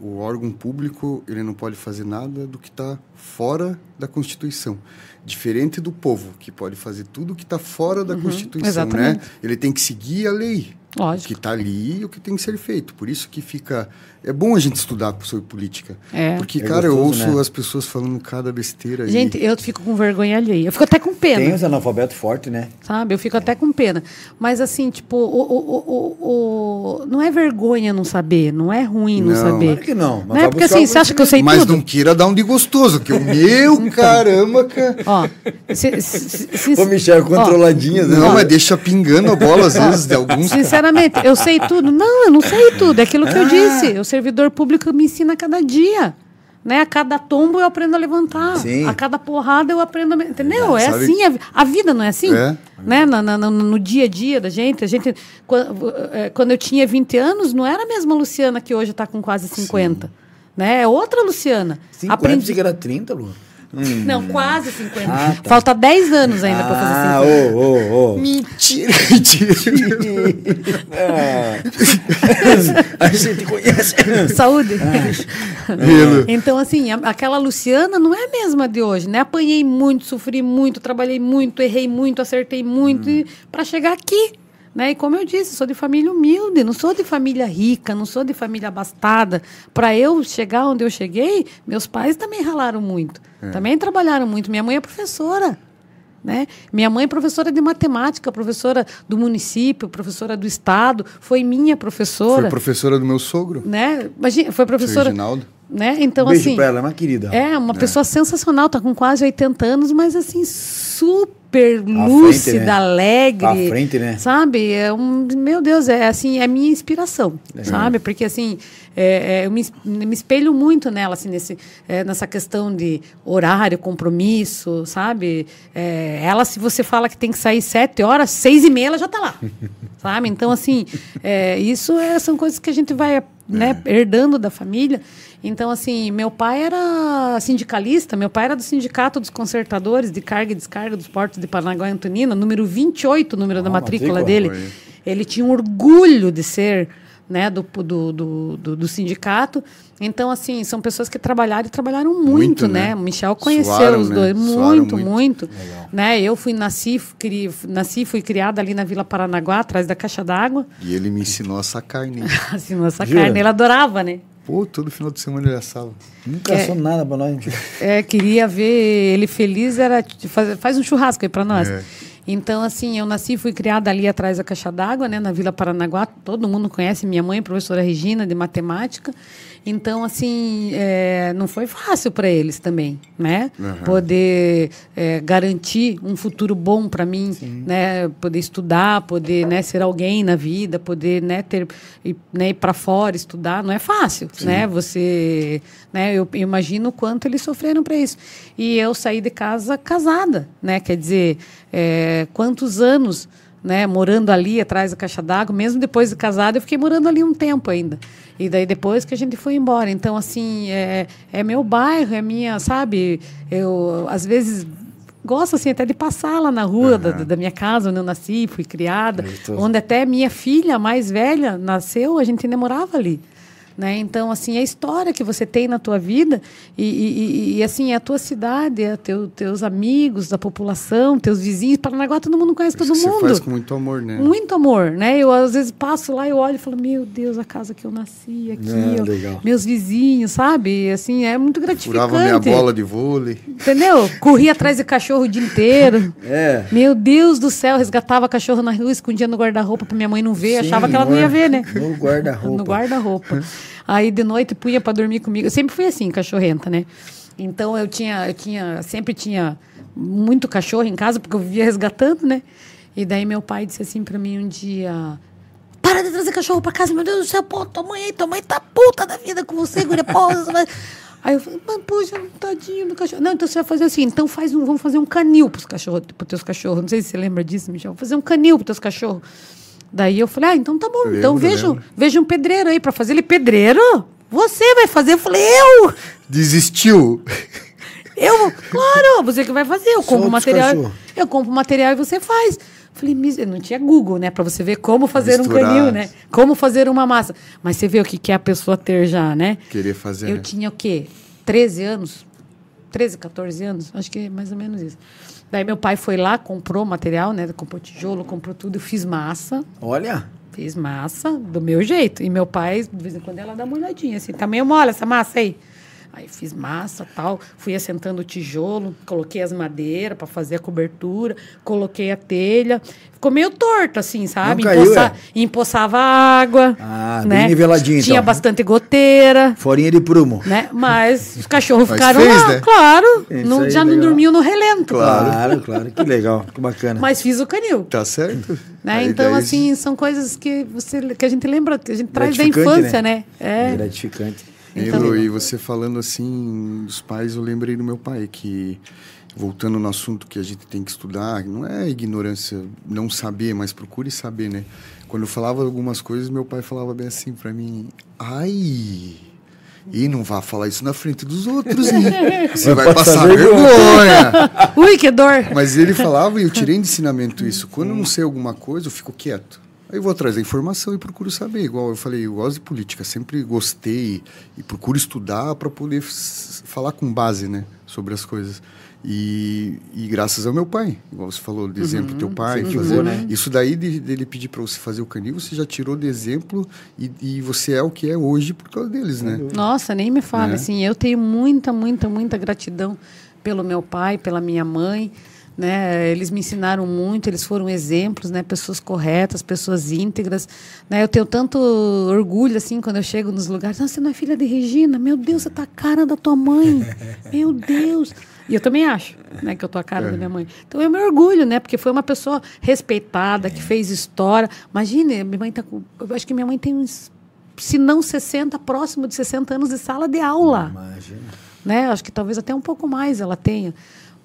o órgão público ele não pode fazer nada do que está fora da Constituição. Diferente do povo, que pode fazer tudo que está fora da Constituição, né? Uhum. Ele tem que seguir a lei. Lógico. O que está ali e o que tem que ser feito. Por isso que fica... É bom a gente estudar sobre política. É. Porque, É cara, eu gostoso, ouço né? as pessoas falando cada besteira aí. Gente, eu fico com vergonha alheia. Eu fico até com pena. Tem os analfabetos fortes, né? Sabe? Eu fico até com pena. Mas assim, tipo, o, o, o, o- o- não é vergonha não saber, não é ruim não, Não. saber. Claro que não, mas Não é porque assim, você acha que eu sei Mas tudo? não queira dar um de gostoso, que o meu, caramba, cara. Ó, se, se, se, Ô, Michel, controladinha, né? Não, mas deixa pingando a bola às vezes de alguns. Sinceramente, eu sei tudo? Não, eu não sei tudo. É aquilo que eu disse. O servidor público me ensina a cada dia. Né? A cada tombo eu aprendo a levantar. Sim. A cada porrada eu aprendo a. Entendeu? É Sabe- assim. A, a vida não é assim? É. Né? Na- na- no dia a dia da gente. A gente quando, eh, quando eu tinha 20 anos, não era a mesma Luciana que hoje está com quase 50. Né? É outra Luciana. 50 Aprendi. que era 30, Lu. Não, quase 50. Ah, tá. Falta 10 anos ainda para fazer 50. Ah, ô, ô, ô. Mentira, mentira. A gente conhece. Saúde. Pelo- Então, assim, a- aquela Luciana não é a mesma de hoje, né? Apanhei muito, sofri muito, trabalhei muito, errei muito, acertei muito para chegar aqui. Né? E como eu disse, sou de família humilde, não sou de família rica, não sou de família abastada. Para eu chegar onde eu cheguei, meus pais também ralaram muito, também trabalharam muito. Minha mãe é professora. Né? Minha mãe é professora de matemática, professora do município, professora do estado, foi minha professora. Foi professora do meu sogro, né? Imagina, foi seu professora. Reginaldo. Né? Então, Beijo assim. pra ela, é uma querida. É, uma pessoa sensacional, tá com quase 80 anos, mas assim, super frente, lúcida, né? alegre. À frente, né? Sabe? É um, meu Deus, é assim, é minha inspiração, sabe? Porque assim, é, é, eu me, me espelho muito nela, assim, nesse, é, nessa questão de horário, compromisso, sabe? É, ela, se você fala que tem que sair sete horas, seis e meia ela já tá lá, sabe? Então, assim, é, isso é- são coisas que a gente vai né, herdando da família. Então, assim, meu pai era sindicalista, meu pai era do Sindicato dos Consertadores de Carga e Descarga dos Portos de Paranaguá e Antonina, número 28, o número da Ah, matrícula matrícula, dele. foi. Ele tinha um orgulho de ser né, do, do, do, do, sindicato. Então, assim, são pessoas que trabalharam e trabalharam muito, Muito, né? né? O Michel conheceu Suaram, os né? dois. Suaram Muito, muito. muito. Né? Eu fui, nasci, cri, nasci, fui criada ali na Vila Paranaguá, atrás da Caixa d'Água. E ele me ensinou a assar carne. Assim, nossa Jura? carne, ele adorava, né? Pô, todo final de semana ele assava. Nunca É. sou nada pra nós. É, queria ver ele feliz, era faz, faz um churrasco aí para nós. É. Então, assim, eu nasci e fui criada ali atrás da Caixa d'Água, né, na Vila Paranaguá. Todo mundo conhece minha mãe, professora Regina, de matemática. Então, assim, é, não foi fácil para eles também, né? Poder é, garantir um futuro bom para mim, né? Poder estudar, poder né, ser alguém na vida, poder né, ter, ir, né, ir para fora estudar, não é fácil, né? Você, né? Eu imagino o quanto eles sofreram para isso. E eu saí de casa casada, né? Quer dizer, é, quantos anos né, morando ali atrás da caixa d'água, mesmo depois de casada, eu fiquei morando ali um tempo ainda. E daí depois que a gente foi embora. Então, assim, é, é meu bairro, é minha, sabe? Eu, às vezes, gosto, assim, até de passar lá na rua da, da minha casa, onde eu nasci, fui criada, onde até minha filha mais velha nasceu, a gente ainda morava ali. Né? Então, assim, a história que você tem na tua vida e, e, e assim, a tua cidade, a teu, teus amigos, da população, teus vizinhos. Paranaguá, todo mundo conhece todo mundo. Você faz com muito amor, né? Muito amor, né? Eu às vezes passo lá e olho e falo, meu Deus, a casa que eu nasci aqui, É, legal. meus vizinhos, sabe? Assim, é muito gratificante. Furava minha bola de vôlei. Entendeu? Corria atrás de cachorro o dia inteiro. É. Meu Deus do céu, resgatava cachorro na rua, escondia no guarda-roupa pra minha mãe não ver, Sim, achava que ela não ia ver, né? No guarda-roupa. No guarda-roupa. Aí de noite punha pra dormir comigo. Eu sempre fui assim, cachorrenta, né? Então eu tinha, eu tinha, sempre tinha muito cachorro em casa, porque eu vivia resgatando, né? E daí meu pai disse assim pra mim um dia. Para de trazer cachorro pra casa, meu Deus do céu, pô, tua mãe aí, tua mãe tá puta da vida com você, guria, pô. Aí eu falei, mas poxa, tadinho do cachorro. Não, então você vai fazer assim, então faz um, vamos fazer um canil pros cachorros, pros teus cachorros. Não sei se você lembra disso, Michel. Vamos fazer um canil pros teus cachorros. Daí eu falei, ah, então tá bom, então Lembro, lembro. veja um pedreiro aí pra fazer. Ele, pedreiro? Você vai fazer? Eu falei, eu! Desistiu. Eu, claro, você que vai fazer. Eu compro Solta os material. cachorro. Eu compro material e você faz. Falei, não tinha Google, né? Pra você ver como fazer um Misturar. canil, né? Como fazer uma massa. Mas você vê o que, que é a pessoa ter já, né? Querer fazer. Eu né? tinha o quê? 13 anos? 13, 14 anos? Acho que é mais ou menos isso. Daí meu pai foi lá, comprou material, né? Comprou tijolo, comprou tudo. Eu fiz massa. Olha. Fiz massa do meu jeito. E meu pai, de vez em quando, ela dá uma olhadinha assim, tá meio mole essa massa aí. Aí fiz massa tal, fui assentando o tijolo, coloquei as madeiras para fazer a cobertura, coloquei a telha. Ficou meio torto, assim, sabe? Não caiu, Empoça- é? Empoçava água. Ah, né? bem niveladinho, Tinha então. bastante goteira. Forinha de prumo. Né? Mas os cachorros Mas ficaram fez, lá, né? claro. Não- já não legal. dormiam no relento. Claro. Claro, claro. Que legal, que bacana. Mas fiz o canil. Tá certo? Né? Então, assim, são coisas que, você, que a gente lembra, que a gente traz da infância, né? É. Gratificante. Então- Lembro, e você falando assim dos pais, eu lembrei do meu pai, que voltando no assunto que a gente tem que estudar, não é ignorância não saber, mas procure saber, né? Quando eu falava algumas coisas, meu pai falava bem assim pra mim: ai. E não vá falar isso na frente dos outros, hein? Você vai, Vai passar, passar vergonha. Ui, que dor! Mas ele falava, e eu tirei de ensinamento isso. Quando eu não sei alguma coisa, eu fico quieto. Aí eu vou atrás da informação e procuro saber. Igual eu falei, eu gosto de política, sempre gostei e procuro estudar para poder falar com base, né, sobre as coisas. E, e graças ao meu pai, igual você falou, de exemplo, teu pai, Sim, fazer, né? isso daí de, dele pedir para você fazer o canil, você já tirou de exemplo e, e você é o que é hoje por causa deles, né? Nossa, nem me fale. Né? Assim, eu tenho muita, muita, muita gratidão pelo meu pai, pela minha mãe. Né? Eles me ensinaram muito, eles foram exemplos, né? pessoas corretas, pessoas íntegras. Né? Eu tenho tanto orgulho assim quando eu chego nos lugares. "Ah, você não é filha de Regina? Meu Deus, você tá a cara da tua mãe. Meu Deus. E eu também acho né, que eu tô a cara da minha mãe. Então eu me orgulho, né? Porque foi uma pessoa respeitada, que fez história. Imagine, minha mãe tá com. Eu acho que minha mãe tem uns se não 60, próximo de 60 anos de sala de aula. Imagina. Né? Acho que talvez até um pouco mais ela tenha.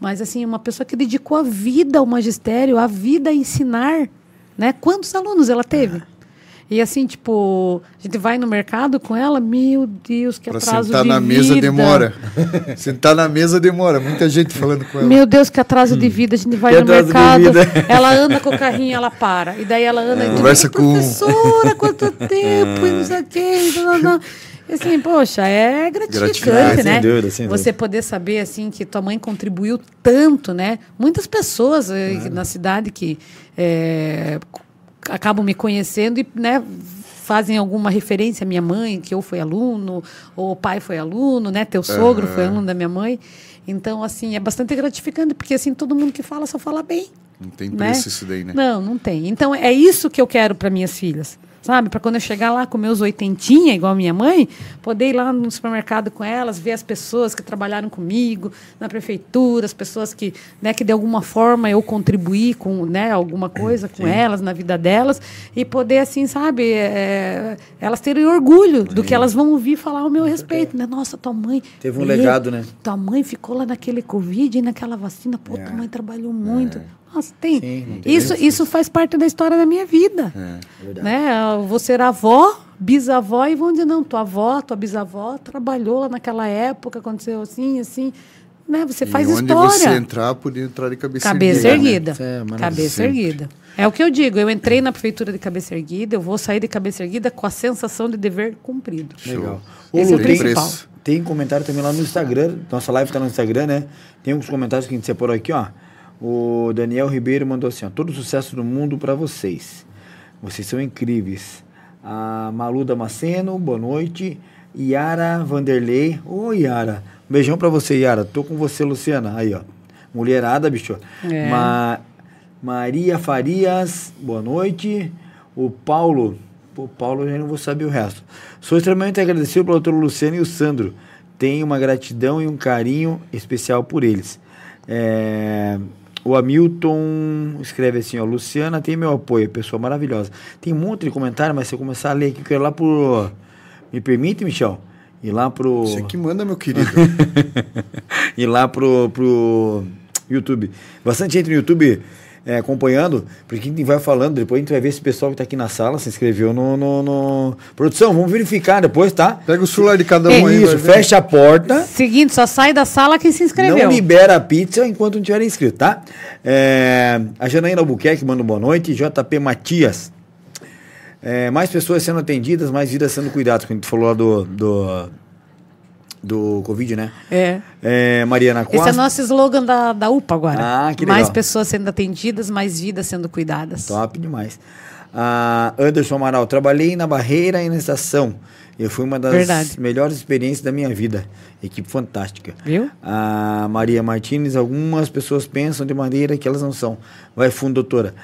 Mas, assim, uma pessoa que dedicou a vida ao magistério, a vida a ensinar. Né? Quantos alunos ela teve? E assim, tipo, a gente vai no mercado com ela, meu Deus, que Para atraso sentar de na vida. mesa demora. sentar na mesa demora. Muita gente falando com ela. Meu Deus, que atraso de vida. A gente vai Que no mercado, ela anda com o carrinho, ela para. E daí ela anda e diz, Conversa com- professora, quanto tempo, e não sei o quê. e não, não, não. E assim, poxa, é gratificante, Gratificante, né? sem dúvida, sem dúvida. Você poder saber, assim, que tua mãe contribuiu tanto, né? Muitas pessoas eh, na cidade que c- acabam me conhecendo e, né, fazem alguma referência à minha mãe, que eu fui aluno, ou o pai foi aluno, né? Teu sogro foi aluno da minha mãe. Então, assim, é bastante gratificante, porque, assim, todo mundo que fala só fala bem. Não tem né? preço isso daí, né? Não, não tem. Então é isso que eu quero para minhas filhas. Sabe? Para quando eu chegar lá com meus oitentinha, igual a minha mãe, poder ir lá no supermercado com elas, ver as pessoas que trabalharam comigo na prefeitura, as pessoas que, né, que de alguma forma eu contribuí com né, alguma coisa com elas, na vida delas, e poder, assim, sabe, é, elas terem orgulho do que elas vão ouvir falar ao meu respeito. Né? Nossa, tua mãe. Teve um meu, legado, né? Tua mãe ficou lá naquele Covid e naquela vacina. Pô, tua mãe trabalhou muito. Nossa, tem. Sim, isso, isso faz parte da história da minha vida. verdade. Né? Eu Vou ser avó, bisavó, e vão dizer, não, tua avó, tua bisavó trabalhou lá naquela época, aconteceu assim, assim. né? Você E faz onde história. você entrar, podia entrar de cabeça, Cabeça erguida. né? erguida. É cabeça Sempre. erguida. É o que eu digo. Eu entrei na prefeitura de cabeça erguida, eu vou sair de cabeça erguida com a sensação de dever cumprido. Legal. Esse é o principal. Tem comentário também lá no Instagram. Nossa live tá no Instagram, né? Tem uns comentários que a gente separou aqui, ó. O Daniel Ribeiro mandou assim, ó. Todo sucesso do mundo pra vocês. Vocês são incríveis. A Malu Damasceno, boa noite. Yara Vanderlei. Ô, Yara. Um beijão pra você, Yara. Tô com você, Luciana. Aí, ó. Mulherada, bicho. É. Ma- Maria Farias, boa noite. O Paulo, o Paulo eu já não vou saber o resto. Sou extremamente agradecido pelo doutor Luciano e o Sandro. Tenho uma gratidão e um carinho especial por eles. É, o Hamilton escreve assim, ó, Luciana tem meu apoio, pessoa maravilhosa. Tem um monte de comentário, mas se eu começar a ler aqui, eu quero ir lá pro... Me permite, Michel? Ir lá pro... Você que manda, meu querido. ir lá pro, pro YouTube. Bastante gente no YouTube é, acompanhando, porque a gente vai falando, depois a gente vai ver esse pessoal que está aqui na sala se inscreveu no, no, no- Produção, vamos verificar depois, tá? Pega o celular de cada É um aí. Isso, fecha a porta. Seguinte, só sai da sala quem se inscreveu. Não libera a pizza enquanto não tiver inscrito, tá? É, a Janaína Albuquerque manda boa noite. JP Matias. É, mais pessoas sendo atendidas, mais vidas sendo cuidadas. Quando a gente falou lá do, do, do Covid, né? É. É, Mariana Esse é Costa. nosso slogan da, da UPA agora. Ah, que Mais legal. pessoas sendo atendidas, mais vidas sendo cuidadas. Top demais. Ah, Anderson Amaral, trabalhei na barreira e na estação. Eu fui uma das Verdade. melhores experiências da minha vida. Equipe fantástica. Viu? A Maria Martins, algumas pessoas pensam de maneira que elas não são. Vai fundo, doutora.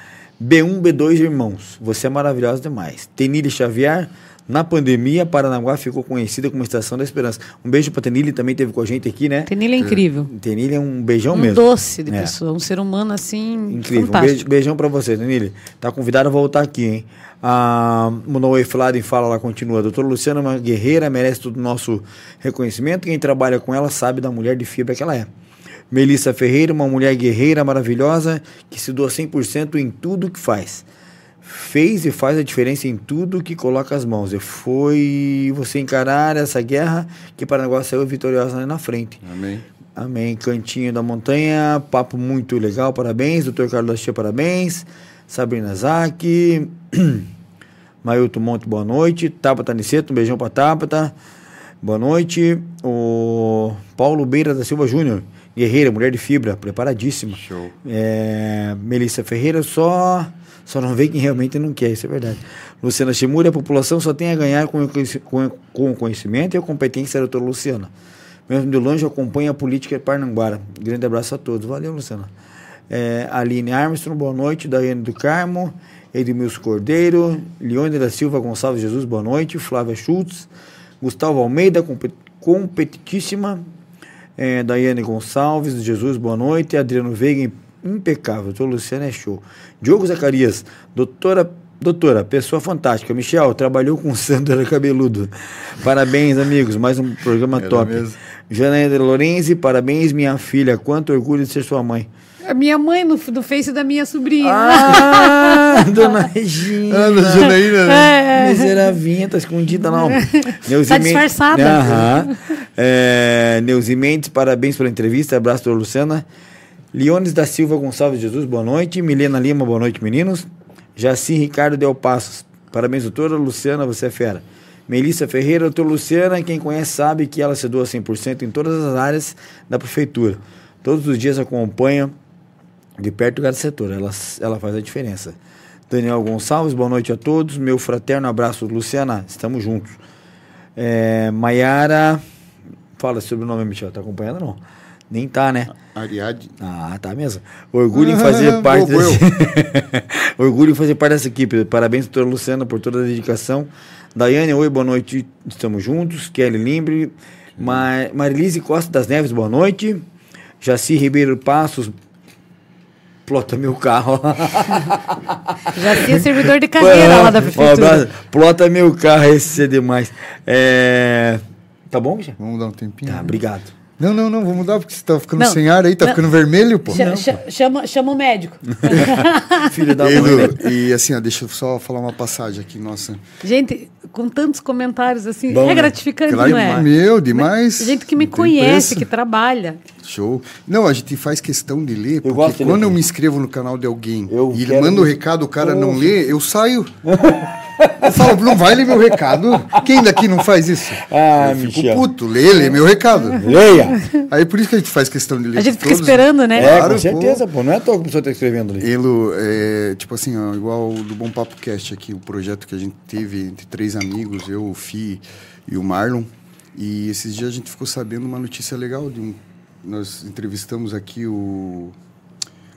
B1, B2, irmãos. Você é maravilhosa demais. Tenille Xavier, na pandemia, Paranaguá ficou conhecida como Estação da Esperança. Um beijo pra Tenille, também teve com a gente aqui, né? Tenilha é incrível. Tenille é um beijão Um mesmo. doce de É. pessoa, um ser humano assim Incrível. Um fantástico. beijo, beijão pra você, Danilo. Tá convidado a voltar aqui, hein? A Monoe Fladen fala lá, continua. Doutora Luciana é uma guerreira, merece todo o nosso reconhecimento. Quem trabalha com ela sabe da mulher de fibra que ela é. Melissa Ferreira, uma mulher guerreira maravilhosa que se doa 100% em tudo que faz. Fez e faz a diferença em tudo que coloca as mãos. E foi você encarar essa guerra que Paranaguá saiu vitoriosa na frente. Amém. Amém. Cantinho da Montanha, papo muito legal, parabéns. Doutor Carlos da Chia, parabéns. Sabrina Zac. Mailton Monte, boa noite. Tabata Niceto, um beijão pra Tabata. Boa noite. O Paulo Beira da Silva Júnior, guerreira, mulher de fibra, preparadíssima. Show. É, Melissa Ferreira só só não vê quem realmente não quer, isso é verdade. Luciana Shimura, a população só tem a ganhar com o conhecimento e a competência da doutora Luciana. Mesmo de longe, acompanha a política Parnanguara. Grande abraço a todos. Valeu, Luciana. É, Aline Armstrong, boa noite. Daiane do Carmo, Edmilson Cordeiro, Leone da Silva Gonçalves Jesus, boa noite. Flávia Schultz, Gustavo Almeida, compet- competitíssima. É, Daiane Gonçalves, Jesus, boa noite. Adriano Veiga, impecável. Doutor Luciano é show. Diogo Zacarias, doutora, doutora, pessoa fantástica. Michel, trabalhou com o Sandro, era cabeludo. Parabéns, amigos. Mais um programa Era top. mesmo. Janaína Lorenzi, parabéns, minha filha. Quanto orgulho de ser sua mãe. A minha mãe no, do Face da minha sobrinha. Ah, dona Regina. Ana Janaína, né? É. Miseravinha, tá escondida não. Neuzi Tá Mendes- disfarçada. Aham. É, Neuzi Mendes, parabéns pela entrevista. Abraço, doutora Luciana. Leones da Silva Gonçalves Jesus, boa noite. Milena Lima, boa noite, meninos. Jaci Ricardo Del Passos, parabéns, doutora Luciana, você é fera. Melissa Ferreira, doutora Luciana, quem conhece sabe que ela se doa 100% em todas as áreas da prefeitura. Todos os dias acompanha de perto cada setor, ela, ela faz a diferença. Daniel Gonçalves, boa noite a todos. Meu fraterno abraço, Luciana, estamos juntos. É, Maiara, fala sobre o nome, Michel, tá acompanhando não? Nem tá, né? Ariadne. Ah, tá mesmo. Orgulho em fazer parte desse... Orgulho em fazer parte dessa equipe. Parabéns, doutora Luciana, por toda a dedicação. Daiane, oi, boa noite. Estamos juntos. Kelly Limbre. Mar... Marilise Costa das Neves, boa noite. Jaci Ribeiro Passos. Plota meu carro. Já tinha servidor de carreira lá da prefeitura. Plota meu carro, esse é demais. É... Tá bom, Michel? Vamos dar um tempinho? Tá, obrigado. Não, não, não, vou mudar porque você tá ficando Não, sem ar aí, tá não. ficando vermelho, pô. Cha- cha- chama, chama o médico. Filho da mãe. né? E assim, ó, deixa eu só falar uma passagem aqui, nossa. Gente, com tantos comentários assim, Bom, é né? gratificante, Claro, não é? meu, demais. Gente que me Não conhece, preço. que trabalha. Show. Não, a gente faz questão de ler, porque gosto de ler quando eu me inscrevo no canal de alguém Eu e ele manda o muito. recado, o cara não lê, eu saio. eu falo, não vai ler meu recado? Quem daqui não faz isso? Ah, eu fico Michel. puto, lê, lê meu recado. Leia! Aí por isso que a gente faz questão de ler. A gente fica todos. esperando, né? É, Claro, com certeza, pô. Não é à toa que a pessoa tá escrevendo ali. Elo, é, tipo assim, ó, igual o do Bom Papo Cast aqui, o projeto que a gente teve entre três amigos, eu, o Fi e o Marlon. E esses dias a gente ficou sabendo uma notícia legal de um. Nós entrevistamos aqui o.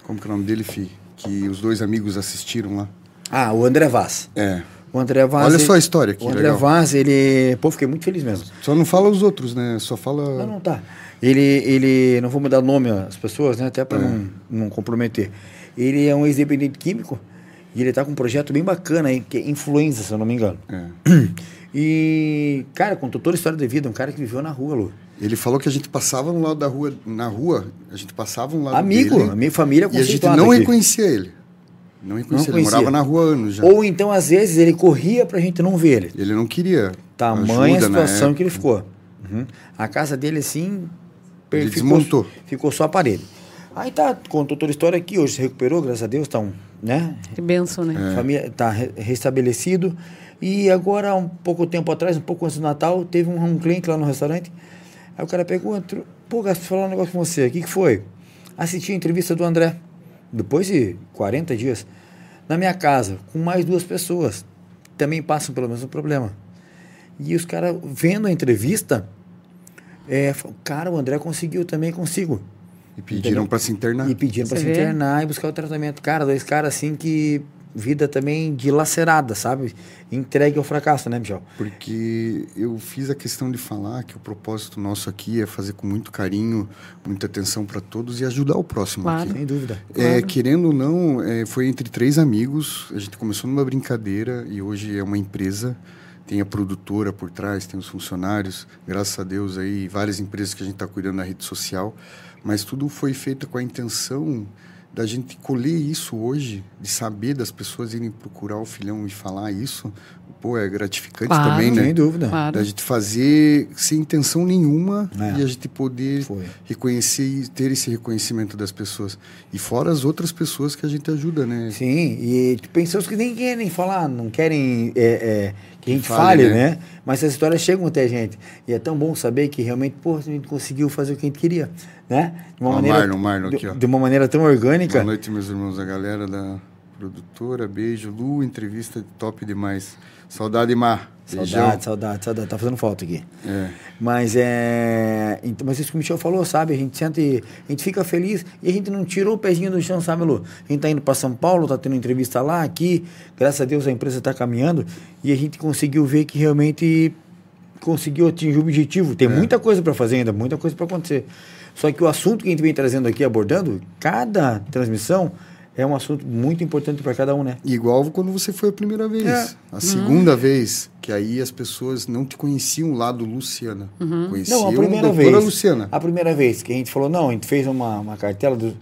Como que é o nome dele, Fi? Que os dois amigos assistiram lá. Ah, o André Vaz. É. O André Vaz. Olha só a história que O André legal. Vaz, ele. Pô, fiquei muito feliz mesmo. Só não fala os outros, né? Só fala. Não, não tá. Ele, ele, não vou mudar nome às pessoas, né? Até para É. não, não comprometer. Ele é um ex-dependente químico e ele tá com um projeto bem bacana aí, que é Influenza, se eu não me engano. É. E, cara, contou toda a história de vida, um cara que viveu na rua, Lu. Ele falou que a gente passava no lado da rua, na rua, a gente passava um lado Amigo, dele, a minha família e a gente não aqui. reconhecia ele. Não reconhecia, ele conhecia. morava na rua anos já. Ou então, às vezes, ele corria pra gente não ver ele. Ele não queria Tamanha ajuda na situação que ele ficou. Uhum. A casa dele, assim, Ele ficou, desmontou. ficou só a parede. Aí tá, contou toda a história aqui, hoje se recuperou, graças a Deus, tá um, né? Que benção, né? É. Família tá re- restabelecido. E agora, um pouco tempo atrás, um pouco antes do Natal, teve um, um cliente lá no restaurante. Aí o cara pegou, entrou, pô, Gasto, falar um negócio com você. O que, que foi? Assisti a entrevista do André, depois de 40 dias, na minha casa, com mais duas pessoas. Também passam pelo mesmo problema. E os caras, vendo a entrevista, é, falaram, cara, o André conseguiu, também consigo. E pediram para se internar. E pedindo para se internar e buscar o tratamento. Cara, dois caras assim que. Vida também dilacerada, sabe? Entregue ao fracasso, né, Michel? Porque eu fiz a questão de falar que o propósito nosso aqui é fazer com muito carinho, muita atenção para todos e ajudar o próximo Claro. aqui. Sem dúvida. É, querendo ou não, é, foi entre três amigos. A gente começou numa brincadeira e hoje é uma empresa. Tem a produtora por trás, tem os funcionários. Graças a Deus aí, várias empresas que a gente está cuidando na rede social. Mas tudo foi feito com a intenção da gente colher isso hoje, de saber das pessoas irem procurar o filhão e falar isso. Pô, é gratificante Claro. também, né? Sem dúvida. Claro. Da gente fazer sem intenção nenhuma É. e a gente poder Foi. reconhecer e ter esse reconhecimento das pessoas. E fora as outras pessoas que a gente ajuda, né? Sim, e pessoas que nem querem falar, não querem é, é, que a gente Fale, fale, né? né? Mas essas histórias chegam até a gente. E é tão bom saber que realmente, pô, a gente conseguiu fazer o que a gente queria, né? De Ó, Marlon, Marlon de, aqui, ó. de uma maneira tão orgânica. Boa noite, meus irmãos, a galera da produtora. Beijo. Lu, entrevista top demais. Saudade, Mar. Beijão. Saudade, saudade, saudade. Tá fazendo falta aqui. É. Mas é. Então, mas isso que o Michel falou, sabe? A gente sente. A gente fica feliz e a gente não tirou o pezinho do chão, sabe, Lu? A gente tá indo para São Paulo, tá tendo entrevista lá, aqui. Graças a Deus a empresa tá caminhando e a gente conseguiu ver que realmente conseguiu atingir o objetivo. É. Tem muita coisa para fazer ainda, muita coisa para acontecer. Só que o assunto que a gente vem trazendo aqui, abordando, cada transmissão é um assunto muito importante para cada um, né? Igual quando você foi a primeira vez. É. A segunda vez, que aí as pessoas não te conheciam lá do Luciana. Conheciam Não, a primeira a doutora vez. Luciana. A primeira vez que a gente falou, não, a gente fez uma, uma cartela do.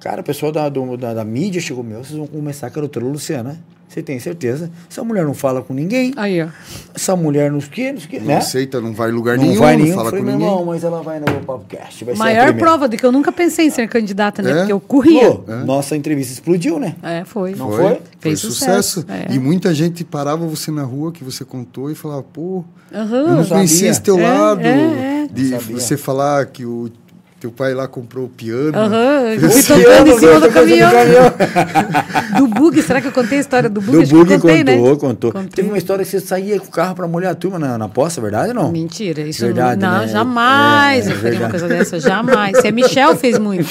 Cara, o pessoal da, do- da, da mídia chegou, meu, vocês vão começar com a doutora Luciana. Você tem certeza? Essa mulher não fala com ninguém. Aí, ó. Essa mulher nos que, nos que, Não né? aceita, não vai em lugar não nenhum, vai não nenhum. fala Falei, com meu ninguém. irmão, mas ela vai no podcast. Vai ser a Maior prova de que eu nunca pensei em ser candidata, né? É? Porque eu corria. Pô, Nossa entrevista explodiu, né? É, foi. Não foi? Foi Fez sucesso. sucesso, é. E muita gente parava você na rua que você contou e falava, pô, Aham. eu não conhecia esse teu É, lado. é, é. De Não você falar que o teu pai lá comprou o piano. Aham, fui tocando em cima do caminhão. caminhão. Do bug, será que eu contei a história do bug? Do Acho bug contei, contou, né? contou. Contei. Teve uma história que você saía com o carro pra molhar a turma na, na poça, verdade ou não? Mentira, isso Verdade, não, né? jamais É, eu faria uma coisa dessa, jamais. Se a Michel fez muito.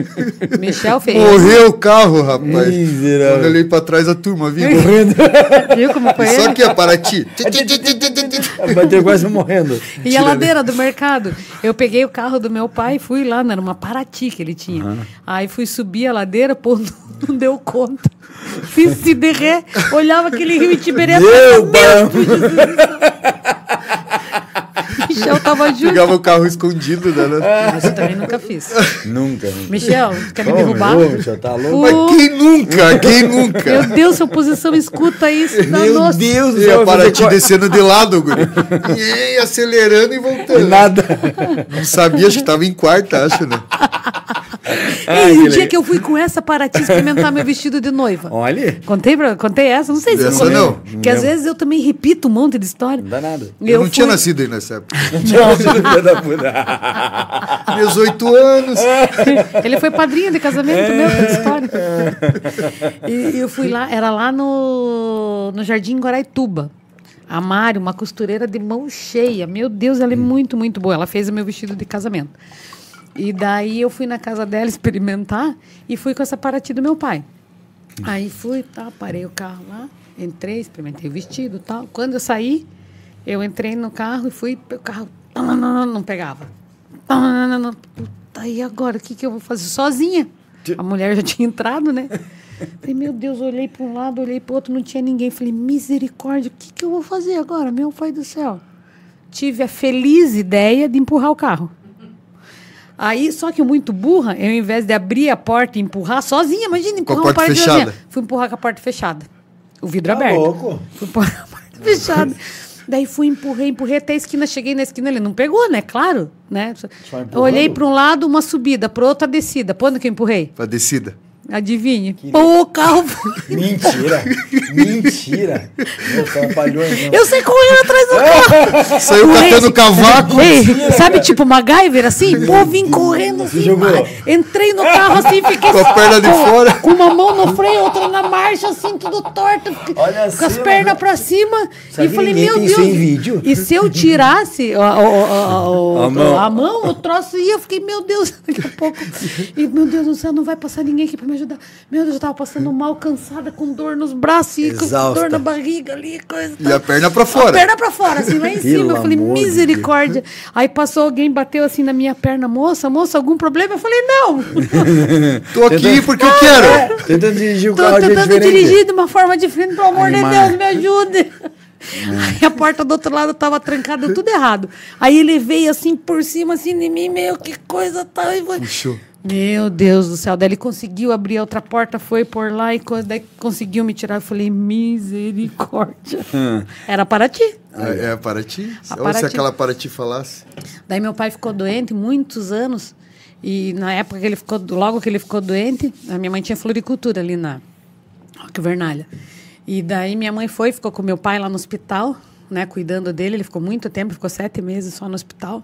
Michel fez. Morreu o carro, rapaz. Miserável. Quando eu olhei pra trás, a turma viu. Viu como foi? Só que a Paraty. Bateu quase morrendo. E a ladeira do mercado. Eu peguei o carro do meu pai e fui lá, não, era uma Paraty que ele tinha. Aí fui subir a ladeira, pô, não, deu conta. Fiz se derrer, olhava aquele rio Itiberê. Meu Meu Deus. Michel tava junto. Pegava o carro escondido, né? Mas eu também nunca fiz. Nunca. nunca. Michel, quer me Ô, derrubar? meu, Michel, tá louco? Mas quem nunca? Quem nunca? Meu Deus, sua posição escuta isso. Meu Nossa. Deus do E céu. a Paraty fazer descendo de lado, guri. E acelerando e voltando. Nada. Não sabia, acho que tava em quarta, acho, né? Ai, Ei, o que dia que eu fui com essa para te experimentar meu vestido de noiva. Olha. Contei, pra, contei essa? Não sei se eu Essa contei. não. Porque às vezes eu também repito um monte de história. Não dá nada. Eu, não tinha fui- nascido aí nessa época. Filha da puta. Meus oito anos. Ele foi padrinho de casamento meu, que história. E eu fui lá, era lá no, no Jardim Guaraituba. A Mari, uma costureira de mão cheia. Meu Deus, ela é muito, muito boa. Ela fez o meu vestido de casamento. E daí eu fui na casa dela experimentar e fui com essa Paraty do meu pai. Aí fui, tá, parei o carro lá, entrei, experimentei o vestido e tal. Quando eu saí, eu entrei no carro e fui, o carro não pegava. Puta, e agora? O que, que eu vou fazer? Sozinha. A mulher já tinha entrado, né? Falei, meu Deus, olhei para um lado, olhei para o outro, não tinha ninguém. Falei, misericórdia, o que, que eu vou fazer agora, meu pai do céu? Tive a feliz ideia de empurrar o carro. Aí, só que muito burra, eu, ao invés de abrir a porta e empurrar sozinha, imagina, empurrar uma porta parede fechada. sozinha. Fui empurrar com a porta fechada. O vidro Tá aberto. louco. Fui empurrar com a porta fechada. Daí fui, empurrei, empurrei até a esquina, cheguei na esquina, ele não pegou, né? Claro, né? olhei para um lado, uma subida, para outro, a descida. Onde que eu empurrei? Pra descida. Adivinhe? Pô, o carro. Mentira. Mentira. Meu, então. Eu sei correndo atrás do carro. Saiu catando cavaco. Ei, sabe, tipo MacGyver, assim? Pô, vim correndo assim. Entrei no carro assim, fiquei Com a perna de fora. Com uma mão no freio, outra na marcha, assim, tudo torto. Olha com as pernas pra cima. Sabe e falei, meu Deus. isso em vídeo? E se eu tirasse a, a- a- a- A mão. a mão, o troço ia. Eu fiquei, meu Deus, daqui a pouco. E, meu Deus do céu, não vai passar ninguém aqui pra me ajudar. Meu Deus, eu tava passando mal, cansada, com dor nos braços e com dor na barriga ali, coisa. E a perna pra fora. A perna pra fora, assim, lá em Pelo cima. Eu falei, misericórdia. Aí passou alguém, bateu assim na minha perna, moça, moça, algum problema? Eu falei, não. Tô aqui porque eu quero. É, tentando dirigir o Tô carro de tentando diferente. dirigir de uma forma diferente, pelo amor de. Deus, me ajude. Aí a porta do outro lado tava trancada, tudo errado. Aí ele veio assim por cima, assim de mim, meu, que coisa tal. E foi... Puxou. Meu Deus do céu. Daí ele conseguiu abrir a outra porta, foi por lá e daí conseguiu me tirar. Eu falei, misericórdia. Era para ti. É, é para ti? A Ou se Paraty. aquela para ti falasse. Daí meu pai ficou doente muitos anos. E na época que ele ficou, logo que ele ficou doente, a minha mãe tinha floricultura ali na Roque Vernalha. E daí minha mãe foi, ficou com meu pai lá no hospital, né, cuidando dele. Ele ficou muito tempo, ficou sete meses só no hospital.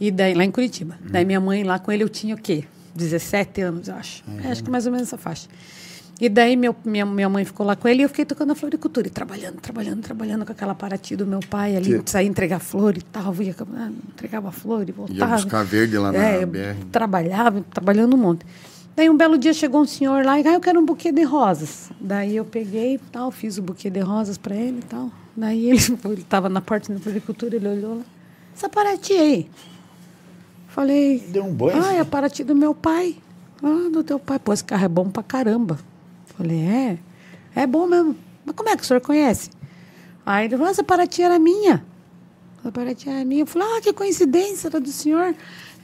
E daí, lá em Curitiba. Daí minha mãe lá com ele, eu tinha o quê? 17 anos, eu acho. É, acho que mais ou menos essa faixa. E daí meu, minha, minha mãe ficou lá com ele e eu fiquei tocando a floricultura. E trabalhando, trabalhando, trabalhando com aquela Paraty do meu pai ali. Que- Saía entregar flor e tal. Ia, ah, entregava flor e voltava. buscar verde lá na é, BR. Trabalhava, trabalhando um monte. Daí um belo dia chegou um senhor lá e ah, eu quero um buquê de rosas. Daí eu peguei tal, fiz o buquê de rosas para ele e tal. Daí ele estava na porta da floricultura, ele olhou lá. Essa Paraty aí. Falei. Deu um banho, Ah, é a Paraty do meu pai. Ah, do teu pai. Pô, esse carro é bom pra caramba. Falei, é? É bom mesmo. Mas como é que o senhor conhece? Aí ele falou, essa Paraty era minha. Essa Paraty era minha. Eu falei, ah, que coincidência, era do senhor.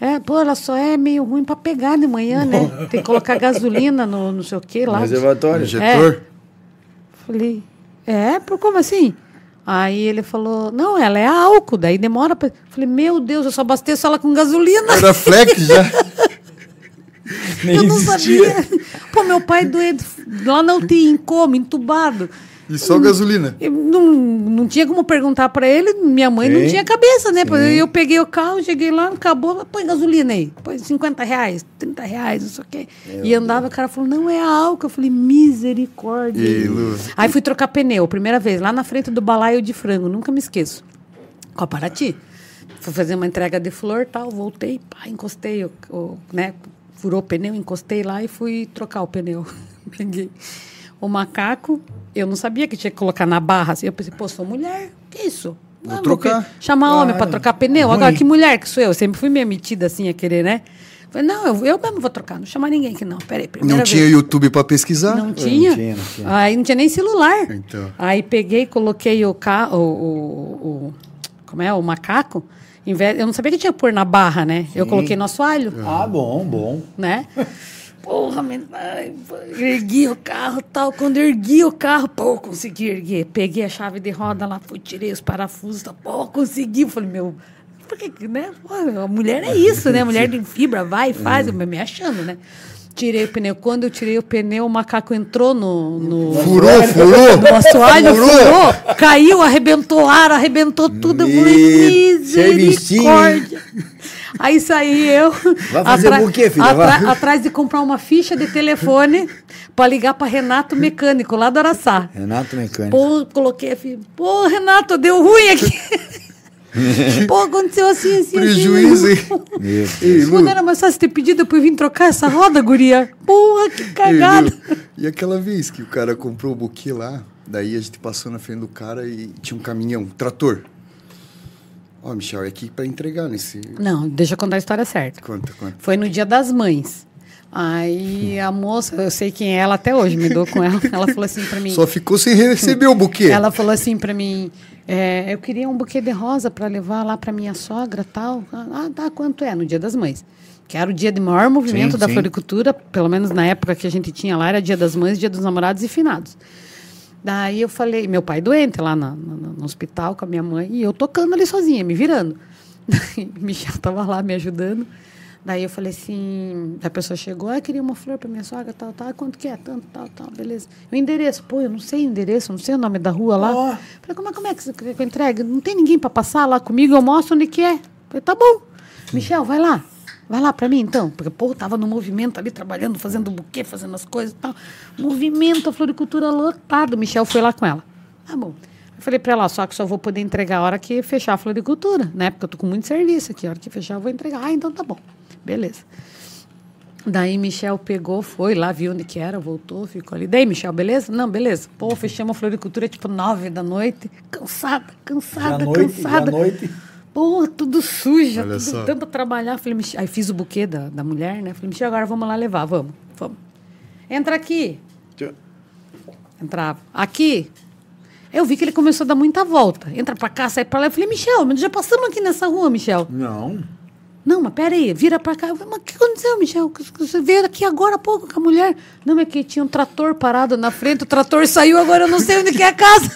É, pô, ela só é meio ruim pra pegar de manhã, né? Tem que colocar gasolina no não sei o que lá. Reservatório. Injetor? Falei, é? Por como assim? Aí ele falou, não, ela é álcool, daí demora pra... Falei, meu Deus, eu só abasteço ela com gasolina. Era flex já. Eu não sabia. Pô, meu pai doente, lá na UTI, em coma, entubado. E só gasolina. Eu não, não tinha como perguntar pra ele, minha mãe não Sim. tinha cabeça, né? Eu peguei o carro, cheguei lá, acabou, põe gasolina aí, põe 50 reais, 30 reais, não sei o quê. e andava, o cara falou, não é álcool. Eu falei, misericórdia. E aí, fui trocar pneu, primeira vez, lá na frente do balaio de frango, nunca me esqueço. Com a Paraty. Fui fazer uma entrega de flor tal, voltei, pá, encostei, o, o, né? Furou o pneu, encostei lá e fui trocar o pneu. Peguei o macaco, eu não sabia que tinha que colocar na barra. Assim, eu pensei, pô, sou mulher, que isso? Vou Ah, trocar. Chamar homem para trocar pneu. Ruim. Agora, que mulher que sou eu? Sempre fui meio metida assim a querer, né? Falei, não, eu, eu mesmo vou trocar, não chamar ninguém aqui não. Peraí, primeira Não vez. tinha YouTube pra pesquisar? Não tinha. tinha, não tinha. Aí não tinha nem celular. Então. Aí peguei, coloquei o, ca... o, o, o- como é, o macaco Eu não sabia que tinha que pôr na barra, né? Eu coloquei no assoalho, Ah, bom, bom. né? Porra, ergui o carro tal. Quando ergui o carro, pô, consegui erguer. Peguei a chave de roda lá, fui, tirei os parafusos, tal, pô, consegui. Falei, meu, por que, né? Pô, a mulher é isso, né? A mulher de fibra vai, faz, eu me achando, né? Tirei o pneu. Quando eu tirei o pneu, o macaco entrou no, no, Furou, furou. no assoalho, Furou. furou, caiu, arrebentou ar, arrebentou tudo. Eu falei, Me- misericórdia. Aí saí eu. Vai fazer o quê, filha? atra- atrás de comprar uma ficha de telefone para ligar para Renato Mecânico, lá do Araçá. Renato Mecânico. Pô, coloquei a filha. Pô, Renato, deu ruim aqui. Pô, aconteceu assim, assim. Prejuízo, assim. Ei, Quando Lu, era mais fácil ter pedido pra eu vir trocar essa roda, guria. Porra, que cagada. Lu, E aquela vez que o cara comprou o buquê lá, daí a gente passou na frente do cara e tinha um caminhão, um trator. Ó, Michel, é aqui pra entregar nesse. Não, deixa eu contar a história certa. Quanto, quanto? Foi no dia das mães. Aí a moça, eu sei quem é ela até hoje, me dou com ela. Ela falou assim pra mim. Só ficou sem receber o buquê. Ela falou assim pra mim: é, eu queria um buquê de rosa pra levar lá pra minha sogra tal. Ah, tá, quanto é? No dia das mães. Que era o dia de maior movimento Sim, da sim. floricultura, pelo menos na época que a gente tinha lá, era dia das mães, dia dos namorados e finados. Daí eu falei, meu pai doente lá na- na- no hospital com a minha mãe, e eu tocando ali sozinha, me virando. Daí Michel tava lá me ajudando. Daí eu falei assim, a pessoa chegou, ah, queria uma flor para minha sogra, tal, tal, quanto que é? Tanto, tal, tal, beleza. O endereço, pô, eu não sei o endereço, não sei o nome da rua lá. Ó. Falei, como é, como é que você quer que eu entregue? Não tem ninguém para passar lá comigo, eu mostro onde que é. Falei, tá bom. Michel, vai lá. Vai lá para mim, então. Porque, pô, tava no movimento ali, trabalhando, fazendo buquê, fazendo as coisas e tal. Movimento, a floricultura lotado. Michel foi lá com ela. Tá bom. Eu falei para ela, só que só vou poder entregar a hora que fechar a floricultura, né? Porque eu tô com muito serviço aqui. A hora que fechar, eu vou entregar. Ah, então tá bom. Beleza. Daí Michel pegou, foi lá, viu onde que era, voltou, ficou ali. Daí, Michel, beleza? Não, beleza. Pô, fechamos a floricultura tipo nove da noite. Cansada, cansada, Já noite, cansada. já noite. Pô, tudo suja, Olha tudo só. tanto trabalhar. Falei, Michel, aí fiz o buquê da, da mulher, né? Falei, Michel, agora vamos lá levar, vamos, vamos. Entra aqui. Entrava. Aqui. Eu vi que ele começou a dar muita volta. Entra pra cá, sai pra lá. Eu falei, Michel, mas já passamos aqui nessa rua, Michel. Não. Não, mas peraí, vira pra cá. Eu falei, mas o que aconteceu, Michel? Você veio aqui agora há pouco com a mulher. Não, é que tinha um trator parado na frente, o trator saiu, agora eu não sei onde que é a casa.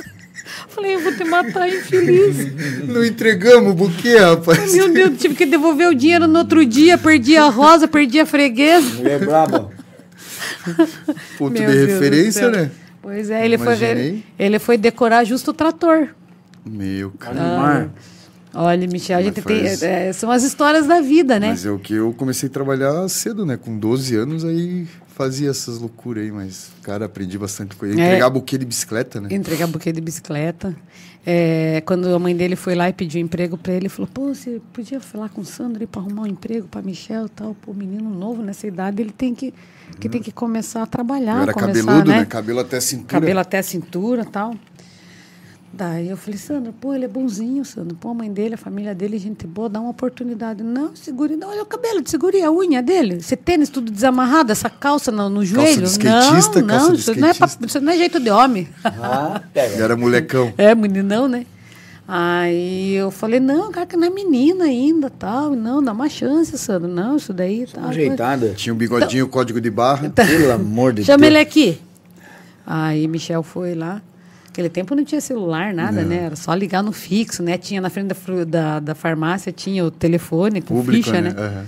Falei, eu vou te matar, infeliz. Não entregamos o buquê, rapaz. Meu Deus, tive que devolver o dinheiro no outro dia, perdi a rosa, perdi a freguesa. Mulher braba. Ponto Meu de Deus referência, né? Pois é, ele foi, ele foi decorar justo o trator. Meu, cara. Mar. Olha, Michel, a gente foi tem. é, são as histórias da vida, né? Mas é o que eu comecei a trabalhar cedo, né? Com 12 anos, aí fazia essas loucuras aí, mas, cara, aprendi bastante coisa. É. Entregar buquê de bicicleta, né? Entregar buquê de bicicleta. É, quando a mãe dele foi lá e pediu emprego para ele, ele falou: pô, você podia falar com o Sandro para arrumar um emprego para Michel e tal. Pô, menino novo nessa idade, ele tem que, que, tem que começar a trabalhar. eu era começar, cabeludo, né? né? Cabelo até a cintura. Cabelo até a cintura e tal. Daí eu falei, Sandro, pô, ele é bonzinho, Sandro. Pô, a mãe dele, a família dele, gente boa, dá uma oportunidade. Não, segure, não, olha o cabelo, segure a unha dele. Esse tênis tudo desamarrado, essa calça no, no joelho. de skatista, não, calça não, de isso não, é pra- isso não é jeito de homem. Ah, pega. era molecão. É, meninão, né? Aí eu falei, não, cara, que não é menina ainda, tal. Não, dá uma chance, Sandro. Não, isso daí, tá. Ajeitada. Tinha o bigodinho, o código de barra. Pelo amor de Chama Deus. ele aqui. Aí Michel foi lá. Naquele tempo não tinha celular, nada, né? Era só ligar no fixo, né? Tinha na frente da, da, da farmácia, tinha o telefone com Público, ficha, né? né? Aham.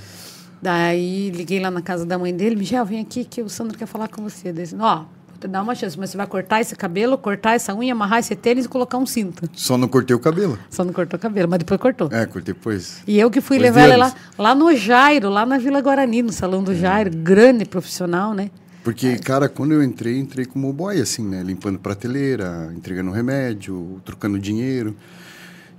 Daí liguei lá na casa da mãe dele, Michel, vem aqui que o Sandro quer falar com você. Daí, ó, vou te dar uma chance, mas você vai cortar esse cabelo, cortar essa unha, amarrar esse tênis e colocar um cinto. Só não cortei o cabelo. Só não cortou o cabelo, mas depois cortou. É, cortei depois. E eu que fui Depois levar ela lá, lá no Jairo, lá na Vila Guarani, no Salão do Jairo, grande profissional, né? Porque, cara, quando eu entrei, entrei como boy, assim, né? Limpando prateleira, entregando remédio, trocando dinheiro.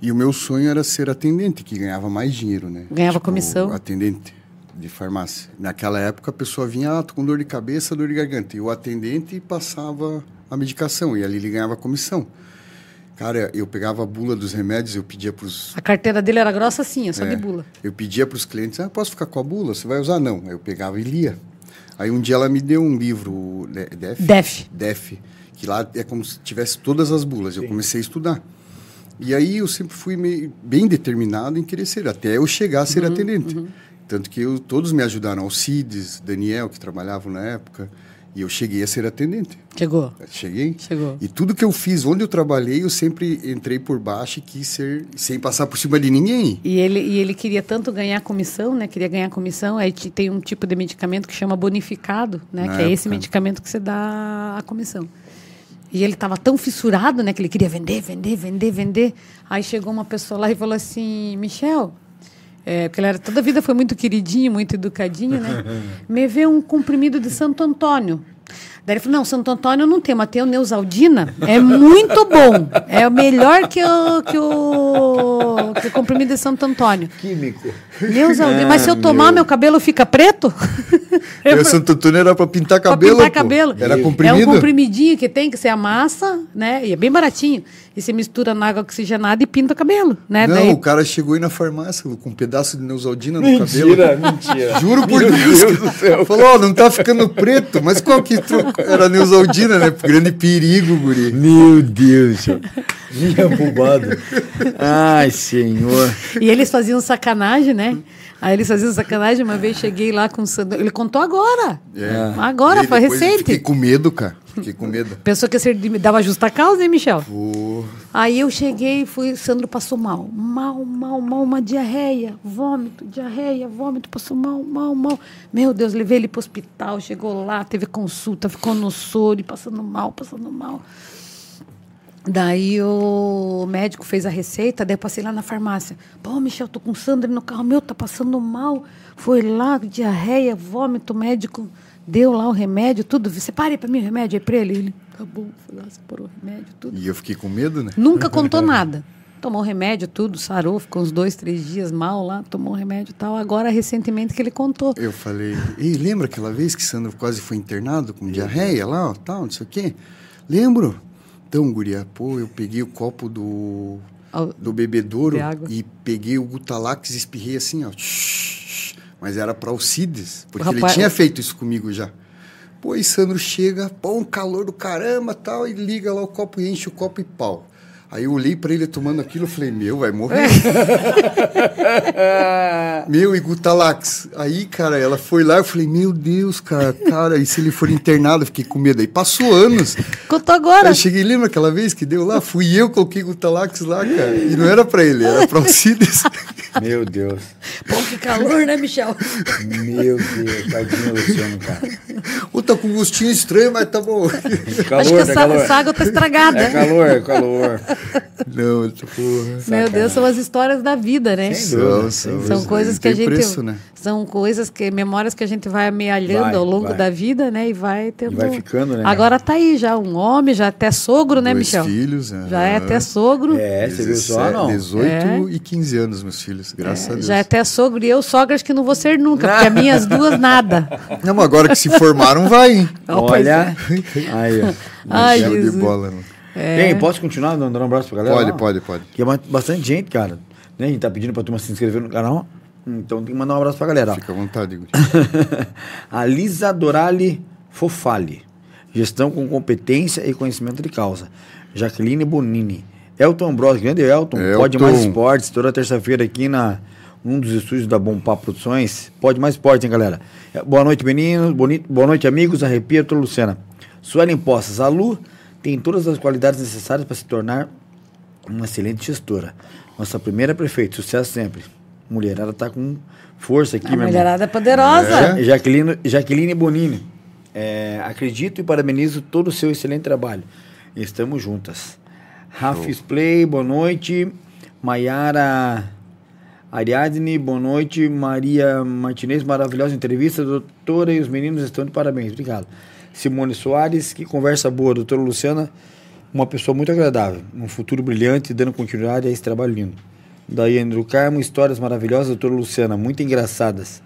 E o meu sonho era ser atendente, que ganhava mais dinheiro, né? Ganhava comissão. Atendente de farmácia. Naquela época, a pessoa vinha, ah, tô com dor de cabeça, dor de garganta. E o atendente passava a medicação, e ali ele ganhava comissão. Cara, eu pegava a bula dos remédios, eu pedia pros... A carteira dele era grossa assim, só É, de bula. Eu pedia para os clientes, ah, posso ficar com a bula? Você vai usar? Não. Eu pegava e lia. Aí um dia ela me deu um livro, De- Def? Def. Def, que lá é como se tivesse todas as bulas. Eu comecei a estudar. E aí eu sempre fui meio, bem determinado em querer ser, até eu chegar a ser Uhum, atendente. Tanto que eu, todos me ajudaram, Alcides, Daniel, que trabalhavam na época, e eu cheguei a ser atendente. Chegou. Cheguei. Chegou. E tudo que eu fiz, onde eu trabalhei, eu sempre entrei por baixo e quis ser, sem passar por cima de ninguém. E ele, e ele queria tanto ganhar comissão, né? Queria ganhar comissão. Aí te- tem um tipo de medicamento que chama bonificado, né? Na que é esse época. medicamento que você dá a comissão. E ele estava tão fissurado, né? Que ele queria vender, vender, vender, vender. Aí chegou uma pessoa lá e falou assim, Michel, é, porque ele era, toda a vida foi muito queridinho, muito educadinho, né? Me vê um comprimido de Santo Antônio. Daí ele falou, não, Santo Antônio não tem, mas tem o Neusaldina. É muito bom. É o melhor que o, que o, que o comprimido de Santo Antônio. Químico. Neusaldina. Mas se eu tomar, meu cabelo fica preto? O Santo Antônio era para pintar Pra cabelo. pintar pô. cabelo. Era É comprimido. um comprimidinho que tem, que você amassa, né? E é bem baratinho. E você mistura na água oxigenada e pinta o cabelo, né? Não, Daí- o cara chegou aí na farmácia com um pedaço de Neusaldina no Mentira, cabelo. mentira. Juro por Meu Deus. Deus do céu. Falou, ó, não tá ficando preto. Mas qual que troco? Era Neusaldina, né? Grande perigo, guri. Meu Deus. Minha bobada. Ai, senhor. E eles faziam sacanagem, né? Aí eles faziam sacanagem. Uma vez cheguei lá com o Sandro. Ele contou agora. É. Agora, foi recente. Fiquei com medo, cara. Fiquei com medo. Pensou que ia ser, de- dava justa causa, hein, Michel? Pô, Aí eu cheguei e fui, Sandro passou mal. Mal, mal, mal, uma diarreia, vômito, diarreia, vômito, passou mal, mal, mal. Meu Deus, levei ele para o hospital, chegou lá, teve consulta, ficou no soro, e passando mal, passando mal. Daí o médico fez a receita, daí eu passei lá na farmácia. Pô, Michel, tô com o Sandro no carro meu, tá passando mal. Foi lá, diarreia, vômito, médico deu lá o remédio, tudo. Separe para mim o remédio aí para ele. Ele, tá bom, foi lá, separou o remédio, tudo. e eu fiquei com medo, né? Nunca contou nada. Tomou remédio, tudo, sarou, ficou uns dois, três dias mal lá, tomou remédio e tal. Agora, recentemente, que ele contou. Eu falei, ei, lembra aquela vez que Sandro quase foi internado com diarreia lá, ó, tal, não sei o quê? Lembro. Então, guria, pô, eu peguei o copo do, do bebedouro e peguei o Gutalax e espirrei assim, ó. Mas era para Alcides, porque O ele rapaz- tinha feito isso comigo já. Pô, e Sandro chega, pô, um calor do caramba tal, e liga lá o copo e enche o copo e pau. Aí eu olhei pra ele tomando aquilo e falei, meu, vai morrer. meu, e Gutalax. Aí, cara, ela foi lá, eu falei, meu Deus, cara, cara, e se ele for internado? Eu fiquei com medo. Aí passou anos. Contou agora. Aí eu cheguei, lembra aquela vez que deu lá? Fui eu, coloquei Gutalax lá, cara. E não era pra ele, era pra Alcides. Meu Deus. Pô, que calor, né, Michel? Meu Deus. Tadinho Luciano, cara. Ou tá com um gostinho estranho, mas tá bom. Calor, Acho que é essa, calor. essa água tá estragada. É calor, é calor. não, porra. Meu Deus, são as histórias da vida, né? Dúvida, São, São coisas que a gente. preço, né? São coisas que. Memórias que a gente vai amealhando Vai, ao longo vai. da vida, né? E vai tendo. E vai ficando, né? Agora tá aí já um homem, já até sogro, né, Dois Michel? filhos. Já é até sogro. É, você viu só, não? 18 É. e 15 anos, meus filhos, graças a Deus. Já é até sogro e eu sogra acho que não vou ser nunca, porque as minhas duas nada. Não, mas agora que se formaram, vai, hein? Olha. Aí, ó. Ai, Show de Jesus. bola, mano. Tem, posso continuar dando um abraço pra galera? Pode, lá? pode, pode. Que é ba- bastante gente, cara. Né? A gente tá pedindo pra turma se inscrever no canal. Então tem que mandar um abraço pra galera. ó. Fica à vontade, Guri. a Lisa Dorali Fofali. Gestão com competência e conhecimento de causa. Jaqueline Bonini. Elton Bros, grande Elton. Elton. Pode Mais Esportes, toda terça-feira aqui na um dos estúdios da Bompá Produções. Pode Mais Esportes, hein, galera? É, Boa noite, meninos. Boni- Boa noite, amigos. Arrepia, Luciana. Suelen Poças. A Lu tem todas as qualidades necessárias para se tornar uma excelente gestora. Nossa primeira prefeita. Sucesso sempre. Mulherada tá com força aqui, A meu irmão. mulherada é poderosa. É. Jaqueline, Jaqueline Bonini. É, acredito e parabenizo todo o seu excelente trabalho. Estamos juntas. Rafis Play, boa noite. Maiara Ariadne, boa noite. Maria Martinez, maravilhosa entrevista. Doutora e os meninos estão de parabéns. Obrigado. Simone Soares, que conversa boa. Doutora Luciana, uma pessoa muito agradável. Um futuro brilhante, dando continuidade a esse trabalho lindo. Daiane do Carmo, histórias maravilhosas. Doutora Luciana, muito engraçadas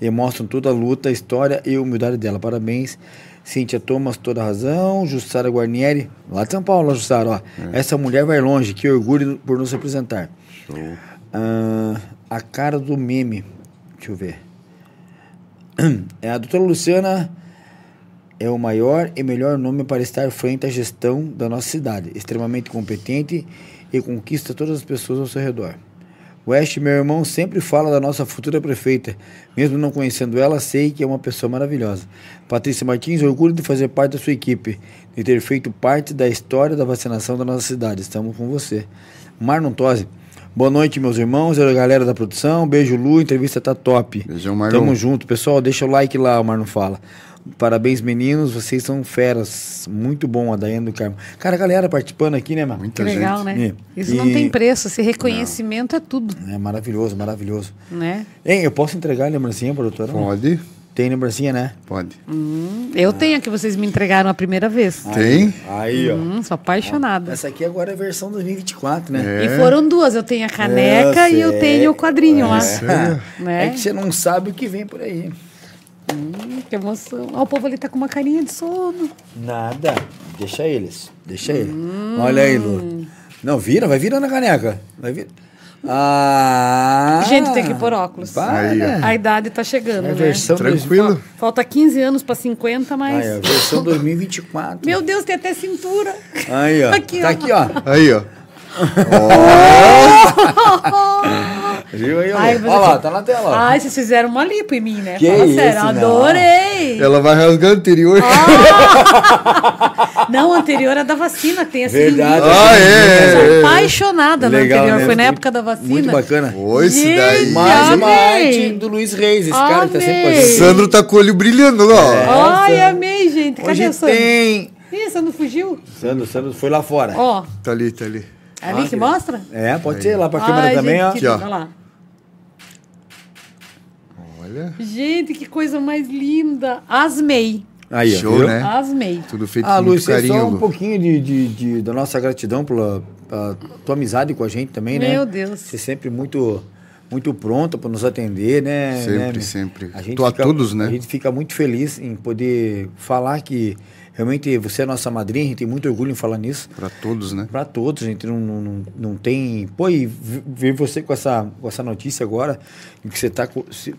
e mostram toda a luta, a história e a humildade dela. Parabéns. Cíntia Thomas, toda a razão. Jussara Guarnieri, lá de São Paulo, Jussara, ó. Essa mulher vai longe, que orgulho por nos representar. Ah, a cara do meme, deixa eu ver. É a doutora Luciana é o maior e melhor nome para estar frente à gestão da nossa cidade. Extremamente competente e conquista todas as pessoas ao seu redor. West, meu irmão, sempre fala da nossa futura prefeita. Mesmo não conhecendo ela, sei que é uma pessoa maravilhosa. Patrícia Martins, orgulho de fazer parte da sua equipe, de ter feito parte da história da vacinação da nossa cidade. Estamos com você. Marlon Tosi. Boa noite, meus irmãos, a galera da produção. Beijo, Lu. A entrevista tá top. Beijão, Marlon. Tamo junto. Pessoal, deixa o like lá, o Marlon fala. Parabéns, meninos. Vocês são feras. Muito bom, a Daiane do Carmo. Cara, a galera participando aqui, né, mano? Que Muita legal, gente. né? E- Isso não e- tem preço. Esse reconhecimento é tudo, É maravilhoso, maravilhoso. né? Hein, eu posso entregar a lembrancinha, produtora? Pode? Tem lembrancinha, né? Pode. Eu tenho a que vocês me entregaram a primeira vez. Tem? Aí, ó. Hum, sou apaixonada. Essa aqui agora é a versão 2024, né? É. E foram duas. Eu tenho a caneca Eu e eu tenho o quadrinho lá. É. Né? É que você não sabe o que vem por aí. Hum, que emoção. Ó, o povo ali tá com uma carinha de sono. Nada. Deixa eles. Deixa ele. Olha aí, Lu. Não, vira, vai virando a caneca. Vai vir. Ah! Gente, tem que pôr óculos. Para. Aí, ó. A idade tá chegando, É a né? versão Tranquilo? Falta 15 anos pra 50, mas... Aí, ó, versão 2024. Meu Deus, tem até cintura. Aí, ó. Aqui, tá ó. aqui, ó. Aí, ó. Viu aí? Ai, Olha lá, tá na tela. Ai, vocês fizeram uma lipo em mim, né? Que Fala isso, sério, não. adorei. Ela vai rasgar anterior. Não, a anterior é da vacina, tem essa Verdade. Ah, é, Sou é, é. apaixonada na Legal, anterior, né? foi na época da vacina. Muito bacana. Ô, esse daí. Mais uma amei. arte do Luiz Reis, esse cara que tá sempre Amei. gente. Sandro tá com o olho brilhando, ó. É. Ai, amei, gente. Cadê Hoje o Sandro? tem. Ih, Sandro fugiu? Sandro, Sandro foi lá fora. Ó, Tá ali, tá ali. ali que mostra? É, pode ser lá pra câmera Ai, também, gente, ó. Aqui, ó. olha lá. Olha. Gente, que coisa mais linda. Asmei. Aí, Show, viu? né? Asmei. Tudo feito Ah, com Luiz, muito é carinho. só um pouquinho de, de, de- da nossa gratidão pela, pela tua amizade com a gente também, né? Meu Deus. Você sempre muito muito pronta para nos atender, né? Sempre, né? sempre. A gente Tô a fica, todos, né? A gente fica muito feliz em poder falar que realmente você é nossa madrinha, a gente tem muito orgulho em falar nisso. Pra todos, né? Para todos, a gente não, não, não, tem. Pô, e ver você com essa, com essa notícia agora, que você está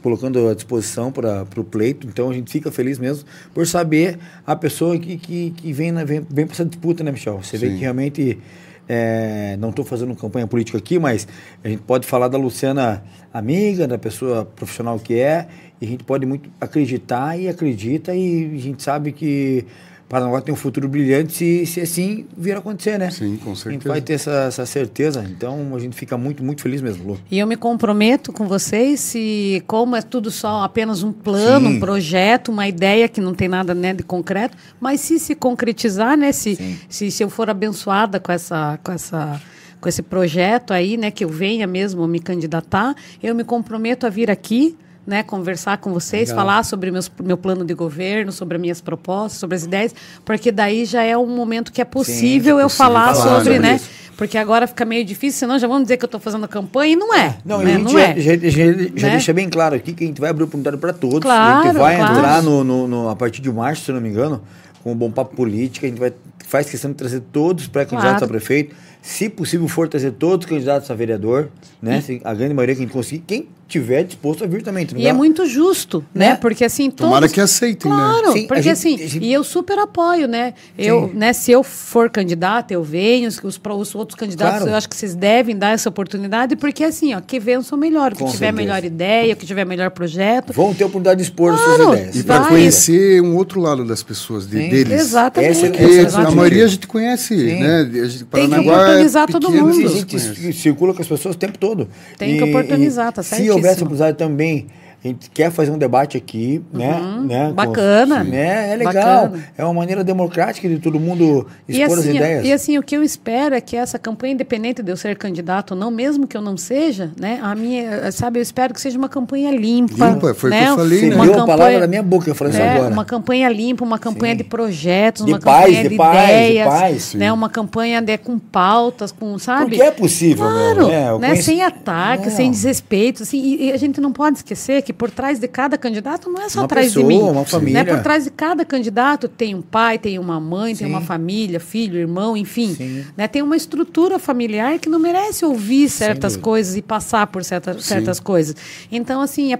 colocando à disposição para o pleito, então a gente fica feliz mesmo por saber a pessoa que, que, que vem, na- vem, vem para essa disputa, né, Michel? Você vê Sim. que realmente. é, não estou fazendo campanha política aqui, mas a gente pode falar da Luciana amiga, da pessoa profissional que é, e a gente pode muito acreditar e acredita, e a gente sabe que Paranaguá tem um futuro brilhante se, se assim vir a acontecer, né? Sim, com A gente certeza. vai ter essa, essa certeza, então a gente fica muito, muito feliz mesmo, Lu. E eu me comprometo com vocês, se como é tudo só apenas um plano, Sim. um projeto, uma ideia que não tem nada né, de concreto, mas se se concretizar, né, se, Sim. se, se eu for abençoada com essa, com essa com esse projeto aí, né, que eu venha mesmo me candidatar, eu me comprometo a vir aqui, né, conversar com vocês, Legal. falar sobre meus, meu plano de governo, sobre as minhas propostas, sobre as ideias, porque daí já é um momento que é possível eu possível falar falar sobre, né? isso. Porque agora fica meio difícil, senão já vamos dizer que eu estou fazendo campanha e não é. Não, né? a gente não já, é. já, já- já Né? deixa bem claro aqui que a gente vai abrir oportunidade para todos. a Claro, gente vai claro. entrar no, no- no- a partir de março, se não me engano, com um bom papo político. A gente vai, faz questão de trazer todos os pré-candidatos Claro. a prefeito. Se possível for trazer todos os candidatos a vereador, né? A grande maioria que a gente conseguir. Quem tiver disposto a vir também. E é muito justo, né? Né? Porque assim, Tomara todos... que aceitem, né? Claro, Sim, a porque gente- assim, a gente- e eu super apoio, né? Eu, né, se eu for candidata, eu venho, os, os, outros candidatos, Claro. eu acho que vocês devem dar essa oportunidade, porque assim, ó, que vençam melhor, que Com tiver certeza. melhor ideia, que tiver melhor projeto. Vão ter oportunidade de expor as Claro. suas ideias. E para conhecer um outro lado das pessoas, de, deles. Exatamente. Essa essa é a maioria a gente conhece, Sim. né? A gente, Paranaguá oportunizar todo pequeno, mundo. E a gente circula com as pessoas o tempo todo. Tem que oportunizar, tá Se certíssimo. houvesse oportunidade também, a gente quer fazer um debate aqui, né? né com- Bacana. né? É legal. Bacana. É uma maneira democrática de todo mundo expor as assim, ó, ideias. e assim, o que eu espero é que essa campanha, independente de eu ser candidato ou não, mesmo que eu não seja, né, a minha, sabe, eu espero que seja uma campanha limpa. Limpa, foi o que né, eu falei, Você né? uma deu a campanha- palavra da minha boca, eu falei isso É, agora. uma campanha limpa, uma campanha Sim. de projetos, De uma paz, campanha de de, paz, de ideias, paz. né, uma campanha de, com pautas, com, sabe? Porque é possível, Claro, meu. É, eu né, conheço- sem ataque, Não. sem desrespeito, assim, e, e a gente não pode esquecer que que por trás de cada candidato não é só Uma atrás pessoa, de mim. uma família. Né? Por trás de cada candidato tem um pai, tem uma mãe, tem Sim. uma família, filho, irmão, enfim. Sim. Né? Tem uma estrutura familiar que não merece ouvir certas coisas e passar por certa, certas coisas. Então, assim,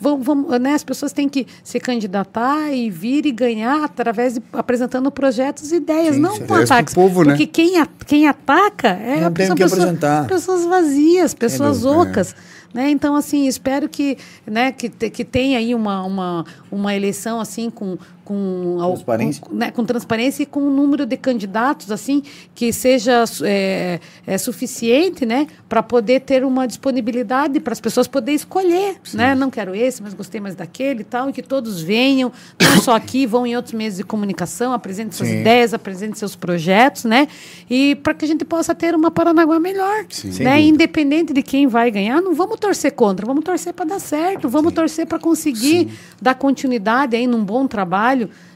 vamos, vamos, né? as pessoas têm que se candidatar e vir e ganhar através de apresentando projetos e ideias, Sim, não com ataques. povo, né? Porque quem, a- quem ataca é Não a tem pessoa- que apresentar. pessoas vazias, pessoas dúvida. ocas. Né? Então, assim, espero que, né, que, que tenha aí uma, uma, uma eleição assim com, com, Transparência. com, né, com transparência e com um número de candidatos assim que seja é, é, suficiente né, para poder ter uma disponibilidade para as pessoas poderem escolher. Né? Não quero esse, mas gostei mais daquele e tal, e que todos venham, não só aqui, vão em outros meios de comunicação, apresentem suas Sim. ideias, apresentem seus projetos, né? E para que a gente possa ter uma Paranaguá melhor. Sim. Né? Independente de quem vai ganhar, não vamos torcer contra, vamos torcer para dar certo, vamos torcer para conseguir dar continuidade aí num bom trabalho,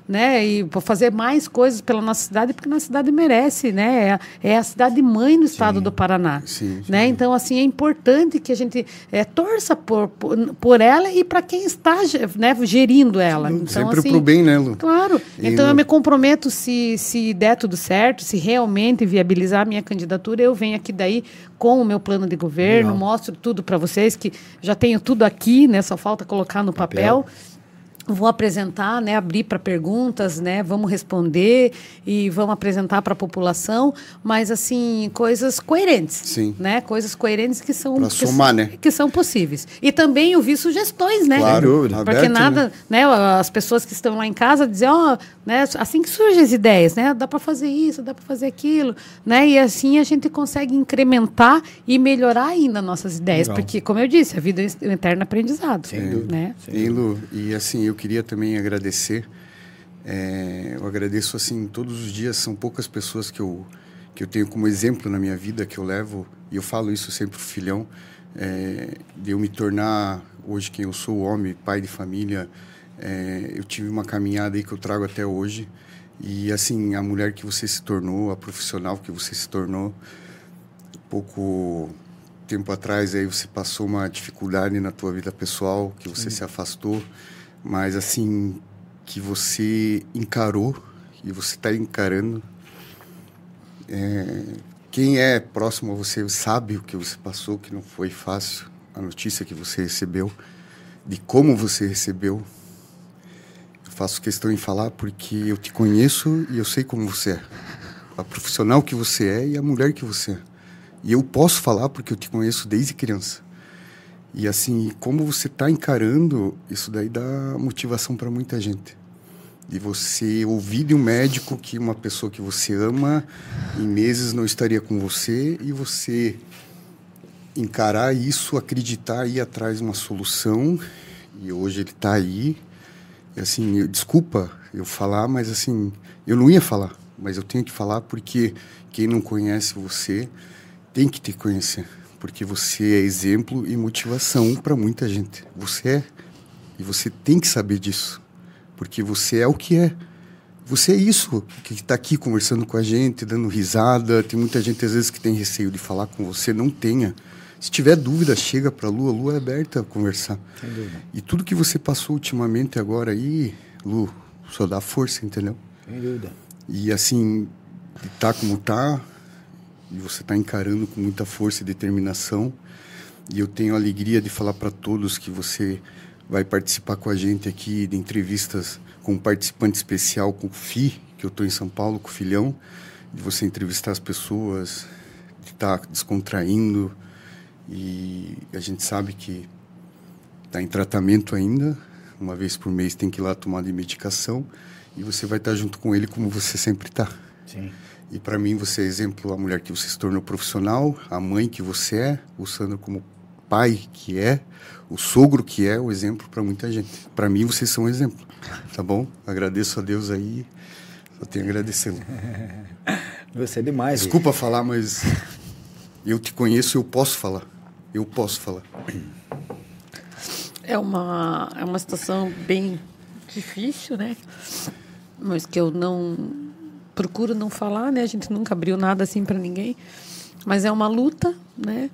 né? E fazer mais coisas pela nossa cidade, porque nossa cidade merece, né? É a, é a cidade mãe do estado do Paraná. Sim, sim. Né? Então, assim, é importante que a gente é, torça por, por, por ela e para quem está né, gerindo ela. Então, Sempre assim, pro bem, né, Lu? Claro. E Então eu me comprometo, se, se der tudo certo, se realmente viabilizar a minha candidatura, eu venho aqui daí com o meu plano de governo, Legal. mostro tudo para vocês, que já tenho tudo aqui, né? Só falta colocar no papel. Vou apresentar, né, abrir para perguntas, né, vamos responder e vamos apresentar para a população, mas assim coisas coerentes, Sim. né, coisas coerentes que são que, somar, né? que são possíveis. E também ouvir sugestões, né? Claro. Porque aberto, nada, né? né? As pessoas que estão lá em casa dizer, ó, né? Assim que surgem as ideias, né? Dá para fazer isso, dá para fazer aquilo, né? E assim a gente consegue incrementar e melhorar ainda nossas ideias, Legal. porque como eu disse, a vida é um eterno aprendizado, dúvida. né? Hein, Lu? E assim, eu queria também agradecer. é, eu agradeço assim todos os dias. São poucas pessoas que eu que eu tenho como exemplo na minha vida que eu levo e eu falo isso sempre pro filhão é, de eu me tornar hoje quem eu sou, homem, pai de família. é, eu tive uma caminhada aí que eu trago até hoje e assim a mulher que você se tornou, a profissional que você se tornou, pouco tempo atrás aí você passou uma dificuldade na tua vida pessoal, que você se afastou, mas assim que você encarou e você está encarando. É, quem é próximo a você sabe o que você passou, que não foi fácil, a notícia que você recebeu, de como você recebeu. Eu faço questão em falar porque eu te conheço e eu sei como você é. A profissional que você é e a mulher que você é. E eu posso falar porque eu te conheço desde criança. E assim, como você está encarando, isso daí dá motivação para muita gente. De você ouvir de um médico que uma pessoa que você ama em meses não estaria com você e você encarar isso, acreditar e ir atrás de uma solução. E hoje ele está aí. E assim, eu- desculpa eu falar, mas assim, eu não ia falar, mas eu tenho que falar porque quem não conhece você tem que te conhecer, porque você é exemplo e motivação para muita gente. Você é. E você tem que saber disso, porque você é o que é. Você é isso, que está aqui conversando com a gente, dando risada. Tem muita gente, às vezes, que tem receio de falar com você. Não tenha. Se tiver dúvida, chega para a Lu. A Lu é aberta a conversar. E tudo que você passou ultimamente agora aí, Lu, só dá força, entendeu? Sem dúvida. E assim, tá como tá, e você tá encarando com muita força e determinação. E eu tenho a alegria de falar para todos que você vai participar com a gente aqui de entrevistas com um participante especial, com o FI, que eu estou em São Paulo, com o Filhão, de você entrevistar as pessoas, de estar descontraindo. E a gente sabe que está em tratamento ainda, uma vez por mês tem que ir lá tomar de medicação, e você vai estar junto com ele como você sempre está. Sim. E para mim você é exemplo, a mulher que você se tornou profissional, a mãe que você é, o Sandro como pai que é, o sogro que é, o exemplo para muita gente. Para mim vocês são um exemplo, tá bom? Agradeço a Deus aí, só tenho a agradecê-lo. Você é demais. Desculpa falar, mas eu te conheço, eu posso falar. Eu posso falar. É uma, é uma situação bem difícil, né? Mas que eu não procuro não falar, né? A gente nunca abriu nada assim para ninguém. Mas é uma luta, né?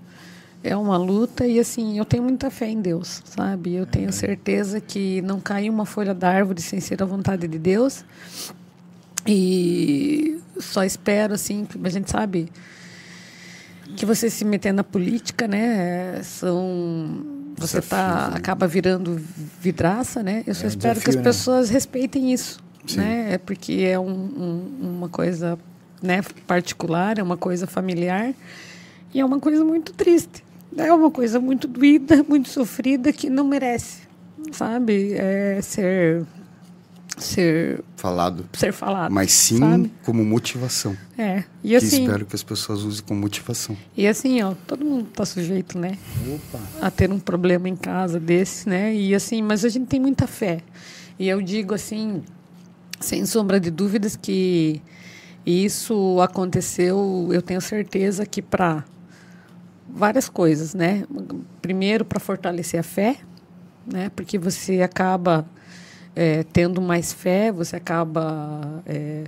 é uma luta e assim, eu tenho muita fé em Deus, sabe? Eu tenho certeza que não cai uma folha da árvore sem ser a vontade de Deus. E só espero assim, a gente sabe que você se meter na política, né, são você tá né? acaba virando vidraça, né? Eu só É, espero que desafio, as né? pessoas respeitem isso, Sim. né? É porque é um, um- uma coisa, né, particular, é uma coisa familiar e é uma coisa muito triste. É uma coisa muito doída, muito sofrida que não merece, sabe? É ser ser Falado. ser falado. Mas sim sabe? como motivação. É. E que assim, espero que as pessoas usem como motivação. e assim, ó, todo mundo tá sujeito, né? Opa. a ter um problema em casa desse, né? E assim, mas a gente tem muita fé. E eu digo assim, sem sombra de dúvidas que isso aconteceu, eu tenho certeza que para várias coisas, né? Primeiro para fortalecer a fé, né? Porque você acaba é, tendo mais fé, você acaba é,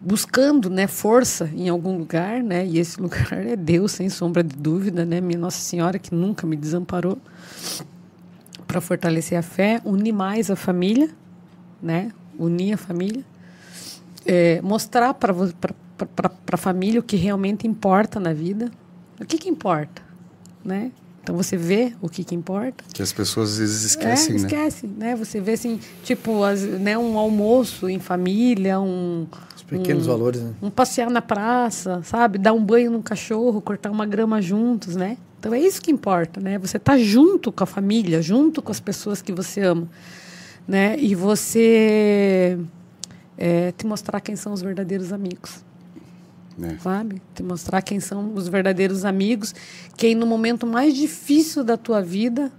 buscando né, força em algum lugar, né? E esse lugar é Deus, sem sombra de dúvida, né? Minha Nossa Senhora que nunca me desamparou para fortalecer a fé, unir mais a família, né? Unir a família, é, mostrar para a família o que realmente importa na vida. O que que importa, né? Então você vê o que que importa. Que as pessoas às vezes esquecem, é, né? esquece, né? Você vê assim, tipo, as, né, um almoço em família, um Os pequenos valores, né? um passear na praça, sabe? Dar um banho num cachorro, cortar uma grama juntos, né? Então é isso que importa, né? Você tá junto com a família, junto com as pessoas que você ama, né? E você é, te mostrar quem são os verdadeiros amigos, né? sabe? Te mostrar quem são os verdadeiros amigos, quem no momento mais difícil da tua vida,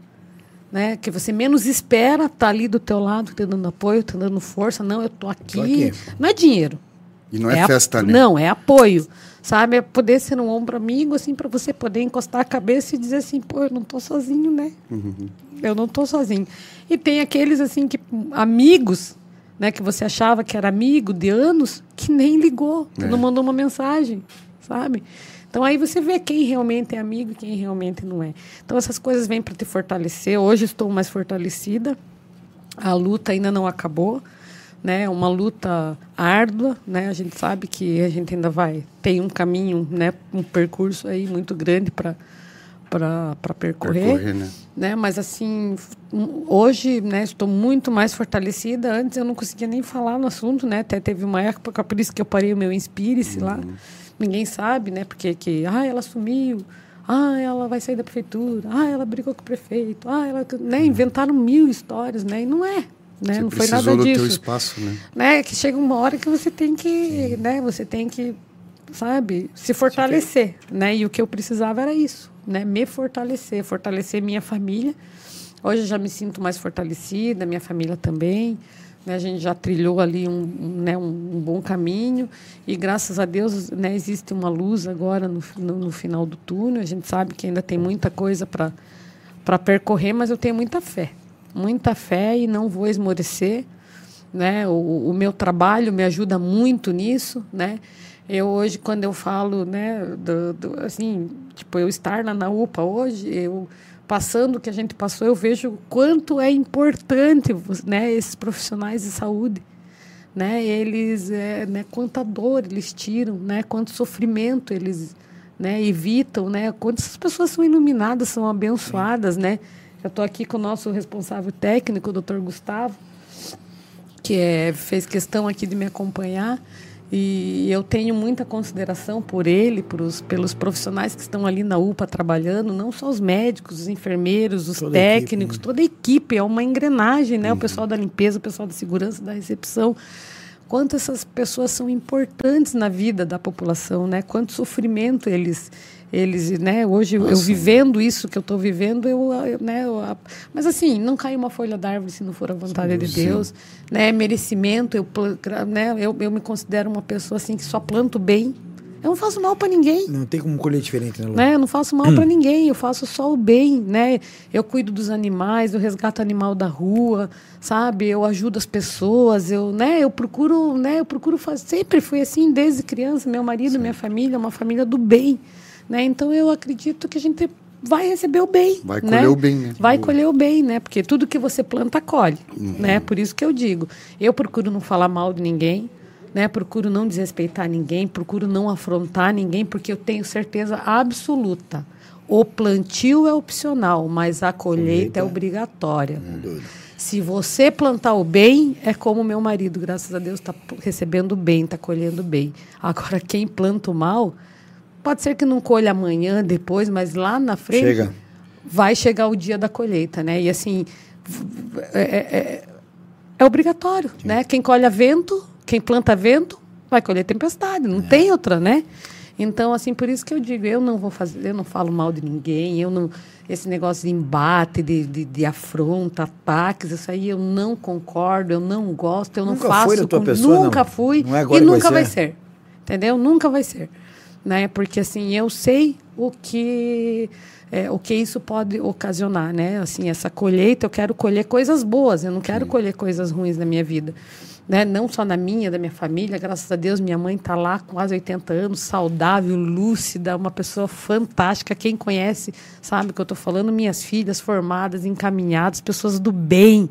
né, que você menos espera, tá ali do teu lado, te dando apoio, te dando força, não, eu tô aqui. Tô aqui. Não é dinheiro, E não é, a- festa, né? Não, é apoio. Sabe? É poder ser um ombro amigo, assim, para você poder encostar a cabeça e dizer assim, pô, eu não tô sozinho, né? Uhum. Eu não tô sozinho. E tem aqueles, assim, que amigos, né, que você achava que era amigo de anos, que nem ligou, que É. não mandou uma mensagem, sabe? Então aí você vê quem realmente é amigo e quem realmente não é. Então essas coisas vêm para te fortalecer. Hoje estou mais fortalecida. A luta ainda não acabou, né? Uma luta árdua, né? A gente sabe que a gente ainda vai tem um caminho, né? Um percurso aí muito grande para para percorrer, Percorrer, né? né? Mas assim, hoje, né? Estou muito mais fortalecida. Antes eu não conseguia nem falar no assunto, né? Até teve uma época por isso que eu parei o meu Inspire-se lá. Ninguém sabe, né? Porque que, ah, ela sumiu. Ah, ela vai sair da prefeitura. Ah, ela brigou com o prefeito. Ah, ela, né? Inventaram mil histórias, né? E não é, né? Você não foi nada do disso teu espaço, né? né? Que chega uma hora que você tem que, né? Você tem que, sabe, se fortalecer, né? E o que eu precisava era isso, né? Me fortalecer, fortalecer minha família. Hoje eu já me sinto mais fortalecida, minha família também. Né? A gente já trilhou ali um, um, né? um, um bom caminho e graças a Deus, né? Existe uma luz agora no, no, no final do túnel. A gente sabe que ainda tem muita coisa para para percorrer, mas eu tenho muita fé, muita fé e não vou esmorecer né? O, o meu trabalho me ajuda muito nisso, né? Eu hoje quando eu falo, né, do, do- assim, tipo eu estar lá na UPA hoje, eu passando o que a gente passou, eu vejo o quanto é importante, né, esses profissionais de saúde, né? Eles, é, né, quanta dor eles tiram, né? Quanto sofrimento eles, né, evitam, né? Quantas pessoas são iluminadas, são abençoadas, né? Eu estou aqui com o nosso responsável técnico, o Dr. Gustavo, que é, fez questão aqui de me acompanhar. E eu tenho muita consideração por ele, por os, pelos profissionais que estão ali na UPA trabalhando, não só os médicos, os enfermeiros, os Toda a equipe, técnicos, né? toda a equipe, é uma engrenagem, né? O pessoal da limpeza, o pessoal da segurança, da recepção. Quanto essas pessoas são importantes na vida da população, né? Quanto sofrimento eles eles, né? Hoje eu vivendo isso que eu estou vivendo, eu, eu, né? eu- a- mas assim, não cai uma folha da árvore se não for a vontade de Deus, né? Merecimento, eu, né? Eu, eu me considero uma pessoa assim que só planto bem. Eu não faço mal para ninguém Não tem como colher diferente, né, Lu? né? Eu não faço mal para ninguém, eu faço só o bem, né? Eu cuido dos animais, eu resgato animal da rua, sabe? Eu ajudo as pessoas, eu, né? Eu procuro, né? Eu procuro fazer, sempre fui assim desde criança, meu marido, minha família, uma família do bem, né? Então eu acredito que a gente vai receber o bem. Vai né? colher o bem, né? Vai colher o bem, né? Porque tudo que você planta, colhe. Uhum. Né? Por isso que eu digo. Eu procuro não falar mal de ninguém, né? Procuro não desrespeitar ninguém, procuro não afrontar ninguém, porque eu tenho certeza absoluta. O plantio é opcional, mas a colheita é obrigatória. Se você plantar o bem, é como meu marido, graças a Deus, está recebendo bem, está colhendo bem. Agora, quem planta o mal, pode ser que não colha amanhã, depois, mas lá na frente Chega. vai chegar o dia da colheita, né? E assim, v- é, é- é obrigatório, né? Quem colhe vento, quem planta vento, vai colher tempestade, não tem outra, né? Então, assim, por isso que eu digo, eu não vou fazer, eu não falo mal de ninguém, eu não. Esse negócio de embate, de, de, de afronta, ataques, isso aí eu não concordo, eu não gosto, eu não Nunca faço. foi da tua com- pessoa, nunca não? fui Não é agora e vai nunca vai ser? ser. Entendeu? Nunca vai ser. Né? Porque assim, eu sei o que é, o que isso pode ocasionar, né? Assim, essa colheita, eu quero colher coisas boas, eu não quero colher coisas ruins na minha vida. Né? Não só na minha, da minha família, graças a Deus, minha mãe está lá com quase 80 anos, saudável, lúcida, uma pessoa fantástica. Quem conhece sabe o que eu estou falando. Minhas filhas formadas, encaminhadas, pessoas do bem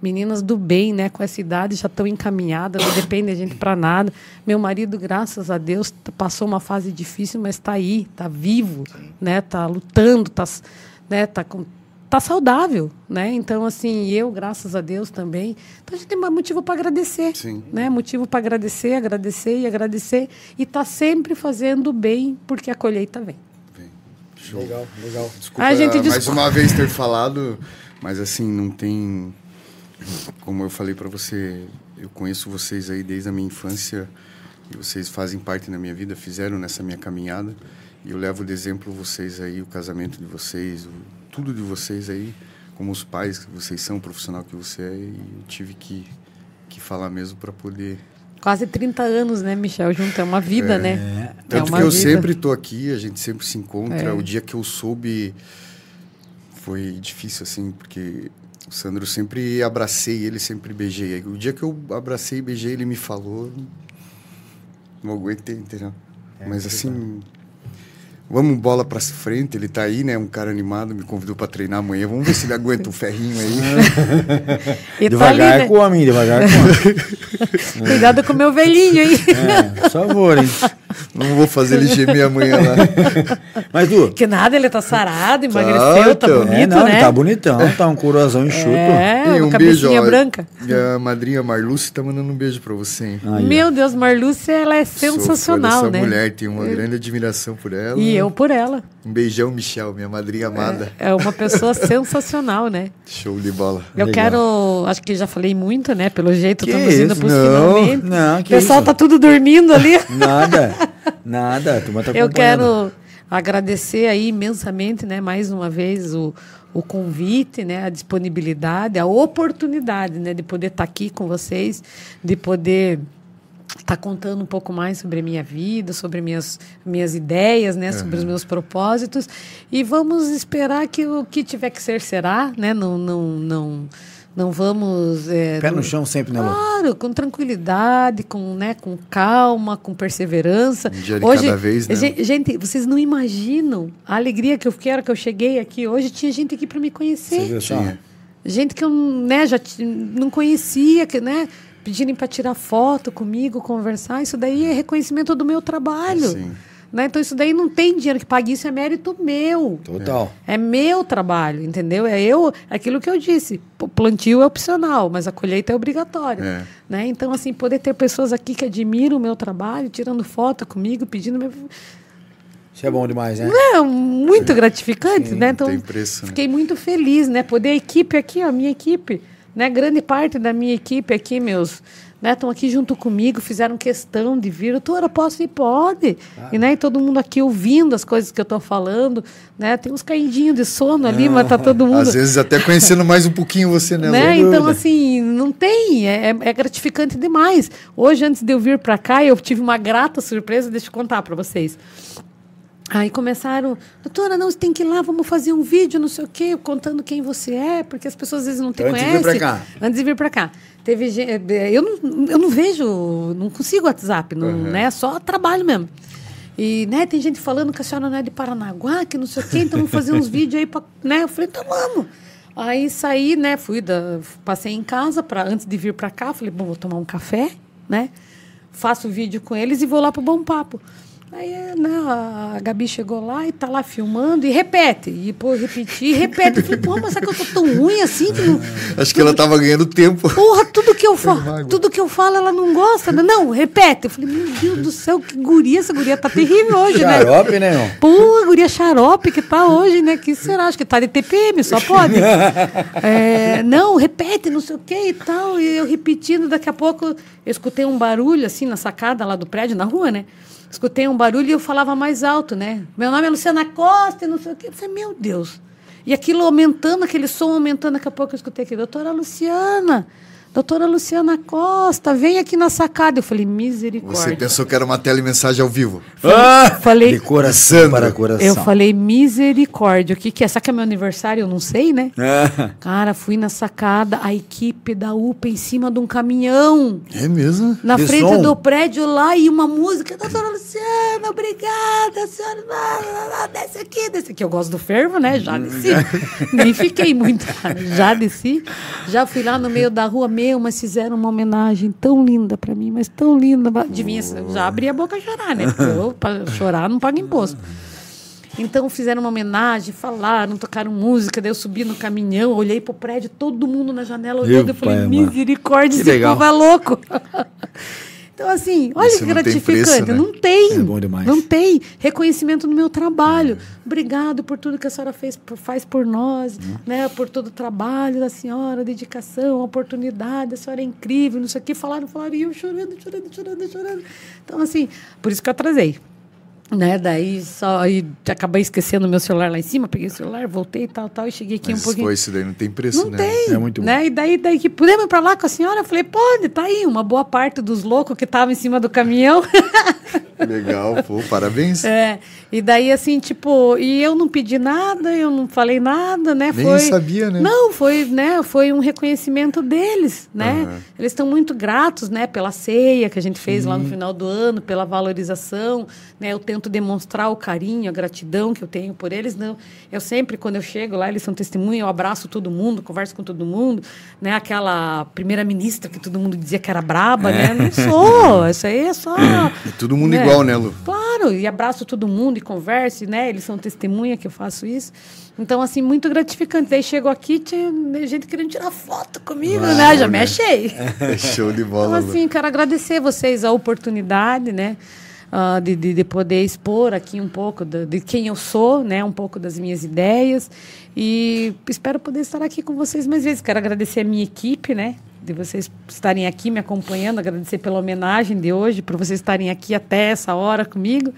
meninas do bem, né, com essa idade já estão encaminhadas, não depende da gente para nada. Meu marido, graças a Deus, passou uma fase difícil, mas está aí, está vivo, né, está lutando, está, né, tá com tá saudável, né? Então assim, eu, graças a Deus também. Então a gente tem motivo para agradecer, Sim. né? Motivo para agradecer, agradecer e agradecer e tá sempre fazendo bem porque a colheita vem. Legal, legal. Desculpa Ai, gente, mais desculpa. uma vez ter falado, mas assim, não tem. Como eu falei para você, eu conheço vocês aí desde a minha infância e vocês fazem parte da minha vida, fizeram nessa minha caminhada. E eu levo de exemplo vocês aí, o casamento de vocês, o, tudo de vocês aí, como os pais que vocês são, o profissional que você é. E eu tive que, que falar mesmo para poder Quase 30 anos, né, Michel? Junto é uma vida, né? É Tanto uma que eu vida. sempre tô aqui, a gente sempre se encontra. É. O dia que eu soube foi difícil, assim, porque o Sandro sempre abracei ele, sempre beijei. O dia que eu abracei e beijei, ele me falou. Não aguentei, entendeu? Mas assim. Vamos bola pra frente, ele tá aí, né? Um cara animado, me convidou pra treinar amanhã. Vamos ver se ele aguenta um ferrinho aí. E tá Devagar ali, né? come, devagar come. Cuidado com o meu velhinho, hein? É, por favor, hein? Não vou fazer ele gemer amanhã lá. Mas, Du, Que nada, ele tá sarado, emagreceu, tá, então. bonito, é, não, né? ele tá bonitão, tá um coroazão enxuto. É, E um beijo, cabecinha ó. branca. Minha madrinha Marluce tá mandando um beijo pra você, hein? Aí, ó. Meu Deus, Marlúcia, ela é Sou sensacional, dessa né? mulher, tenho uma grande admiração por ela. E eu por ela. Um beijão, Michel, minha madrinha amada. É uma pessoa sensacional, né? Show de bola. Eu Legal. quero. Acho que já falei muito, né? Pelo jeito, Que estamos indo isso? Não, finalmente. não, o que pessoal isso? tá tudo dormindo ali. Nada, nada. A turma tá Eu quero agradecer aí imensamente, né, mais uma vez o, o convite, né, a disponibilidade, a oportunidade, né, de poder estar aqui com vocês, de poder estar contando um pouco mais sobre a minha vida, sobre minhas minhas ideias, né, sobre os meus propósitos e vamos esperar que o que tiver que ser será, né, não não não não vamos é, Pé não- no chão sempre, né, Lu? Claro, com tranquilidade, com, né, com calma, com perseverança. Um dia de cada vez, né? gen- Gente, vocês não imaginam a alegria que eu quero que eu cheguei aqui hoje. Tinha gente aqui para me Você conhecer. viu só? Tinha. Gente que eu né, já não conhecia, que, né, pedirem para tirar foto comigo, conversar. Isso daí é reconhecimento do meu trabalho. Sim. Né? Então, isso daí não tem dinheiro que pague, isso é mérito meu. Total. É meu trabalho, entendeu? É eu, aquilo que eu disse. Plantio é opcional, mas a colheita é obrigatória. É. Né? Então, assim, poder ter pessoas aqui que admiram o meu trabalho, tirando foto comigo, pedindo. Meu... Isso é bom demais, né? É muito gratificante, né? Então, preço, né? fiquei muito feliz, né? Poder a equipe aqui, a minha equipe, né? Grande parte da minha equipe aqui, meus, né? Estão aqui junto comigo, fizeram questão de vir. Doutora, posso ir? Pode. E, né? e todo mundo aqui ouvindo as coisas que eu estou falando, né? Tem uns caidinhos de sono ali, mas tá todo mundo Às vezes até conhecendo mais um pouquinho você, né, né? Então, assim, não tem, é, é gratificante demais. Hoje, antes de eu vir para cá, eu tive uma grata surpresa, deixa eu contar para vocês. Aí começaram, doutora, não, você tem que ir lá, vamos fazer um vídeo, não sei o quê, contando quem você é, porque as pessoas às vezes não te Antes de vir conhecem. pra cá. Antes de vir para cá. Teve eu não, eu não vejo, não consigo WhatsApp, não, né? Só trabalho mesmo. E, né, tem gente falando que a senhora não é de Paranaguá, que não sei o quê, então vamos fazer uns vídeos aí pra, né? Eu falei, então vamos. Aí saí, né, fui da, passei em casa para antes de vir para cá, falei, bom, vou tomar um café, né? Faço vídeo com eles e vou lá pro Bom Papo. Aí né, a Gabi chegou lá e tá lá filmando e repete. E pô, repetir, repete. Eu falei, pô, mas será que eu tô tão ruim assim? Que não... Acho que ela tava ganhando tempo. Porra, tudo que eu falo, tudo que eu falo, ela não gosta. Né? Não, repete. Eu falei, meu Deus do céu, que guria, essa guria tá terrível hoje, né? Xarope, né, irmão? Pô, a guria xarope que tá hoje, né? Que será? Acho que tá de TPM, só pode. É, não, repete, não sei o que e tal. E eu repetindo, daqui a pouco eu escutei um barulho assim na sacada lá do prédio, na rua, né? escutei um barulho e eu falava mais alto, né? Meu nome é Luciana Costa e não sei o quê. Eu falei, meu Deus. E aquilo aumentando, aquele som aumentando, daqui a pouco eu escutei aqui, doutora Luciana, doutora Luciana Costa, vem aqui na sacada. Eu falei, misericórdia. Você pensou que era uma telemensagem ao vivo. Ah, falei, de coração para coração. Eu falei, misericórdia, o que, que é? Será que é meu aniversário? Eu não sei, né? Ah. Cara, fui na sacada, a equipe da UPA em cima de um caminhão. É mesmo? Na De frente som? do prédio lá e uma música, doutora Luciana, obrigada, senhora, lá, lá, lá, desce aqui, desce aqui. Eu gosto do fervo, né? Já desci. Nem fiquei muito, já desci. Já fui lá no meio da rua, meu, mas fizeram uma homenagem tão linda pra mim, mas tão linda. Adivinha, já abri a boca a chorar, né? Porque eu, pra chorar, não pago imposto. Então fizeram uma homenagem, falaram, tocaram música, daí eu subi no caminhão, olhei pro prédio, todo mundo na janela olhando, Meu eu falei, misericórdia, esse povo é louco. Então, assim, olha Isso que não tem gratificante. preço, né? Não tem. É bom demais. Não tem. Reconhecimento no meu trabalho. Obrigado por tudo que a senhora fez, por- faz por nós, né? Por todo o trabalho da senhora, dedicação, oportunidade. A senhora é incrível, não sei o quê. Falaram, falaram, e eu chorando, chorando, chorando, chorando. Então, assim, por isso que eu atrasei. Né? Daí só aí acabei esquecendo meu celular lá em cima, peguei o celular, voltei e tal, tal, e cheguei aqui Mas um pouquinho. foi isso daí, não tem preço, Não né? tem. É muito bom. né? E daí, daí que podemos ir pra lá com a senhora? Eu falei, pode, tá aí. Uma boa parte dos loucos que estavam em cima do caminhão. Legal, pô, parabéns. é. E daí, assim, tipo, e eu não pedi nada, eu não falei nada, né? Nem foi, sabia, né? Não, foi, né? Foi um reconhecimento deles, né? Aham. Eles estão muito gratos, né? Pela ceia que a gente fez lá no final do ano, pela valorização, né? Eu tento demonstrar o carinho, a gratidão que eu tenho por eles. Não, eu sempre, quando eu chego lá, eles são testemunha, eu abraço todo mundo, converso com todo mundo, né? Aquela primeira ministra que todo mundo dizia que era braba, né? Não sou, isso aí é só... É todo mundo né? Igual, né, Lu? Claro, e abraço todo mundo e converso, né? Eles são testemunha que eu faço isso. Então, assim, muito gratificante. Daí chegou aqui, tinha gente querendo tirar foto comigo, né? Já me achei. É show de bola, Então, Lu. assim, quero agradecer vocês a oportunidade, né? ah, de, de, de poder expor aqui um pouco da- de, quem eu sou, né? Um pouco das minhas ideias. E espero poder estar aqui com vocês mais vezes. Quero agradecer a minha equipe, né? De vocês estarem aqui me acompanhando, agradecer pela homenagem de hoje, por vocês estarem aqui até essa hora comigo.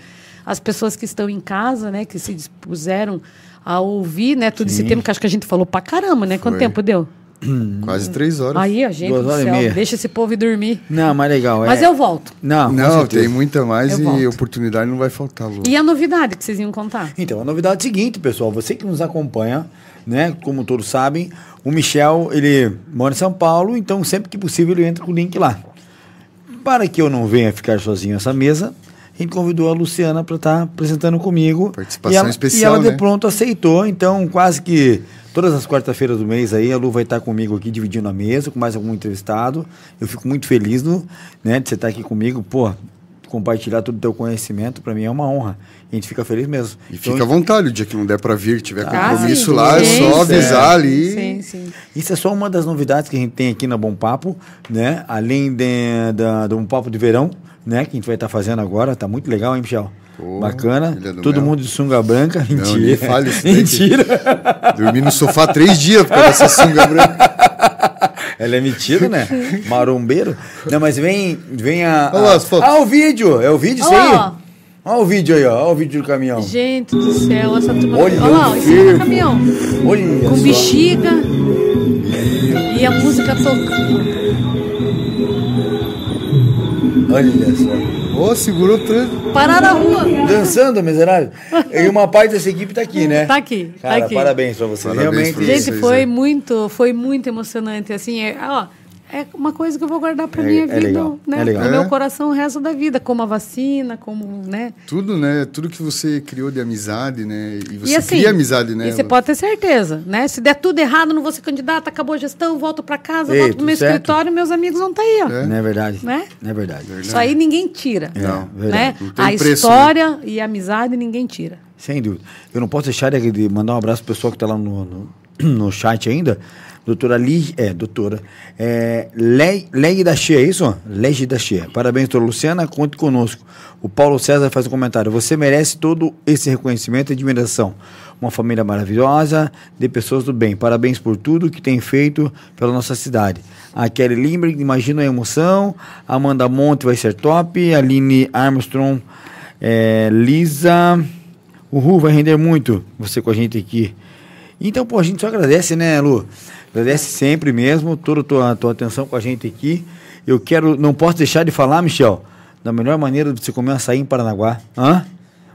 As pessoas que estão em casa, né? Que se dispuseram a ouvir, né? Todo esse tempo que acho que a gente falou pra caramba, né? Quanto Foi. tempo deu? Quase três horas. Aí, a gente Duas do céu, deixa esse povo ir dormir. Não, mas legal. Mas é... eu volto. Não, não, tem muita mais Eu e volto. oportunidade não vai faltar, Lu. E a novidade que vocês iam contar? Então, a novidade é a seguinte, pessoal. Você que nos acompanha, né? Como todos sabem, o Michel, ele mora em São Paulo, então sempre que possível ele entra com o link lá. Para que eu não venha ficar sozinho nessa mesa, a gente convidou a Luciana para estar apresentando comigo. Participação e ela, especial, E ela de né? pronto aceitou, então quase que todas as quartas-feiras do mês aí a Lu vai estar comigo aqui dividindo a mesa com mais algum entrevistado. Eu fico muito feliz do, né, de você estar aqui comigo, pô, compartilhar todo o teu conhecimento, para mim é uma honra. A gente fica feliz mesmo. E Então, fica à vontade, o dia que não der pra vir, tiver Ah, compromisso sim. lá, é Sim, só sim. avisar ali. Sim, sim. Isso é só uma das novidades que a gente tem aqui na Bom Papo, né? Além de, da, do Bom Papo de Verão, né? Que a gente vai estar fazendo agora. Tá muito legal, hein, Michel? Pô, Bacana. Do Todo Mel. mundo de sunga branca. Mentira. nem fale. Mentira. Dormi no sofá três dias por causa dessa sunga branca. Ela é mentira, né? Marombeiro. Não, mas vem, vem a. Olha lá a- as fotos. Ah, o vídeo. É o vídeo isso Olha aí? lá, Olha o vídeo aí, ó. Olha o vídeo do caminhão. Gente do céu, essa turma. Olha Olha lá, o cima do fervo. caminhão. Olha Com só. bexiga. E a música tocando. Olha só. Ô, segurou o trânsito. Parar na rua. Dançando, miserável. E uma parte dessa equipe tá aqui, né? Tá aqui, tá Cara, aqui. parabéns pra você. Parabéns Realmente. Gente, vocês, foi é. muito, foi muito emocionante. Assim, é, ó, é uma coisa que eu vou guardar para É- minha é vida, legal, né? é legal. No meu É. coração o resto da vida, como a vacina, como, né? Tudo, né? Tudo que você criou de amizade, né? E você e assim, cria amizade, né? E você pode ter certeza, né? Se der tudo errado, não vou ser candidato, acabou a gestão, volto para casa, Ei, volto pro meu certo. escritório, meus amigos vão estar aí, ó. É. Não é verdade? Né? Não é verdade. Isso aí ninguém tira. É, Não, verdade. né? Não A preço, né? história e a amizade ninguém tira. Sem dúvida. Eu não posso deixar de de mandar um abraço pro pessoal que está lá no, no, no chat ainda. Doutora Li, é, doutora. É, Le- Leg da Chia, é isso? Leg da Chia. Parabéns, doutora Luciana, conte conosco. O Paulo César faz um comentário. Você merece todo esse reconhecimento e admiração. Uma família maravilhosa, de pessoas do bem. Parabéns por tudo que tem feito pela nossa cidade. A Kelly Limberg, imagina a emoção. Amanda Monte vai ser top. Aline Armstrong, é, Lisa. Uhul, vai render muito você com a gente aqui. Então, pô, a gente só agradece, né, Lu? Agradece sempre mesmo toda a tua, tua atenção com a gente aqui. Eu quero, não posso deixar de falar, Michel, da melhor maneira de você comer açaí em Paranaguá. Hã?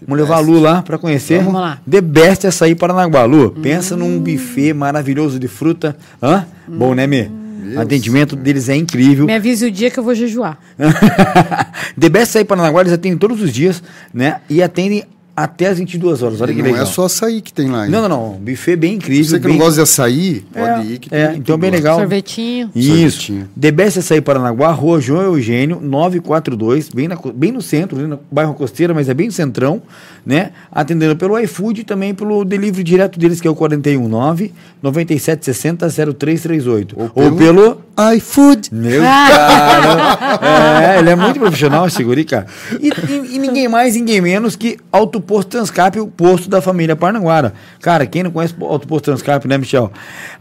Vamos levar a Lu lá para conhecer. Vamos lá. The Best Açaí Paranaguá. Lu, pensa num buffet maravilhoso de fruta. Hã? Bom, né, Mi? O atendimento deles é incrível. Me avise o dia que eu vou jejuar. The Best Açaí Paranaguá, eles atendem todos os dias, né? E atendem até as 22 horas. Olha E que não legal. é só açaí que tem lá. hein? Não, não, não. Buffet bem incrível. Você que bem... não gosta de açaí, É, pode ir. Que é, tem então bem lá. legal. Sorvetinho. Isso. Sorvetinho. The Best Açaí Paranaguá, Rua João Eugênio, 942, bem, na, bem no centro, no bairro Costeira, mas é bem no centrão, né? Atendendo pelo iFood e também pelo delivery direto deles, que é o 419 9760 0338. Ou, pelo- pelo... iFood. Meu cara! é, ele é muito profissional, esse guri, cara. E, e- e ninguém mais, ninguém menos que Auto Posto Transcap, o posto da família Parnaguara. Cara, quem não conhece o Auto Posto Transcap, né, Michel?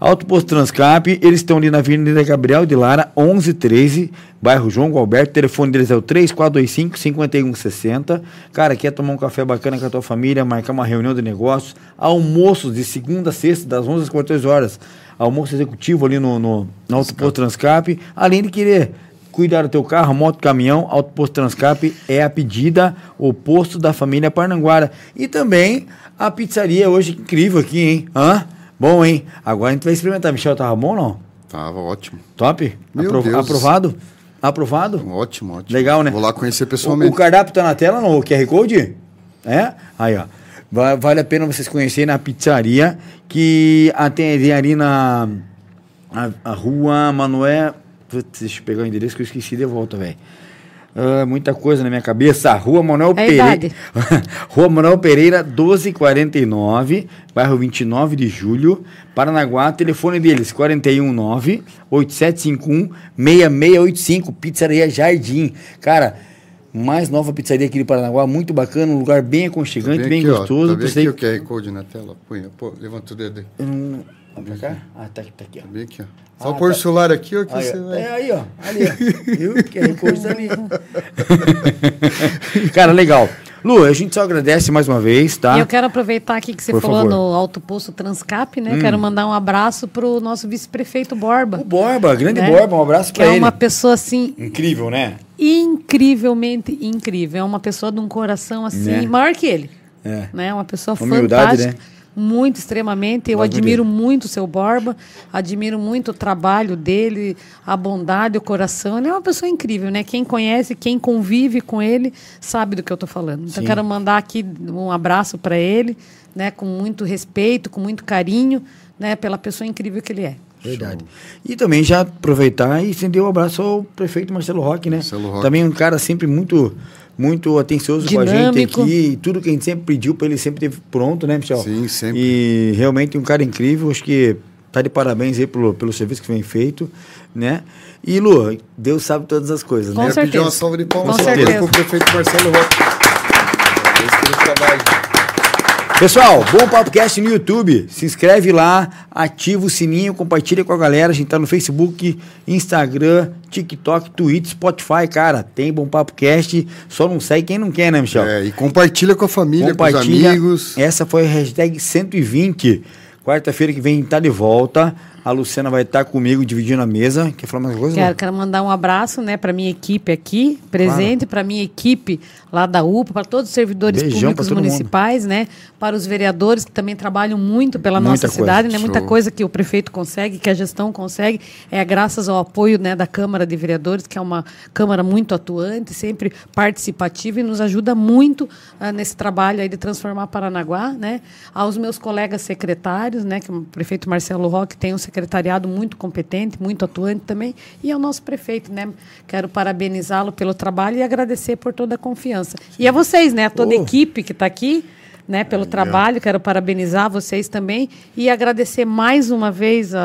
Auto Posto Transcap, eles estão ali na Avenida Gabriel de Lara, 1113, bairro João Galberto. O telefone deles é o 3425-5160. Cara, quer tomar um café bacana com a tua família, marcar uma reunião de negócios, almoços de segunda a sexta, das 11 às 14 horas. Almoço executivo ali no, no, no Auto Posto Transcap. Além de querer cuidar do teu carro, moto, caminhão, Auto Posto Transcap é a pedida, o posto da família Parnanguara. E também a pizzaria hoje incrível aqui, hein? Hã? Bom, hein? Agora a gente vai experimentar. Michel, tava bom ou não? Tava ótimo. Top? Meu Apro- Deus. Aprovado? Aprovado? Ótimo, ótimo. Legal, né? Vou lá conhecer O, pessoalmente. o cardápio tá na tela, não? O QR Code? É? Aí, ó. Va- Vale a pena vocês conhecerem a pizzaria que atende ali na a, a rua Manoé. Putz, deixa eu pegar o endereço que eu esqueci de volta, velho. Ah, muita coisa na minha cabeça. Rua Manuel É Pereira. Rua Manuel Pereira, 1249, bairro 29 de julho, Paranaguá. Telefone deles, 419-8751-6685. Pizzaria Jardim. Cara, mais nova pizzaria aqui de Paranaguá, muito bacana, um lugar bem aconchegante, Tá bem, aqui, ó. gostoso. Tá bem Pensei- aqui o QR Code na tela. Põe, pô, levanta o dedo aí. Não- Vamos pra cá? Ah, tá aqui, tá aqui, ó. Tá bem aqui, ó. Só Ah, pôr tá. o celular aqui, ó, que Aí, você ó. vai... É aí, ó. Ali, ó. Viu? QR Code tá ali. Cara, legal. Lu, a gente só agradece mais uma vez, tá? E eu quero aproveitar aqui que você Por falou favor. Hum. no Alto Posto Transcap, né? Quero mandar um abraço pro nosso vice-prefeito Borba. O Borba, grande né? Borba, um abraço Que pra é ele. uma pessoa assim Incrível, né? incrivelmente incrível. É uma pessoa de um coração assim, Né? maior que ele. É. Né? Uma pessoa Humildade, fantástica. né? Muito, extremamente. Eu admiro muito o seu Borba, admiro muito o trabalho dele, a bondade, o coração. Ele é uma pessoa incrível, né? Quem conhece, quem convive com ele, sabe do que eu estou falando. Então, Sim. quero mandar aqui um abraço para ele, né? Com muito respeito, com muito carinho, né? Pela pessoa incrível que ele é. Verdade. E também já aproveitar e estender o abraço ao prefeito Marcelo Roque, né? Marcelo Roque. Também um cara sempre muito muito atencioso com a gente Dinâmico. aqui. E tudo que a gente sempre pediu para ele sempre teve pronto, né, Michel? Sim, sempre. E realmente um cara incrível. Acho que tá de parabéns aí pelo, pelo serviço que vem feito, né? E Lu, Deus sabe todas as coisas, Com né? Quero pedir certeza. uma salva de palmas certeza. pro prefeito Marcelo. Parabéns pelo trabalho. Pessoal, bom Papocast no YouTube. Se inscreve lá, ativa o sininho, compartilha com a galera. A gente tá no Facebook, Instagram, TikTok, Twitter, Spotify, cara. Tem bom Papocast. Só não segue quem não quer, né, Michel? É, e compartilha com a família, com os Compartilha. amigos. Essa foi a hashtag 120. Quarta-feira que vem tá de volta. A Luciana vai estar comigo dividindo a mesa. Quer falar mais coisa? Quero, quero mandar um abraço né, para minha equipe aqui, presente, para minha equipe lá da UPA, para todos os servidores Beijão públicos municipais, né? Para os vereadores que também trabalham muito pela Muita nossa coisa. cidade, né? Muita Show. coisa que o prefeito consegue, que a gestão consegue, é graças ao apoio né, da Câmara de Vereadores, que é uma Câmara muito atuante, sempre participativa e nos ajuda muito ah, nesse trabalho aí de transformar Paranaguá, né? Aos meus colegas secretários, né? Que o prefeito Marcelo Roque tem um secretariado muito competente, muito atuante também, e ao nosso prefeito, né? Quero parabenizá-lo pelo trabalho e agradecer por toda a confiança. E a vocês, né? A toda a Oh. equipe que está aqui, né? Pelo trabalho, quero parabenizar vocês também e agradecer mais uma vez a-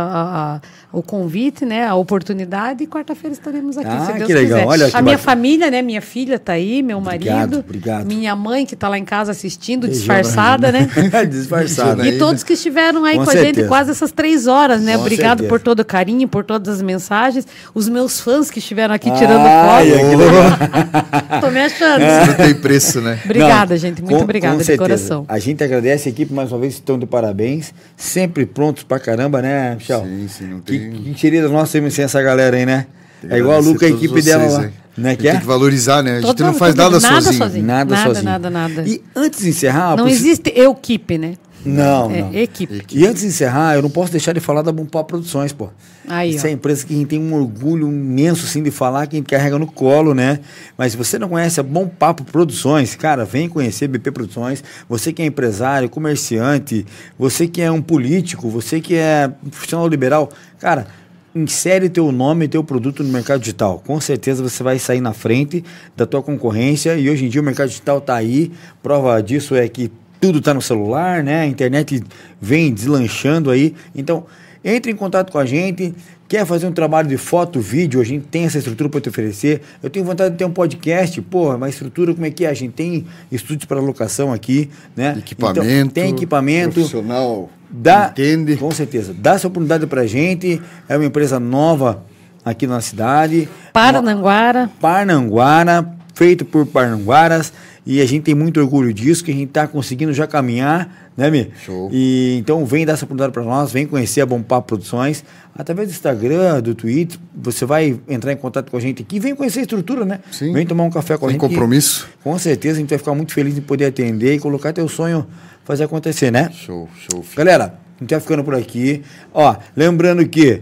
a- o convite, né? A oportunidade. E quarta-feira estaremos aqui, Ah, se Deus que legal. quiser. Olha que a minha bacana. família, né? Minha filha está aí, meu Obrigado, marido, obrigado. minha mãe que está lá em casa assistindo, Beijão, disfarçada, né? Disfarçada. E todos que estiveram aí Com com, a gente quase essas três horas, né? Com Obrigado certeza. por todo o carinho, por todas as mensagens. Os meus fãs que estiveram aqui tirando Ai, foto. legal. Tô me achando. Não tem preço, né? Obrigada, Não, gente. Muito com- obrigada com de certeza. coração. A gente agradece a equipe mais uma vez, estão de parabéns. Sempre prontos pra caramba, né, Michel? Sim, sim, não tem- que querida nossa temos sem essa galera aí, né? Que É igual a Luca, a equipe dela vocês, lá. hein? Né, A que gente é? Tem que valorizar, né? A gente Todo- não faz nada, nada sozinho. sozinho. Nada, Nada, sozinho. nada, nada. E antes de encerrar... Não possi- existe equipe, né? Não, É não. equipe. E antes de encerrar, eu não posso deixar de falar da Bom Papo Produções, pô. Aí, Isso ó. é a empresa que a gente tem um orgulho imenso, assim, de falar, que a gente carrega no colo, né? Mas se você não conhece a Bom Papo Produções, cara, vem conhecer BP Produções. Você que é empresário, comerciante, você que é um político, você que é um profissional liberal, cara, insere teu nome e teu produto no mercado digital. Com certeza você vai sair na frente da tua concorrência e hoje em dia o mercado digital está aí. Prova disso é que tudo está no celular, né? A internet vem deslanchando aí. Então, entre em contato com a gente. Quer fazer um trabalho de foto, vídeo? A gente tem essa estrutura para te oferecer. Eu tenho vontade de ter um podcast. Pô, uma estrutura como é que é? A gente tem estúdios para locação aqui, né? Equipamento. Então, tem equipamento. Profissional. Dá, Entende? Com certeza. Dá essa oportunidade pra gente. É uma empresa nova aqui na cidade. Parananguara. Parnanguara, feito por Parnanguaras. E a gente tem muito orgulho disso, que a gente está conseguindo já caminhar, né, Mi? Show. E então vem dar essa oportunidade para nós, vem conhecer a Bom Papo Produções. Através do Instagram, do Twitter, você vai entrar em contato com a gente aqui. Vem conhecer a estrutura, né? Sim. Vem tomar um café com a Sem gente. compromisso. Com certeza a gente vai ficar muito feliz em poder atender e colocar teu sonho fazer acontecer, né? Show, show. filho. Galera, a gente vai ficando por aqui. Ó, lembrando que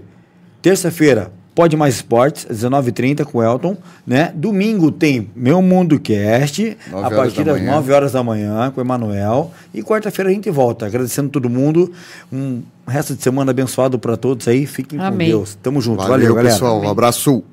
terça-feira pode mais esportes, às 19h30 com o Elton, né? Domingo tem Meu Mundo Cast, a partir da das manhã. 9 horas da manhã com o Emanuel. E quarta-feira a gente volta. Agradecendo todo mundo. Um resto de semana abençoado para todos aí. Fiquem Amém. com Deus. Tamo junto. Valeu, Valeu, galera. pessoal. Um abraço.